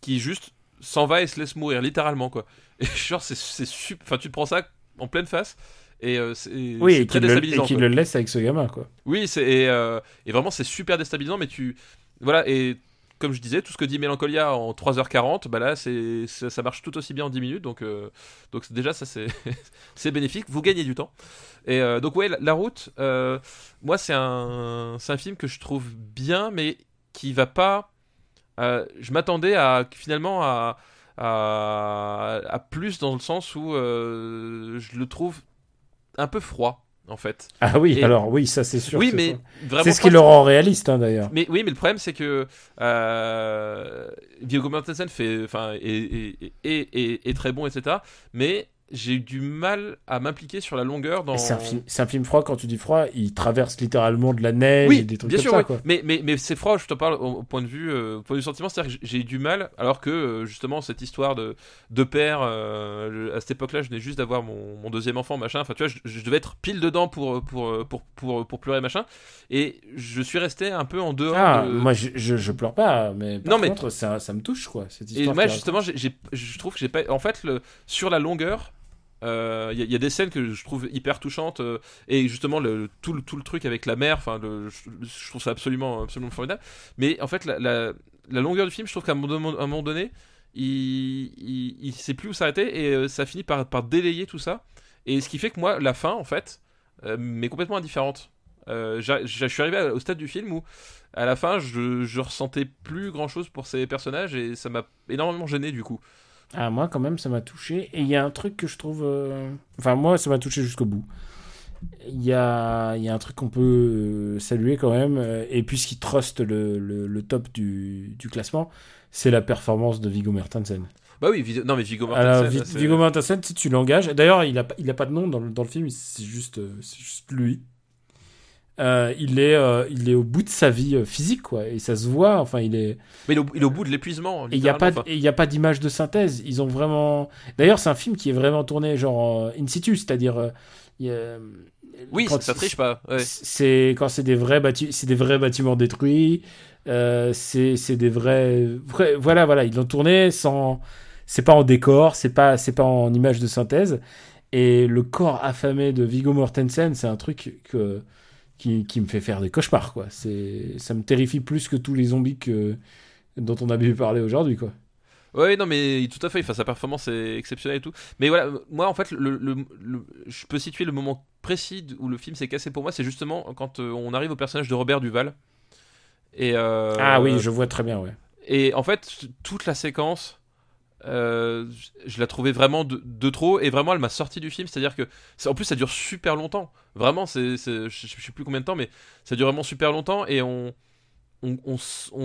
qui juste s'en va et se laisse mourir, littéralement quoi. <laughs> Et genre, c'est c'est sup- Enfin, tu te prends ça en pleine face. Et euh, c'est Oui, c'est et très qu'il le, et déstabilisant. quoi. le laisse avec ce gamin, quoi. Oui, c'est et, euh, et vraiment c'est super déstabilisant, mais tu voilà et comme je disais, tout ce que dit Mélancolia en 3h40, bah là c'est ça, marche tout aussi bien en 10 minutes, donc euh, donc déjà ça <laughs> c'est bénéfique, vous gagnez du temps. Et euh, donc ouais, la, route, euh, moi c'est un c'est un film que je trouve bien, mais qui va pas. euh, je m'attendais finalement à, plus dans le sens où je le trouve un peu froid en fait. Ah oui, Et- alors oui, ça c'est sûr. oui, mais c'est ce qui le rend réaliste, hein, d'ailleurs. mais oui, mais le problème c'est que euh, Viggo Mortensen fait, enfin, est, est, est- est- est très bon, etc. Mais j'ai eu du mal à m'impliquer sur la longueur dans. Et C'est un, film, c'est un film froid, quand tu dis froid, il traverse littéralement de la neige Oui, et des trucs bien comme sûr, ça, oui. quoi. Mais, mais, mais c'est froid, je te parle au, au point de vue, euh, au point de vue sentiment, c'est-à-dire que j'ai eu du mal, alors que euh, justement cette histoire de, de père, euh, à cette époque-là, je venais juste d'avoir mon, mon deuxième enfant, machin, enfin tu vois, je, je devais être pile dedans pour, pour, pour, pour, pour pleurer, machin, et je suis resté un peu en dehors Ah, de... moi je, je, je pleure pas, mais par Non, mais- contre, ça, ça me touche, quoi. Cette Et histoire moi, qu'il justement, j'ai- je trouve que j'ai pas. En fait, le, sur la longueur, euh, il il y a des scènes que je trouve hyper touchantes. euh, et justement, tout, le, truc avec la mer, enfin, je, trouve ça absolument, formidable. Mais en fait, la, longueur du film, je trouve qu'à un moment, donné, il, il, il sait plus où s'arrêter et euh, ça finit par, par délayer tout ça. Et ce qui fait que moi, la fin, en fait, euh, m'est complètement indifférente. Euh, je suis arrivé au stade du film où, à la fin, je, je ressentais plus grand chose pour ces personnages et ça m'a énormément gêné du coup. Ah, moi, quand même, ça m'a touché. Et il y a un truc que je trouve. euh, Enfin, moi, ça m'a touché jusqu'au bout. Il y a, il y a un truc qu'on peut euh, saluer quand même. euh, Et puisqu'il truste le, le, le top du, du classement, c'est la performance de Viggo Mortensen. Bah oui, Vid- non mais Viggo. Alors, là, Vi- c'est- Viggo Mortensen, si tu l'engages. D'ailleurs, il a, pas- il a pas de nom dans le, dans le film, c'est juste, euh, c'est juste lui. Euh, il est, euh, il est au bout de sa vie euh, physique, quoi. Et ça se voit. Enfin, il est. Mais il est au, il est au bout de l'épuisement. Et il n'y a pas, littéralement. d- et il y a pas d'image de synthèse. Ils ont vraiment. D'ailleurs, c'est un film qui est vraiment tourné genre in situ, c'est-à-dire. euh, oui, quand ça triche pas. Ouais. C'est quand c'est des vrais c'est des vrais bâtiments détruits. c'est des vrais, vrais- Voilà, voilà. Ils l'ont tourné sans. C'est pas en décor, c'est pas, c'est pas en image de synthèse. Et le corps affamé de Viggo Mortensen, c'est un truc que qui, qui me fait faire des cauchemars, quoi. C'est, ça me terrifie plus que tous les zombies que, dont on a pu parler aujourd'hui, quoi. Ouais, non, mais tout à fait. Enfin, sa performance est exceptionnelle et tout. Mais voilà, moi, en fait, le, le- le- je peux situer le moment précis où le film s'est cassé pour moi. C'est justement quand euh, on arrive au personnage de Robert Duval. Et euh, ah oui, je vois très bien, ouais. Et en fait, toute la séquence, euh, je la trouvais vraiment de, trop. Et vraiment, elle m'a sorti du film. C'est-à-dire que, c'est- en plus, ça dure super longtemps. Vraiment, c'est, c'est- je, sais plus combien de temps, mais ça dure vraiment super longtemps. Et on,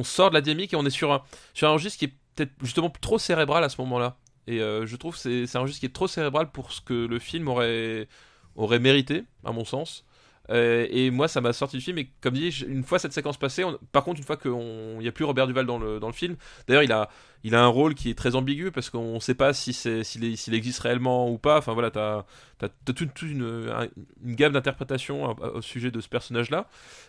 sort de la dynamique et on est sur un, sur un registre qui est peut-être justement trop cérébral à ce moment-là. Et euh, je trouve que c'est, c'est un registre qui est trop cérébral pour ce que le film aurait, aurait mérité, à mon sens. Euh, et moi, ça m'a sorti du film. Et comme dit, une fois cette séquence passée, on- par contre, une fois qu'il n'y a plus Robert Duval dans le, dans le film, d'ailleurs, il a, il a un rôle qui est très ambigu parce qu'on ne sait pas si s'il, s'il existe réellement ou pas. Enfin voilà, tu as, toute, toute une, un- une gamme d'interprétations au sujet de ce personnage-là.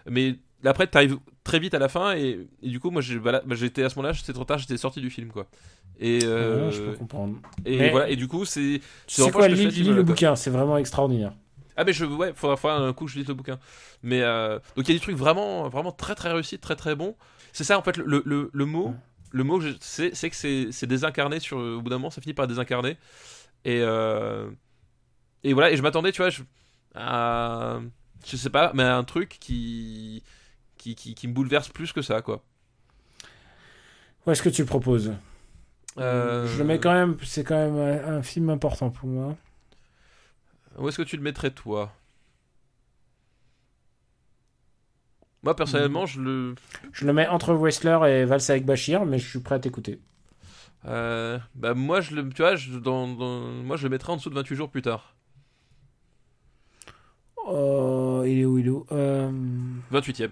Mais après, tu arrives très vite à la fin. Et, et du coup, moi, bah j'étais à ce moment-là, c'était trop tard, j'étais sorti du film. quoi. Et, euh, Ouais, je peux comprendre. et Mais- voilà, et du coup, c'est. C'est reproche quoi, lis, le bouquin, c'est vraiment extraordinaire. Ah mais je ouais, faudra faire un coup que je lise le bouquin. Mais euh, donc il y a des trucs vraiment vraiment très très réussis, très très bons. C'est ça en fait le, le, le mot le mot c'est que c'est c'est désincarné sur au bout d'un moment ça finit par désincarner et euh, et voilà et je m'attendais tu vois je, à je sais pas mais à un truc qui qui, qui qui me bouleverse plus que ça quoi. Où est-ce que tu le proposes? Euh, Je le mets quand même, c'est quand même un, un film important pour moi. Où est-ce que tu le mettrais toi? Moi personnellement je le Je le mets entre Wrestler et Valse avec Bachir, mais je suis prêt à t'écouter. Euh, bah moi je le tu vois je, dans, dans- moi je le mettrais en dessous de 28 jours plus tard. Oh, il est où, il est où? Euh, 28ème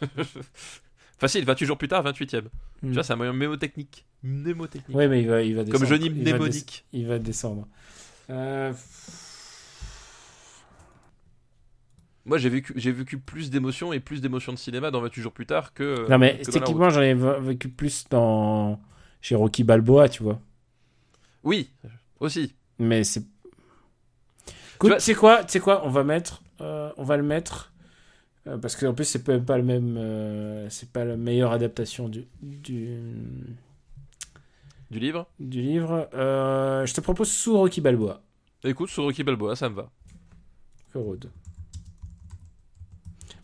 <laughs> facile 28 jours plus tard 28ème tu hmm. vois c'est un moyen mémotechnique mnémotechnique. Ouais, mais il va, il va descendre. comme Johnny mnémonique. il va descendre. Euh, moi j'ai vécu j'ai vécu plus d'émotions et plus d'émotions de cinéma dans 28 jours plus tard que Non, mais techniquement, j'en ai vécu plus dans chez Rocky Balboa, tu vois. oui aussi Mais c'est. Écoute, tu sais quoi, tu sais quoi, on va mettre, euh, on va le mettre euh, parce qu'en plus c'est même pas le même, euh, c'est pas la meilleure adaptation du du, du livre? du livre. Euh, je te propose sous Rocky Balboa. écoute sur Rocky Balboa ça me va Road.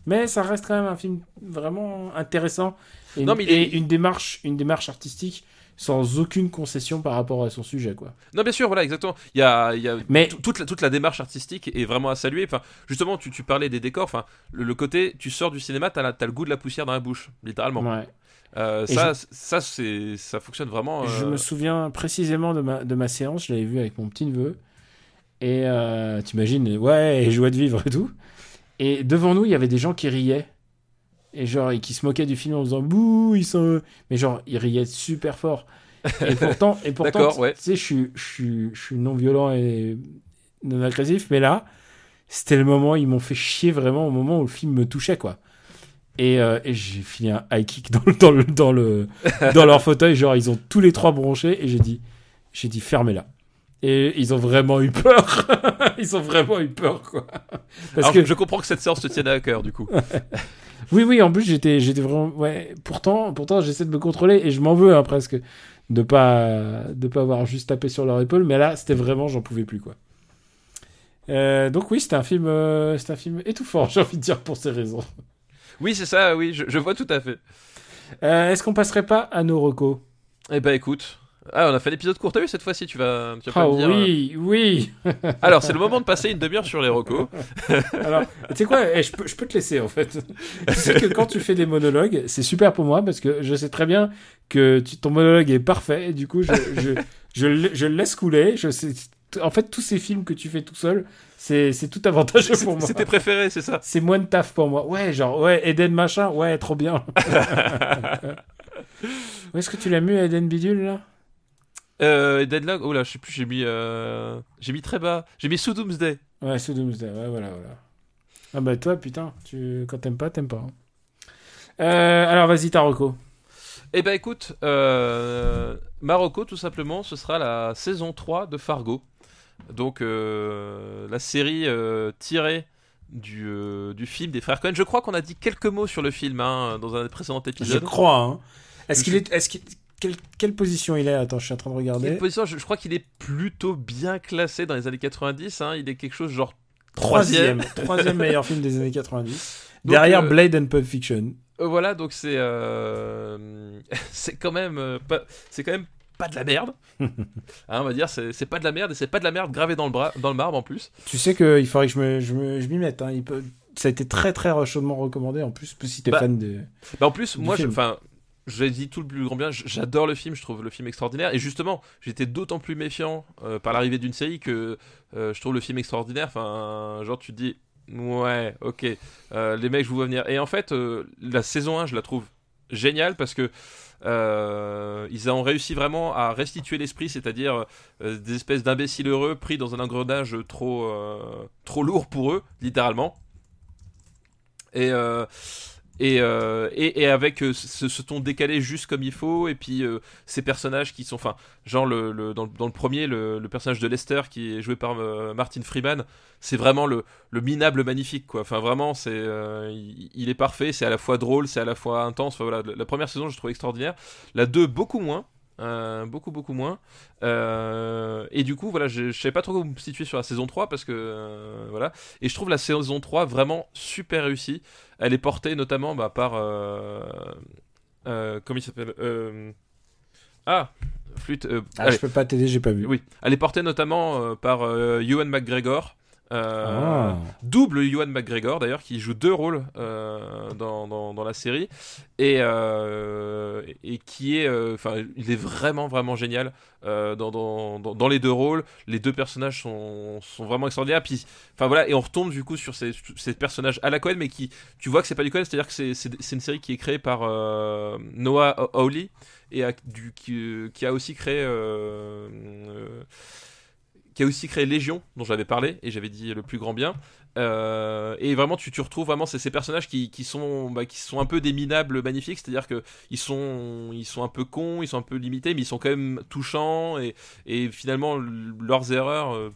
Mais ça reste quand même un film vraiment intéressant et, une, Non, mais et est- une démarche, une démarche artistique sans aucune concession par rapport à son sujet, quoi. non bien sûr voilà exactement il y a, il y a Mais tout- toute la, toute la démarche artistique est vraiment à saluer. Enfin, justement, tu, tu parlais des décors. Enfin, le, le côté, tu sors du cinéma, t'as, t'as le goût de la poussière dans la bouche, littéralement. ouais. Euh, ça, ça, c'est, ça fonctionne vraiment. Je euh, me souviens précisément de ma, de ma séance, je l'avais vu avec mon petit neveu. Et euh, t'imagines, ouais, et joie de vivre et tout. Et devant nous, il y avait des gens qui riaient. Et genre, et qui se moquaient du film en faisant bouh, ils sont. Mais genre, ils riaient super fort. Et <laughs> pourtant, et pourtant tu ouais. sais, je suis, je non violent et non agressif, mais là, c'était le moment, ils m'ont fait chier vraiment au moment où le film me touchait, quoi. Et, euh, et j'ai fini un high kick dans le, dans le, dans le, <laughs> dans leur fauteuil, genre ils ont tous les trois bronché et j'ai dit, j'ai dit fermez-la. Et ils ont vraiment eu peur. <laughs> ils ont vraiment eu peur, quoi. Parce Alors, que je comprends que cette séance te tienne à cœur, du coup. <laughs> oui, oui, en plus j'étais, j'étais vraiment, ouais. Pourtant, pourtant j'essaie de me contrôler et je m'en veux hein, presque de pas, de pas avoir juste tapé sur leur épaule. Mais là, c'était vraiment, j'en pouvais plus, quoi. Euh, donc oui, c'était un film, euh, un film étouffant, <laughs> j'ai envie de dire pour ces raisons. Oui, c'est ça, oui, je, je vois tout à fait. Euh, est-ce qu'on passerait pas à nos recos? Eh ben, écoute. Ah, on a fait l'épisode court, t'as vu cette fois-ci, tu vas, tu vas pas Ah me dire. oui, oui. euh, <laughs> Alors, c'est le moment de passer une demi-heure sur les recos. <laughs> Alors, tu sais quoi, eh, je, peux, je peux te laisser en fait. <laughs> tu sais que quand tu fais des monologues, c'est super pour moi parce que je sais très bien que tu- ton monologue est parfait et du coup, je, je, je, le- je le laisse couler. Je sais en fait, tous ces films que tu fais tout seul, c'est c'est tout avantageux pour moi. C'est tes préférés, c'est ça C'est moins de taf pour moi. Ouais, genre, ouais, Eden machin, ouais, trop bien. Où est-ce que tu l'as mis, Eden Bidule, là? Euh, et Deadlock, oh là, je sais plus, j'ai mis, euh, j'ai mis très bas. J'ai mis sous Doomsday. Ouais, sous Doomsday, ouais, voilà, voilà. Ah bah toi, putain, tu... quand t'aimes pas, t'aimes pas. hein. Euh, alors, vas-y, Taroko. Eh ben écoute, euh, Marocco, tout simplement, ce sera la saison 3 de Fargo. Donc, euh, la série euh, tirée du, euh, du film des frères Cohen. Je crois qu'on a dit quelques mots sur le film hein, dans un précédent Je épisode. crois, hein. Est-ce Je- qu'il est... Est-ce qu'il... Quelle... quelle position il est? Attends, je suis en train de regarder. Quelle position? Je, je crois qu'il est plutôt bien classé dans les années 90. hein. Il est quelque chose genre Troisième. troisième. Troisième meilleur film des années 90. Donc, Derrière euh, Blade and Pulp Fiction. Euh, voilà, donc c'est euh, <laughs> c'est quand même pas c'est quand même pas de la merde. <laughs> Hein, on va dire c'est pas de la merde et c'est pas de la merde gravée dans le bras dans le marbre en plus. Tu sais qu'il faudrait que je me- je me- je m'y mette. Hein. Il peut... Ça a été très très chaudement recommandé en plus, si t'es Bah, fan de. Bah, en plus, moi, je- enfin, j'ai dit tout le plus grand bien. J'adore le film, je trouve le film extraordinaire. Et justement, j'étais d'autant plus méfiant euh, par l'arrivée d'une série que euh, je trouve le film extraordinaire. Enfin, genre, tu te dis, ouais, ok, euh, les mecs, je vous vois venir. Et en fait, la saison 1, je la trouve géniale parce que. ils ont réussi vraiment à restituer l'esprit, c'est-à-dire des espèces d'imbéciles heureux pris dans un engrenage trop, trop lourd pour eux, littéralement. Et, et, euh, et, et avec euh, ce, ton décalé juste comme il faut, et puis euh, ces personnages qui sont, enfin, genre le, dans, dans le premier, le, personnage de Lester qui est joué par Martin Freeman, c'est vraiment le, le minable magnifique, quoi. Enfin, vraiment, c'est, il, est parfait, c'est à la fois drôle, c'est à la fois intense. Voilà, la première saison, je trouve extraordinaire. La 2, beaucoup moins. Euh, beaucoup beaucoup moins Euh, et du coup voilà je, je savais pas trop où me situer sur la saison 3 parce que euh, voilà et je trouve la saison 3 vraiment super réussie elle est portée notamment bah, par. Comment il s'appelle Ah Flûte. Ah, je peux pas t'aider, j'ai pas vu. Oui, elle est portée notamment par Ewan McGregor. Euh, Ah. Double Ewan McGregor d'ailleurs, qui joue deux rôles euh, dans, dans, dans la série et, euh, et qui est, enfin, il est vraiment vraiment génial dans, dans, les deux rôles. Les deux personnages sont, sont vraiment extraordinaires. Puis, enfin voilà, et on retombe du coup sur ces, ces personnages à la Cohen, mais qui, tu vois que c'est pas du Cohen, c'est-à-dire que c'est, une série qui est créée par Noah Hawley et a- du, qui, qui a aussi créé. Qui a aussi créé Légion, dont j'avais parlé, et j'avais dit le plus grand bien. Euh, et vraiment, tu, tu retrouves vraiment ces, ces personnages qui, qui sont, bah, qui sont un peu des minables magnifiques, c'est-à-dire que ils sont, ils sont un peu cons, ils sont un peu limités, mais ils sont quand même touchants, et, et finalement, leurs erreurs euh,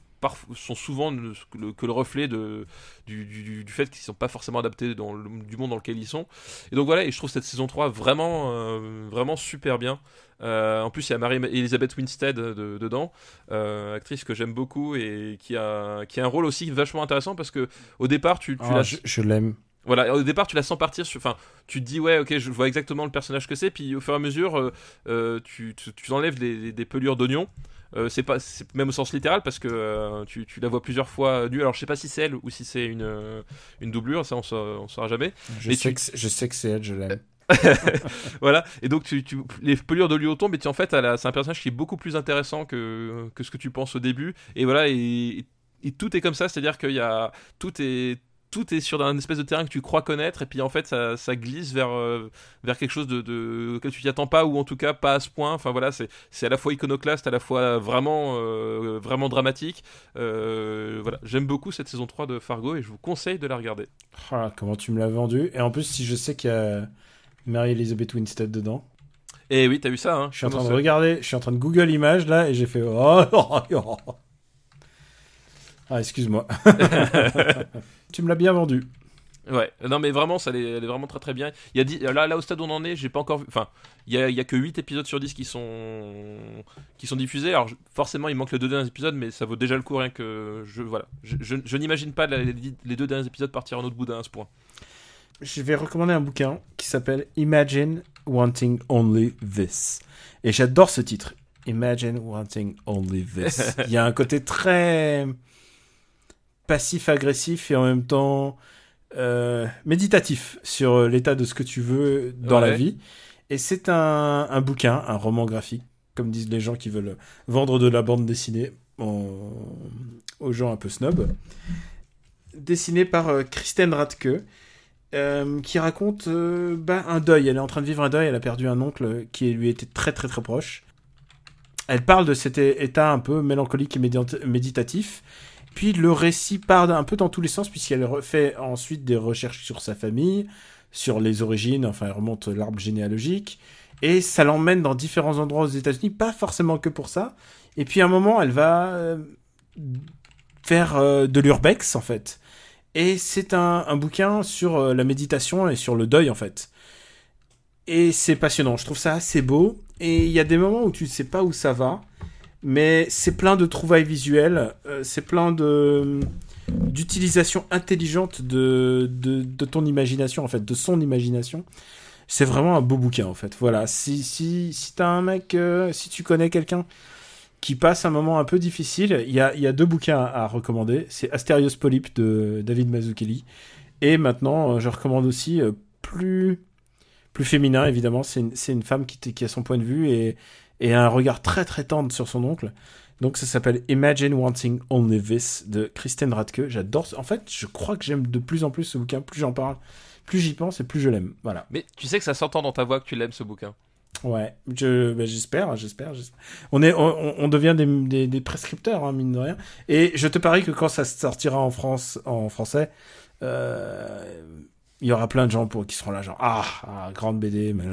sont souvent ne- que le, que le reflet de, du, du- du fait qu'ils sont pas forcément adaptés dans le, du monde dans lequel ils sont. Et donc voilà, et je trouve cette saison 3 vraiment, euh, vraiment super bien. Euh, en plus, il y a Marie-Elisabeth Winstead de- dedans, euh, actrice que j'aime beaucoup et qui a, qui a un rôle aussi vachement intéressant parce que au départ, tu, tu Ah, la, je je l'aime. Voilà, au départ, tu la sens partir sur. Enfin, tu te dis, ouais, ok, je vois exactement le personnage que c'est, puis au fur et à mesure, euh, euh, tu, tu, tu enlèves des, des pelures d'oignon. Euh, c'est pas c'est même au sens littéral parce que euh, tu, tu la vois plusieurs fois nue alors je sais pas si c'est elle ou si c'est une, une doublure ça on saura, on saura jamais Je Mais sais, tu- que c'est- je sais que c'est elle, je l'aime. <laughs> voilà et donc tu, tu- les pelures de lui tombent et tu, en fait c'est un personnage qui est beaucoup plus intéressant que, que ce que tu penses au début et voilà et, et tout est comme ça c'est à dire qu'il y a tout est tout est sur un espèce de terrain que tu crois connaître et puis en fait ça, ça glisse vers euh, vers quelque chose de, de auquel tu t'y attends pas ou en tout cas pas à ce point enfin voilà c'est c'est à la fois iconoclaste à la fois vraiment euh, vraiment dramatique Euh, voilà j'aime beaucoup cette saison 3 de Fargo et je vous conseille de la regarder Ah, comment tu me l'as vendu. Et en plus, si je sais qu'il y a Mary-Elizabeth Winstead dedans, et oui t'as vu ça hein je suis en train de regarder, je suis en train de Google Images là, et j'ai fait. Oh, oh, oh. Ah, excuse-moi. <laughs> tu me l'as bien vendu. Ouais, non mais vraiment, ça, elle est, elle est vraiment très très bien. Il y a dix- là, là au stade où on en est, j'ai pas encore vu. Enfin, il y a, il y a que 8 épisodes sur 10 qui sont, qui sont diffusés. Alors forcément, il manque les deux derniers épisodes, mais ça vaut déjà le coup rien que. Je, voilà. je, je- je n'imagine pas la- les, les deux derniers épisodes partir en autre boudin à ce point. Je vais recommander un bouquin qui s'appelle Imagine Wanting Only This. Et j'adore ce titre. Imagine Wanting Only This. <laughs> Il y a un côté très passif-agressif et en même temps euh, méditatif sur l'état de ce que tu veux dans la vie. Et c'est un, un bouquin, un roman graphique, comme disent les gens qui veulent vendre de la bande dessinée. en- aux gens un peu snobs. Dessiné par euh, Kristen Radke, euh, qui raconte euh, bah, un deuil. Elle est en train de vivre un deuil. Elle a perdu un oncle qui lui était très très très proche. Elle parle de cet état un peu mélancolique et méditatif. Puis le récit part un peu dans tous les sens, puisqu'elle refait ensuite des recherches sur sa famille, sur les origines, enfin elle remonte l'arbre généalogique, et ça l'emmène dans différents endroits aux États-Unis, pas forcément que pour ça. Et puis à un moment, elle va euh, faire euh, de l'urbex en fait. Et c'est un, un bouquin sur euh, la méditation et sur le deuil en fait. Et c'est passionnant, je trouve ça assez beau. Et il y a des moments où tu ne sais pas où ça va, mais c'est plein de trouvailles visuelles, euh, c'est plein d'utilisation intelligente de, de, ton imagination, en fait, de son imagination. C'est vraiment un beau bouquin, en fait. Voilà, si, si, si t'as un mec, euh, si tu connais quelqu'un qui passe un moment un peu difficile, il y a, y a deux bouquins à, recommander. C'est Asterios Polype de David Mazzucchelli. Et maintenant, euh, je recommande aussi plus, plus féminin, évidemment. C'est une, une femme qui, qui a son point de vue et, et un regard très très tendre sur son oncle. Donc ça s'appelle Imagine Wanting Only This de Kristen Radke. J'adore. En fait, je crois que j'aime de plus en plus ce bouquin. Plus j'en parle, plus j'y pense et plus je l'aime. Voilà. Mais tu sais que ça s'entend dans ta voix que tu l'aimes ce bouquin. Ouais. Je, ben, j'espère, j'espère, j'espère. On est, on, on devient des, des, des prescripteurs, hein, mine de rien. Et je te parie que quand ça sortira en France, en français, euh, il y aura plein de gens pour qui seront là, genre ah, ah, grande BD, mais,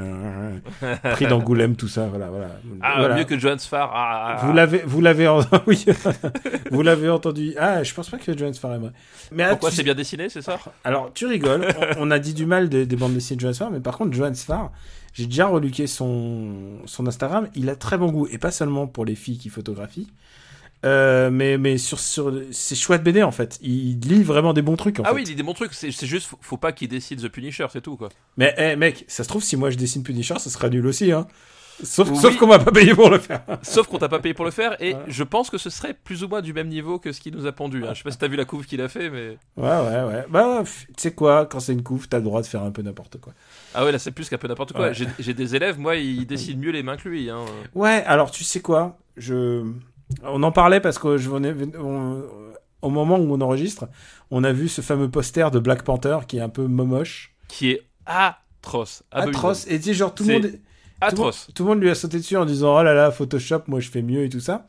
prix d'Angoulême, tout ça, voilà, voilà. Ah, Voilà. mieux que Johan Sfar. Ah, ah, Vous l'avez, vous l'avez, en- <laughs> oui, vous l'avez entendu. Ah, je pense pas que Johannes Farr aimerait. Mais ah, Pourquoi tu- c'est bien dessiné, c'est ça? Alors, tu rigoles. on, on a dit du mal des, des bandes dessinées de Johannes Farr, mais par contre, Johannes Farr, j'ai déjà reluqué son son Instagram. Il a très bon goût et pas seulement pour les filles qui photographient. Euh, mais mais sur sur c'est chouette BD en fait. Il lit vraiment des bons trucs en Ah fait. oui, il dit des bons trucs. C'est c'est juste, faut, faut pas qu'il décide The Punisher, c'est tout quoi. Mais eh, mec, ça se trouve si moi je dessine Punisher, ça sera nul aussi hein. Sauf, Oui. sauf qu'on m'a pas payé pour le faire. <laughs> Sauf qu'on t'a pas payé pour le faire, et Ouais. je pense que ce serait plus ou moins du même niveau que ce qu'il nous a pondu. hein. Je sais pas si t'as vu la couve qu'il a fait, mais. Ouais ouais ouais. Bah tu sais quoi, quand c'est une couve, t'as le droit de faire un peu n'importe quoi. Ah ouais, là c'est plus qu'un peu n'importe quoi. Ouais. J'ai des élèves, moi, ils dessinent mieux les mains que lui. Hein. Ouais, alors tu sais quoi Je on en parlait parce que je venais on- au moment où on enregistre, on a vu ce fameux poster de Black Panther qui est un peu momoche, Qui est atroce. abominable. atroce et tu sais genre tout le monde Atroce. Tout le monde lui a sauté dessus en disant "Oh là là, Photoshop, moi je fais mieux et tout ça."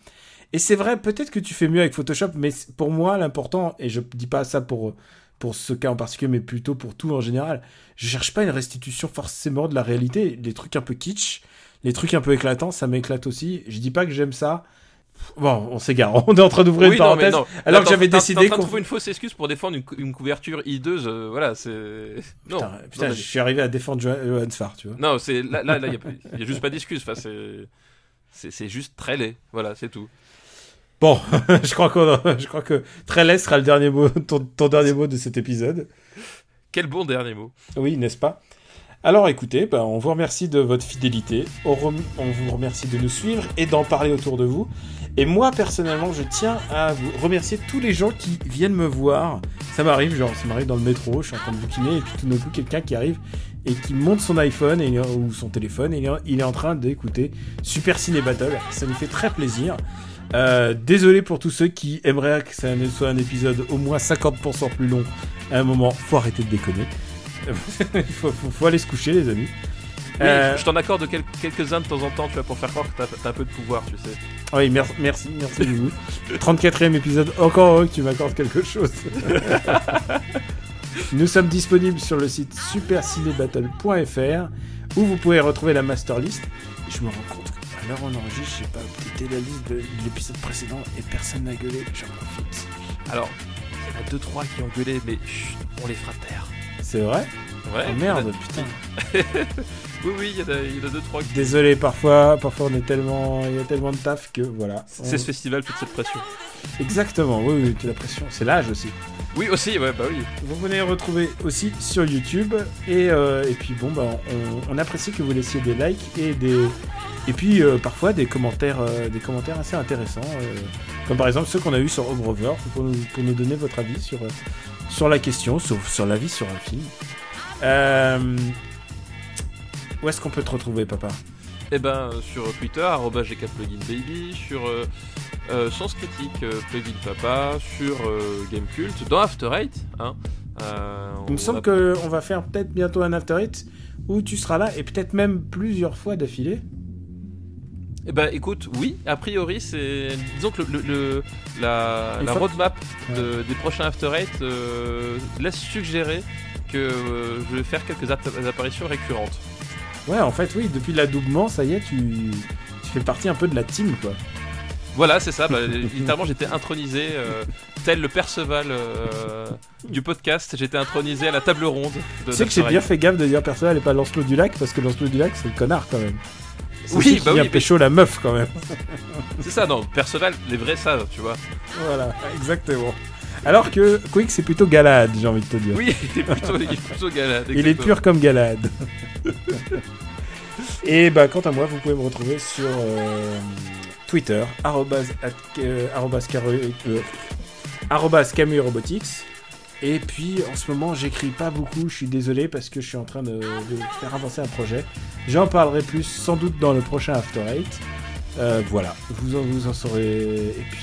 Et c'est vrai, peut-être que tu fais mieux avec Photoshop, mais pour moi l'important et je dis pas ça pour pour ce cas en particulier mais plutôt pour tout en général, je cherche pas une restitution forcément de la réalité, les trucs un peu kitsch, les trucs un peu éclatants, ça m'éclate aussi. Je dis pas que j'aime ça. Bon, on s'égare. <laughs> On est en train d'ouvrir Oui, une parenthèse. non. alors que j'avais décidé qu'on- trouver une fausse excuse pour défendre une, cou- une couverture hideuse. euh, voilà, c'est. Non. Putain, putain, non, je suis arrivé à défendre Jo- Johan Farr, tu vois. Non, c'est là, là, là, y y a juste pas d'excuse. Enfin, c'est, c'est, juste très laid. Voilà, c'est tout. Bon, <laughs> je crois qu'on, <laughs> je crois que très laid sera le dernier mot, ton, ton dernier mot de cet épisode. Quel bon dernier mot. Oui, n'est-ce pas? Alors écoutez, ben, on vous remercie de votre fidélité, on vous remercie de nous suivre et d'en parler autour de vous. Et moi, personnellement, je tiens à vous remercier tous les gens qui viennent me voir. Ça m'arrive, genre, ça m'arrive dans le métro, je suis en train de bouquiner, et tout d'un coup, quelqu'un qui arrive et qui monte son iPhone ou son téléphone et il est, en train d'écouter Super Ciné Battle. Ça nous fait très plaisir. Euh, désolé pour tous ceux qui aimeraient que ça soit un épisode au moins 50% plus long. À un moment, faut arrêter de déconner. <laughs> Il faut aller se coucher, les amis. Oui, Euh, je t'en accorde quel- quelques-uns de temps en temps, tu vois, pour faire croire que t'as, t'as un peu de pouvoir, tu sais. Oui, merci, merci, merci Loulou. <laughs> 34e épisode, encore heureux que tu m'accordes quelque chose. <laughs> Nous sommes disponibles sur le site supercinébattle.fr où vous pouvez retrouver la master list. Et je me rends compte qu'à l'heure on enregistre, j'ai pas updaté la liste de, de l'épisode précédent et personne n'a gueulé. J'en profite. Alors, il y en a deux trois qui ont gueulé, mais chut, on les fera taire. C'est vrai? Ouais. Oh merde, putain. <laughs> Oui, oui, il y, en a- deux trois qui. Désolé, parfois, parfois on est tellement, il y a tellement de taf que voilà. C'est On- ce festival, toute cette pression. Exactement, oui, oui, as la pression. C'est l'âge aussi. Oui, aussi, ouais, bah oui. Vous venez retrouver aussi sur YouTube et, euh, et puis bon bah on, on apprécie que vous laissiez des likes et des et puis euh, parfois des commentaires euh, des commentaires assez intéressants euh, comme par exemple ceux qu'on a eu sur Obrover pour nous, pour nous donner votre avis sur sur la question sur, sur l'avis sur un film. Euh, où est-ce qu'on peut te retrouver papa? Eh ben, euh, sur Twitter, GKPluginBaby, sur euh, euh, Sens Critique, euh, Papa, sur euh, Game Cult, dans After Eight. Hein. Il me semble qu'on va faire peut-être bientôt un After Eight où tu seras là et peut-être même plusieurs fois d'affilée. Eh ben écoute, oui, a priori c'est... Disons que le, le- le- la, roadmap de- des prochains After Eight laisse suggérer que je vais faire quelques app- apparitions récurrentes. Ouais, en fait, oui, depuis l'adoubement, ça y est, tu, tu fais partie un peu de la team, quoi. Voilà, c'est ça. bah, <laughs> littéralement, j'étais intronisé, euh, tel le Perceval euh, du podcast. J'étais intronisé à la table ronde. De Tu sais que j'ai bien fait gaffe de dire Perceval et pas Lancelot du Lac parce que Lancelot du Lac, c'est le connard quand même. Oui, qui bah oui, mais- pécho la meuf quand même. C'est ça, non. Perceval, les vrais savent, tu vois. voilà, exactement. Alors que Quick, c'est plutôt Galad, j'ai envie de te dire. Oui, il est plutôt, il est plutôt galade. Il est pur comme Galad. <laughs> Et bah, quant à moi, vous pouvez me retrouver sur euh, Twitter, arrobase at- euh, euh, Camus Robotics. Et puis en ce moment, j'écris pas beaucoup, je suis désolé parce que je suis en train de, de faire avancer un projet. J'en parlerai plus sans doute dans le prochain After Eight. Euh, voilà, vous en, vous en saurez. Et puis,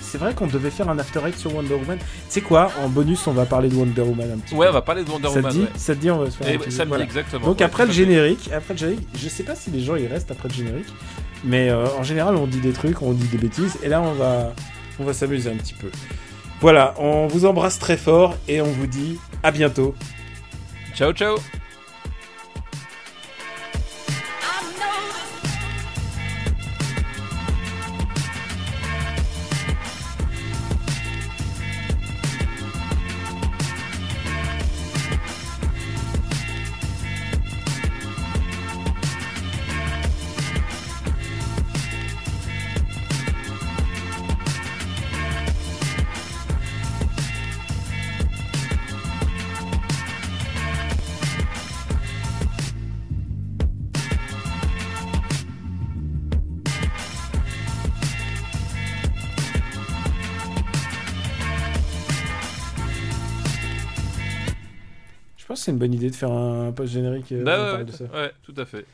c'est vrai qu'on devait faire un After Eight sur Wonder Woman. Tu sais quoi, en bonus, on va parler de Wonder Woman un petit Ouais, peu. on va parler de Wonder ça te Woman. dit, ouais. ça te dit, on va se faire un Et samedi, voilà. exactement. Donc ouais, après le générique, après le générique, je sais pas si les gens ils restent après le générique, mais euh, en général on dit des trucs, on dit des bêtises, et là on va, on va s'amuser un petit peu. Voilà, on vous embrasse très fort et on vous dit à bientôt. Ciao, ciao. Pense que c'est une bonne idée de faire un post générique. euh, Bah ouais, parle ouais, de ça. ouais, tout à fait.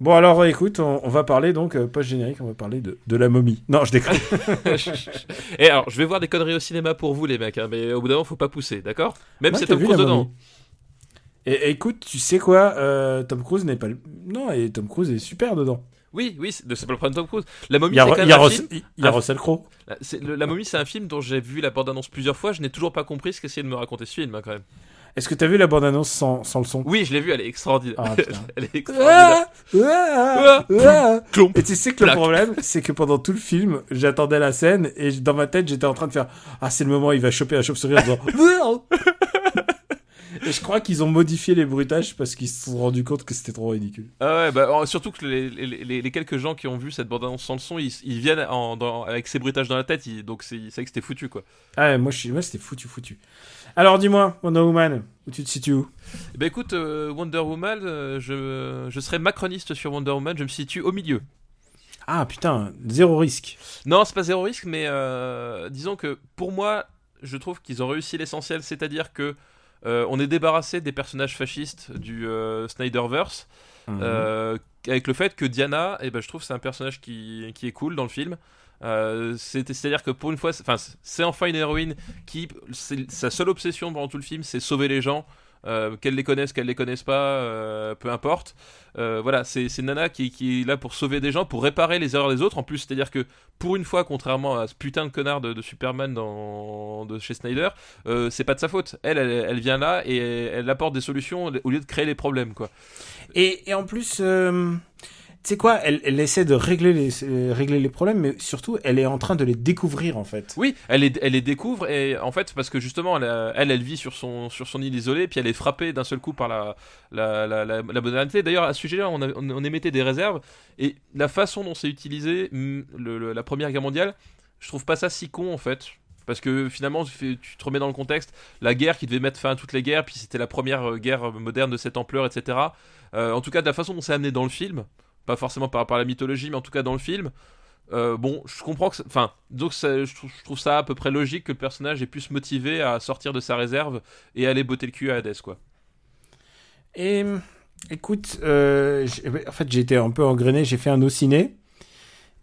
Bon alors écoute, on, on va parler donc post générique, on va parler de, de la momie. Non, je déconne. <laughs> <laughs> Et alors, je vais voir des conneries au cinéma pour vous, les mecs, hein, mais au bout d'un moment, faut pas pousser, d'accord? Même si Tom Cruise dedans. Et, écoute, tu sais quoi, euh, Tom Cruise n'est pas le... Non, et Tom Cruise est super dedans. Oui, oui, c'est pas le problème de Tom Cruise. La momie, Il y a, c'est quand il même y a, un film. il y a Ah. Russell Crowe. La momie, c'est un film dont j'ai vu la bande-annonce plusieurs fois. Je n'ai toujours pas compris ce qu'essayait de me raconter ce film, hein, quand même. Est-ce que t'as vu la bande-annonce sans, sans le son? Oui, je l'ai vu, elle est extraordinaire. Ah, <laughs> elle est extraordinaire. Ah, ah, ah. Et tu sais que le problème, c'est que pendant tout le film, j'attendais la scène et dans ma tête, j'étais en train de faire Ah, c'est le moment où il va choper la chauve-souris en disant <laughs> Et je crois qu'ils ont modifié les bruitages parce qu'ils se sont rendus compte que c'était trop ridicule. Ah ouais, bah, surtout que les, les- quelques gens qui ont vu cette bande-annonce sans le son, ils, ils viennent en- dans- avec ces bruitages dans la tête, ils- donc c'est vrai que c'était foutu, quoi. Ah, ouais, moi, je moi c'était foutu, foutu. Alors dis-moi, Wonder Woman, où tu te situes où? Eh Ben écoute, euh, Wonder Woman, euh, je, je serais macroniste sur Wonder Woman, je me situe au milieu. Ah putain, zéro risque. Non, c'est pas zéro risque, mais euh, disons que pour moi, je trouve qu'ils ont réussi l'essentiel, c'est-à-dire que on est débarrassé des personnages fascistes du Snyderverse, euh, avec le fait que Diana, eh ben, je trouve c'est un personnage qui, qui est cool dans le film. Euh, c'est- C'est-à-dire que pour une fois, c'est- enfin, une héroïne qui, sa seule obsession pendant tout le film, c'est sauver les gens. Euh, qu'elle les connaisse, qu'elle les connaisse pas, euh, peu importe. Euh, voilà, c'est Nana qui, qui est là pour sauver des gens, pour réparer les erreurs des autres. En plus, c'est-à-dire que pour une fois, contrairement à ce putain de connard de, Superman dans, de chez Snyder, c'est pas de sa faute. Elle, elle, elle vient là et elle apporte des solutions au lieu de créer les problèmes, quoi. Et, et en plus, sais quoi, elle, essaie de régler les, euh, régler les problèmes, mais surtout, elle est en train de les découvrir en fait. Oui, elle les, elle les découvre et en fait parce que justement elle, a- elle, elle vit sur son, sur son île isolée puis elle est frappée d'un seul coup par la, la, la, la, la modernité. D'ailleurs à ce sujet-là on, on, émettait des réserves et la façon dont c'est utilisé le- la Première Guerre mondiale, je trouve pas ça si con en fait. Parce que finalement, tu, tu te remets dans le contexte, la guerre qui devait mettre fin à toutes les guerres, puis c'était la première euh, guerre moderne de cette ampleur, etc. Euh, en tout cas, de la façon dont c'est amené dans le film, pas forcément par rapport à la mythologie, mais en tout cas dans le film, euh, bon, je comprends que. Enfin, donc je, trouve, je trouve ça à peu près logique que le personnage ait pu se motiver à sortir de sa réserve et aller botter le cul à Hades, quoi. Et écoute, euh, en fait, j'ai été un peu engrené, j'ai fait un au ciné.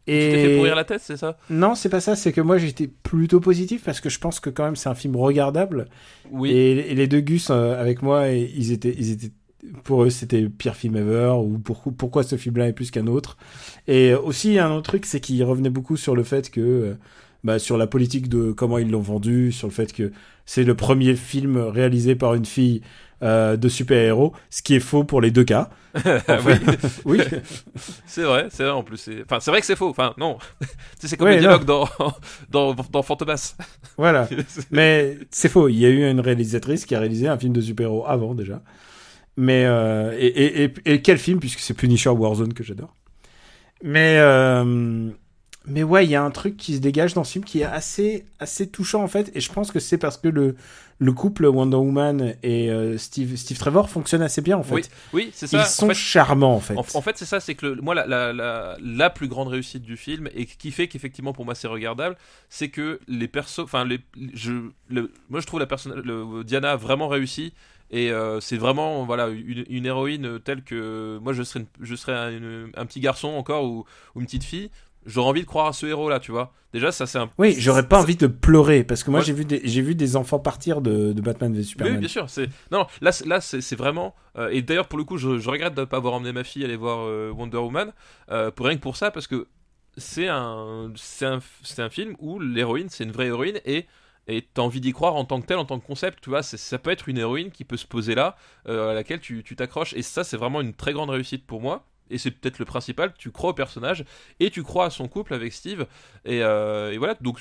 t'es fait pourrir la tête, c'est ça? Non, c'est pas ça. C'est que moi, j'étais plutôt positif parce que je pense que quand même, c'est un film regardable. Oui. Et, et les deux Gus euh, avec moi, et ils étaient, ils étaient, pour eux, c'était le pire film ever. Ou pour, pourquoi ce film-là est plus qu'un autre. Et aussi, un autre truc, c'est qu'ils revenaient beaucoup sur le fait que, euh, bah, sur la politique de comment ils l'ont vendu, sur le fait que c'est le premier film réalisé par une fille euh, de super-héros, ce qui est faux pour les deux cas. <laughs> oui, <laughs> Oui. <laughs> c'est vrai, c'est vrai en plus. c'est- Enfin, c'est vrai que c'est faux. Enfin, non. C'est comme Ouais, le dialogue dans, dans, dans Fantomas. voilà. Mais c'est faux. Il y a eu une réalisatrice qui a réalisé un film de super-héros avant déjà. Mais euh, et, et, et, et quel film puisque c'est Punisher Warzone que j'adore. Mais euh, mais ouais, il y a un truc qui se dégage dans ce film qui est assez assez touchant en fait. Et je pense que c'est parce que le le couple Wonder Woman et euh, Steve Steve Trevor fonctionne assez bien en fait. Oui, oui, c'est ça. Ils En sont fait, charmants en fait. En, en fait, c'est ça, c'est que le- moi, la, la, la, la plus grande réussite du film, et qui fait qu'effectivement pour moi c'est regardable, c'est que les persos, enfin, les, je, le, moi je trouve la personne, Diana vraiment réussi, et euh, c'est vraiment voilà une, une héroïne telle que moi je serais, une- je serais un, une- un petit garçon encore ou, ou une petite fille, j'aurais envie de croire à ce héros là, tu vois. Déjà, ça c'est un. Oui, j'aurais pas envie de pleurer parce que moi Ouais. j'ai vu des j'ai vu des enfants partir de, de Batman v Superman. oui, bien sûr. C'est non, là, c'est- là, c'est vraiment. euh, et d'ailleurs, pour le coup, je, je regrette de ne pas avoir emmené ma fille aller voir euh, Wonder Woman, pour rien que pour ça, parce que c'est un, c'est un, c'est un film où l'héroïne, c'est une vraie héroïne et et t'as envie d'y croire en tant que telle, en tant que concept, tu vois, ça peut être une héroïne qui peut se poser là, euh, à laquelle tu t'accroches, et ça, c'est vraiment une très grande réussite pour moi. Et c'est peut-être le principal, tu crois au personnage, et tu crois à son couple avec Steve, et, euh, voilà, donc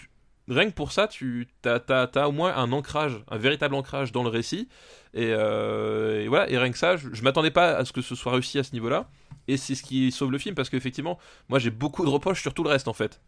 rien que pour ça, tu as, au moins un ancrage, un véritable ancrage dans le récit. Et, euh, et voilà, et rien que ça, je, je m'attendais pas à ce que ce soit réussi à ce niveau-là. Et c'est ce qui sauve le film parce qu'effectivement, moi j'ai beaucoup de reproches sur tout le reste en fait.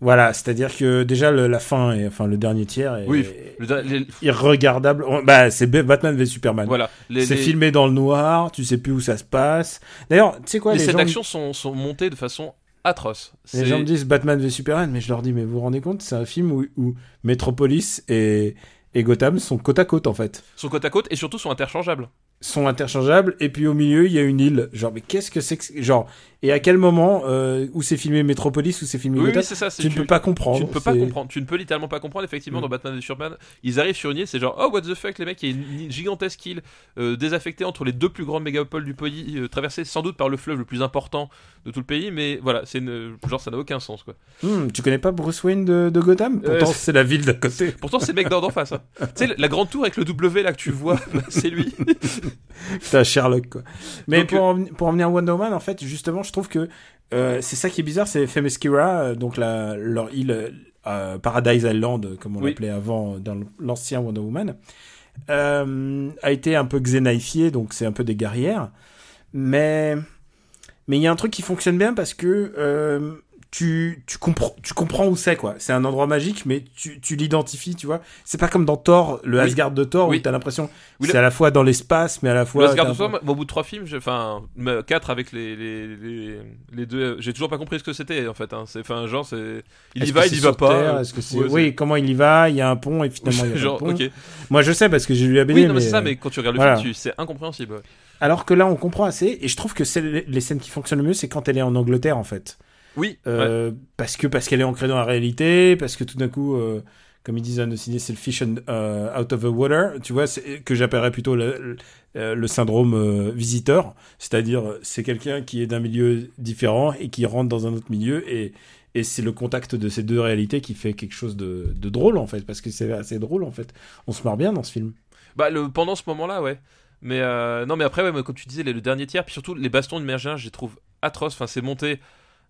Voilà, c'est-à-dire que déjà le- la fin, et, enfin le dernier tiers est Oui, Le- les- irregardable. On- Bah c'est Batman v Superman. voilà, c'est les- filmé dans le noir, tu sais plus où ça se passe. D'ailleurs, tu sais quoi, les les, scènes gens, d'action sont, sont montées de façon atroce. les gens me disent Batman v Superman, mais je leur dis mais vous vous rendez compte, c'est un film où, où Metropolis et, et Gotham sont côte à côte en fait. sont côte à côte et surtout sont interchangeables. sont interchangeables et puis au milieu il y a une île genre mais qu'est-ce que c'est que genre et à quel moment euh, où c'est filmé Metropolis où c'est filmé Oui, Gotham oui, c'est ça. tu ne peux pas comprendre Tu ne peux pas comprendre. Tu ne peux littéralement pas comprendre. Effectivement, Mm. dans Batman v Superman, ils arrivent sur une île, c'est genre oh what the fuck les mecs, il y a une gigantesque île euh, désaffectée entre les deux plus grandes mégapoles du pays, euh, traversée sans doute par le fleuve le plus important de tout le pays, mais voilà, c'est genre ça n'a aucun sens quoi. Hmm, tu connais pas Bruce Wayne de, de Gotham? Euh, pourtant c'est la ville d'à côté <laughs> Pourtant c'est le mec d'en face. hein. <laughs> tu sais la grande tour avec le W là que tu vois, <laughs> bah, c'est lui. T'as Sherlock quoi. Mais Donc, pour, en, venir- pour en venir à Wonder Woman, en fait, justement, je trouve que euh, c'est ça qui est bizarre, c'est Themyscira, euh, donc la, leur île euh, Paradise Island, comme on Oui. l'appelait avant dans l'ancien Wonder Woman, euh, a été un peu xénifiée, donc c'est un peu des guerrières. Mais mais il y a un truc qui fonctionne bien parce que tu, tu, comprends, tu comprends où c'est, quoi. C'est un endroit magique, mais tu, tu l'identifies, tu vois. C'est pas comme dans Thor, le Oui. Asgard de Thor, Oui. où t'as l'impression Oui, c'est le- à la fois dans l'espace, mais à la fois. Le Asgard de un Thor, au bout de trois films, enfin quatre avec les, les, les, les deux, j'ai toujours pas compris ce que c'était en fait. Hein. C'est, enfin genre c'est, il y va, il y va pas. Terre? Est-ce que c'est... Ouais, oui, comment il y va? Il y a un pont et finalement il y a <laughs> genre pont. ok. Moi je sais parce que j'ai lu la BD. Oui, non, mais mais... c'est ça, mais quand tu regardes le voilà. film, c'est incompréhensible. Alors que là on comprend assez et je trouve que c'est les scènes qui fonctionnent le mieux, c'est quand elle est en Angleterre en fait. Oui, ouais. Euh, Parce que parce qu'elle est ancrée dans la réalité, parce que tout d'un coup, euh, comme ils disent dans nos ciné, c'est le fish and, euh, out of the water. Tu vois, que j'appellerais plutôt le, le, le syndrome euh, visiteur, c'est-à-dire c'est quelqu'un qui est d'un milieu différent et qui rentre dans un autre milieu et et c'est le contact de ces deux réalités qui fait quelque chose de, de drôle en fait, parce que c'est assez drôle en fait. On se marre bien dans ce film. Bah, le, pendant ce moment-là, ouais. Mais euh, non, mais après, ouais, comme tu disais, le, le dernier tiers, puis surtout les bastons de Mergin, je les trouve atroces. Enfin, c'est monté,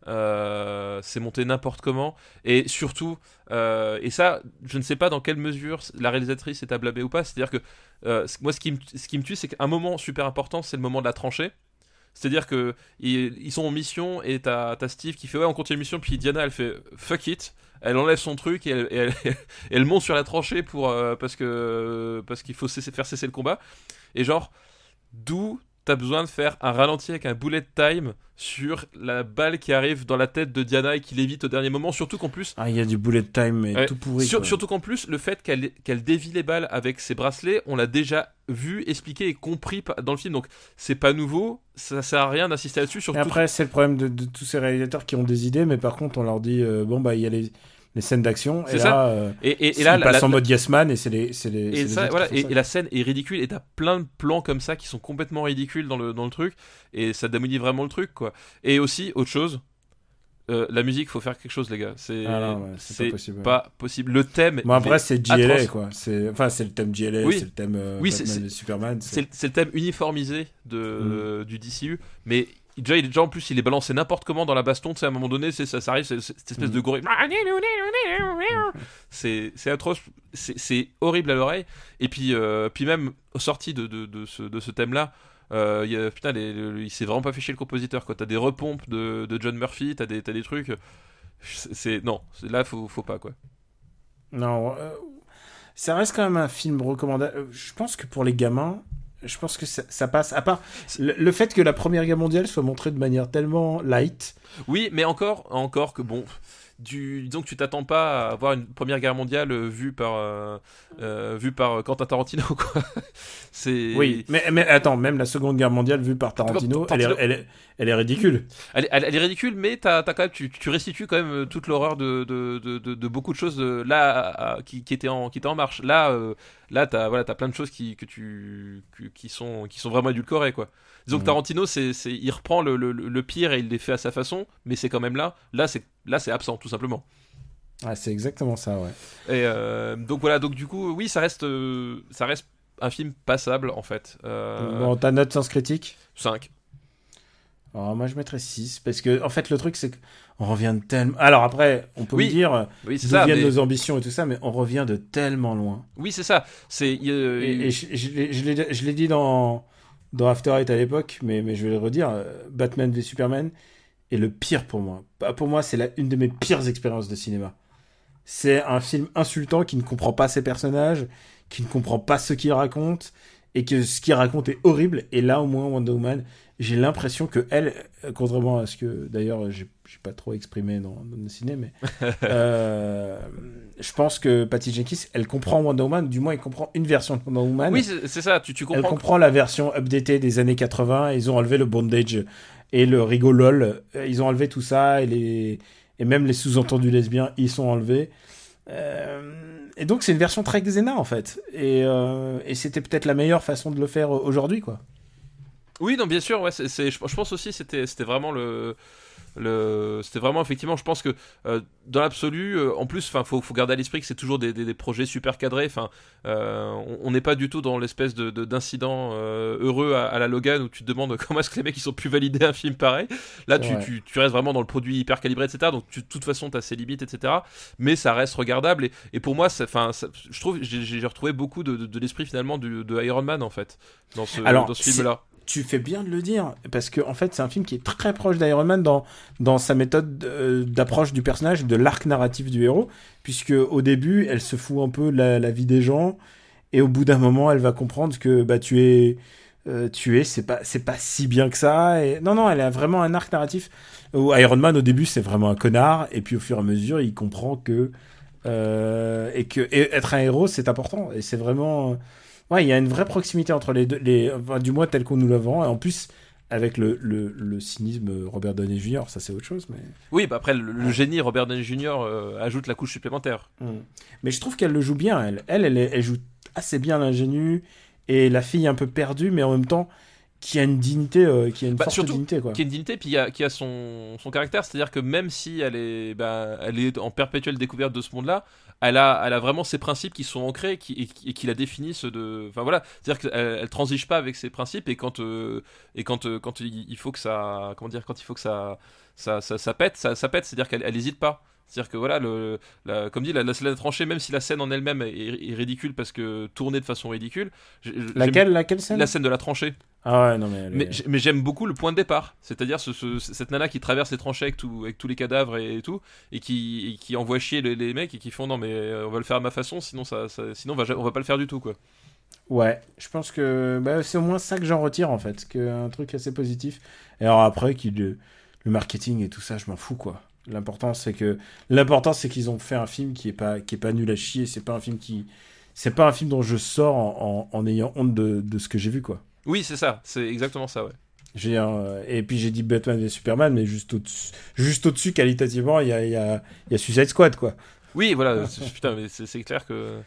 euh, c'est monté n'importe comment. Et surtout, euh, et ça, je ne sais pas dans quelle mesure la réalisatrice est à blâmer ou pas. C'est-à-dire que euh, moi, ce qui me, ce qui me tue, c'est qu'un moment super important, c'est le moment de la tranchée. C'est-à-dire que ils, ils sont en mission et t'as Steve qui fait ouais on continue mission puis Diana elle fait fuck it elle enlève son truc et elle, <laughs> monte sur la tranchée pour parce que parce qu'il faut cesser- faire cesser le combat et genre d'où t'as besoin de faire un ralenti avec un bullet time sur la balle qui arrive dans la tête de Diana et qui l'évite au dernier moment. Surtout qu'en plus, Ah, il y a du bullet time, mais Ouais. tout pourri. Sur- surtout qu'en plus, le fait qu'elle qu'elle dévie les balles avec ses bracelets, on l'a déjà vu, expliqué et compris dans le film. Donc c'est pas nouveau, ça sert à rien d'insister là-dessus. Et Surtout après, c'est le problème de, de tous ces réalisateurs qui ont des idées, mais par contre, on leur dit euh, bon, bah, il y a les, les scènes d'action, et là, euh, et, et, là, passent la- en mode yes man, et c'est les, c'est les, et les ça, autres voilà, qui font et, ça. et la scène est ridicule et t'as plein de plans comme ça qui sont complètement ridicules dans le, dans le truc et ça démolit vraiment le truc quoi. Et aussi autre chose, euh, la musique faut faire quelque chose les gars. C'est Ah ouais, pas possible, ouais. pas possible. Le thème. Bon, il après, est c'est GLA, quoi. C'est, enfin, c'est le thème GLA, Oui. c'est le thème euh, Oui, Batman et Superman. C'est le- thème uniformisé Mm. de, du DCU, mais déjà, il, déjà en plus il est balancé n'importe comment dans la baston, tu sais, à un moment donné, c'est, ça, ça arrive, c'est, c'est cette espèce Mm. de gorille. C'est, c'est atroce, c'est, c'est horrible à l'oreille. Et puis, euh, puis même aux sorties de, de, de ce, de ce thème-là, euh, il y a- putain, les- les- il s'est vraiment pas fait chier le compositeur. Quoi. T'as des repompes de, de John Murphy, t'as des, t'as des trucs. C'est, c'est- non, c'est- là faut, faut pas quoi. Non, euh, ça reste quand même un film recommandable. Euh, Je pense que pour les gamins, je pense que ça, ça passe. À part le, le fait que la Première Guerre mondiale soit montrée de manière tellement light. Oui, mais encore, encore que bon, du, disons que tu t'attends pas à avoir une première guerre mondiale euh, vue par, euh, euh, vue par Quentin Tarantino, <laughs> quoi. C'est. Oui, mais, mais attends, même la Seconde Guerre mondiale vue par Tarantino, elle, est, elle, est, elle est ridicule. Elle, est- elle- elle est ridicule, mais t'as quand même, tu, tu restitues quand même toute l'horreur de, de, de, de- de beaucoup de choses là à- à- qui, qui étaient en, qui étaient en marche. Là, euh, là, t'as, voilà, t'as plein de choses qui, que tu, que- qui sont, qui sont vraiment édulcorées, quoi. Disons que Mhm. Tarantino, c'est, il reprend le, le, le pire et il les fait à sa façon, mais c'est quand même là. Là, c'est, là, c'est absent, tout simplement. Ah, c'est exactement ça, ouais. Et euh, donc voilà, donc du coup, oui, ça reste, euh, ça reste un film passable en fait. Euh, Bon, ta note sens critique? 5. Alors, moi, je mettrais 6. Parce que, en fait, le truc, c'est qu'on revient de tellement. Alors, après, on peut Oui, me dire Oui, c'est d'où viennent mais- nos ambitions et tout ça, mais on revient de tellement loin. Oui, c'est ça. C'est. euh, Et, et je, je l'ai- je l'ai dit dans, dans After Eight à l'époque, mais, mais je vais le redire euh, Batman v Superman est le pire pour moi. Pour moi, c'est la- une de mes pires expériences de cinéma. C'est un film insultant qui ne comprend pas ses personnages, qui ne comprend pas ce qu'il raconte, et que ce qu'il raconte est horrible. Et là, au moins, Wonder Woman, j'ai l'impression que elle, euh, contrairement à ce que d'ailleurs j'ai pas trop exprimé dans, dans le ciné, mais <laughs> euh, je pense que Patty Jenkins, elle comprend Wonder Woman, du moins elle comprend une version de Wonder Woman. Oui, c'est ça. Tu, tu Elle comprends. comprend la version updatée des années 80. Ils ont enlevé le bondage et le rigolol. Euh, Ils ont enlevé tout ça et, les... et même les sous-entendus lesbiens, ils sont enlevés. Euh, Et donc c'est une version très Xena en fait. Et, euh, et c'était peut-être la meilleure façon de le faire aujourd'hui quoi. Oui, non, bien sûr. Ouais, c'est, c'est- je, je pense aussi c'était c'était vraiment le. Le, c'était vraiment effectivement je pense que euh, dans l'absolu euh, en plus enfin faut, faut garder à l'esprit que c'est toujours des, des, des projets super cadrés enfin euh, on- n'est pas du tout dans l'espèce de, de- d'incident heureux à, à la Logan où tu te demandes <laughs> comment est-ce que les mecs ils sont pu valider un film pareil là tu, tu, tu restes vraiment dans le produit hyper calibré etc donc tu- de toute façon tu as ses limites etc mais ça reste regardable et, et pour moi ça- je trouve j'ai, j'ai retrouvé beaucoup de, de, de l'esprit finalement du, de Iron Man en fait dans ce, Alors, dans ce c'est- film là Tu fais bien de le dire, parce que en fait, c'est un film qui est très proche d'Iron Man dans, dans sa méthode euh, d'approche du personnage, de l'arc narratif du héros, puisque au début, elle se fout un peu de la, vie des gens, et au bout d'un moment, elle va comprendre que bah tu es, euh, tu es, c'est pas, pas si bien que ça. Et non, non, elle a vraiment un arc narratif. Où Iron Man au début, c'est vraiment un connard, et puis au fur et à mesure, il comprend que euh, et que être un héros, c'est important, et c'est vraiment Ouais, il y a une vraie proximité entre les deux, les, enfin, du moins tel qu'on nous le vend. Et en plus, avec le, le, le cynisme Robert Downey Jr., ça c'est autre chose. Mais, oui bah après le, le génie Robert Downey Jr euh, ajoute la couche supplémentaire mais je trouve qu'elle le joue bien. Elle, elle, elle, joue assez bien l'ingénue et la fille un peu perdue, mais en même temps qui a une dignité, euh, qui a une Bah, forte surtout, dignité. Quoi. qui a une dignité puis qui a, qui a son, son caractère c'est à dire que même si elle est bah, elle est en perpétuelle découverte de ce monde là elle a, elle a vraiment ses principes qui sont ancrés et, qui- la définissent de enfin voilà. C'est à dire qu'elle elle transige pas avec ses principes et quand euh, et quand euh, quand il faut que ça comment dire quand il faut que ça ça, ça, pète ça, ça pète c'est à dire qu'elle elle hésite pas c'est-à-dire que voilà, le, la- comme dit, la, la la tranchée, même si la scène en elle-même est, est ridicule parce que tournée de façon ridicule, Laquelle, laquelle scène? La scène de la tranchée. Ah ouais, non mais. Mais, est- j'ai- mais j'aime beaucoup le point de départ, c'est-à-dire ce, ce- cette nana qui traverse les tranchées avec, tout, avec tous les cadavres et, tout, et qui, et qui envoie chier les, les mecs et qui font non mais euh, on va le faire à ma façon, sinon ça, ça- sinon on va, on va pas le faire du tout quoi. Ouais, je pense que bah, c'est au moins ça que j'en retire en fait, qu'un truc assez positif. Et alors après, qu'il le, le marketing et tout ça, je m'en fous quoi. L'important c'est que l'important c'est qu'ils ont fait un film qui est pas qui est pas nul à chier. C'est pas un film qui c'est pas un film dont je sors en, en, en ayant honte de, de ce que j'ai vu quoi. Oui, c'est ça, c'est exactement ça, ouais. J'ai un- et puis j'ai dit Batman et Superman, mais juste au-dessus, juste au-dessus qualitativement, il y a, il y, a, y a Suicide Squad quoi. Oui, voilà, <laughs> putain, mais c'est c'est clair que.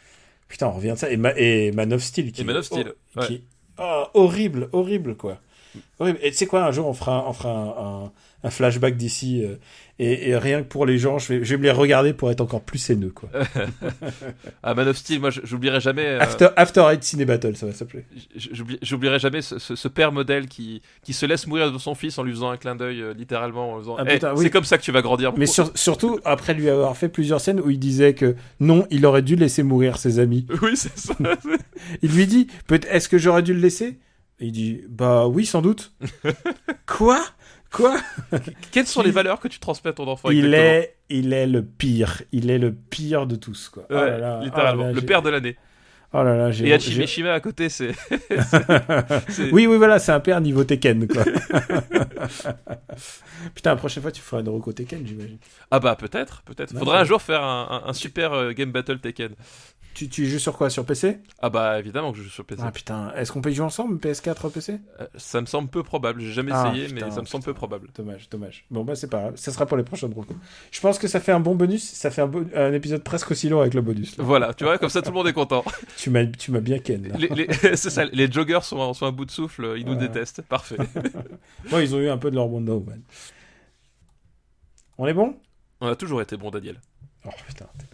Putain, on revient de ça. Et, Ma- et Man of Steel. Qui Et Man of Steel, oh, ouais. qui- oh, horrible, horrible, quoi. Horrible. Et tu sais quoi, un jour, on fera, on fera un, un- un flashback d'ici. euh, et, et rien que pour les gens, je vais, je vais me les regarder pour être encore plus haineux, quoi. <laughs> Ah, Man of Steel, moi, j'oublierai jamais. euh, After, After Eight Ciné Battle, ça va s'appeler. J'oublierai jamais ce, ce- ce père modèle qui, qui se laisse mourir de son fils en lui faisant un clin d'œil, euh, littéralement, en lui faisant Ah, Eh, putain, oui. C'est comme ça que tu vas grandir. Mais sur- surtout, après lui avoir fait plusieurs scènes où il disait que non, il aurait dû laisser mourir ses amis. <laughs> Oui, c'est ça. <laughs> Il lui dit, est-ce que j'aurais dû le laisser? Et il dit, bah oui, sans doute. <laughs> quoi? Quoi? Quelles sont les valeurs que tu transmets à ton enfant il est, il est le pire. Il est le pire de tous, quoi. Oh Ouais, là là, littéralement. oh là là, le père de l'année. Oh là là, j'ai. Et Hachi j'ai- Mishima à côté, <laughs> c'est. Oui, oui, voilà, c'est un père niveau Tekken, quoi. <laughs> Putain, la prochaine fois, tu feras une reco Tekken, j'imagine. Ah bah peut-être, peut-être. Ouais. un jour faire un, un- un super euh, game battle Tekken. Tu, tu joues sur quoi Sur PC Ah bah évidemment que je joue sur PC. Ah putain, est-ce qu'on peut y jouer ensemble, PS4, PC Euh, ça me semble peu probable. J'ai jamais Ah, essayé, putain, mais ça me semble peu probable. Dommage, dommage. Bon, bah, c'est pas grave. Ça sera pour les prochaines recos. Je pense que ça fait un bon bonus. Ça fait un, bo- un épisode presque aussi long avec le bonus. là. Voilà, tu vois, comme ça tout le monde est content. <laughs> Tu m'as tu m'as bien ken, là. Les, les- <laughs> c'est ça, les joggers sont, sont à bout de souffle, ils nous détestent. Parfait. <laughs> Moi, ils ont eu un peu de leur Wonder Woman. On est bon? On a toujours été bon, Daniel. Oh putain, t'es.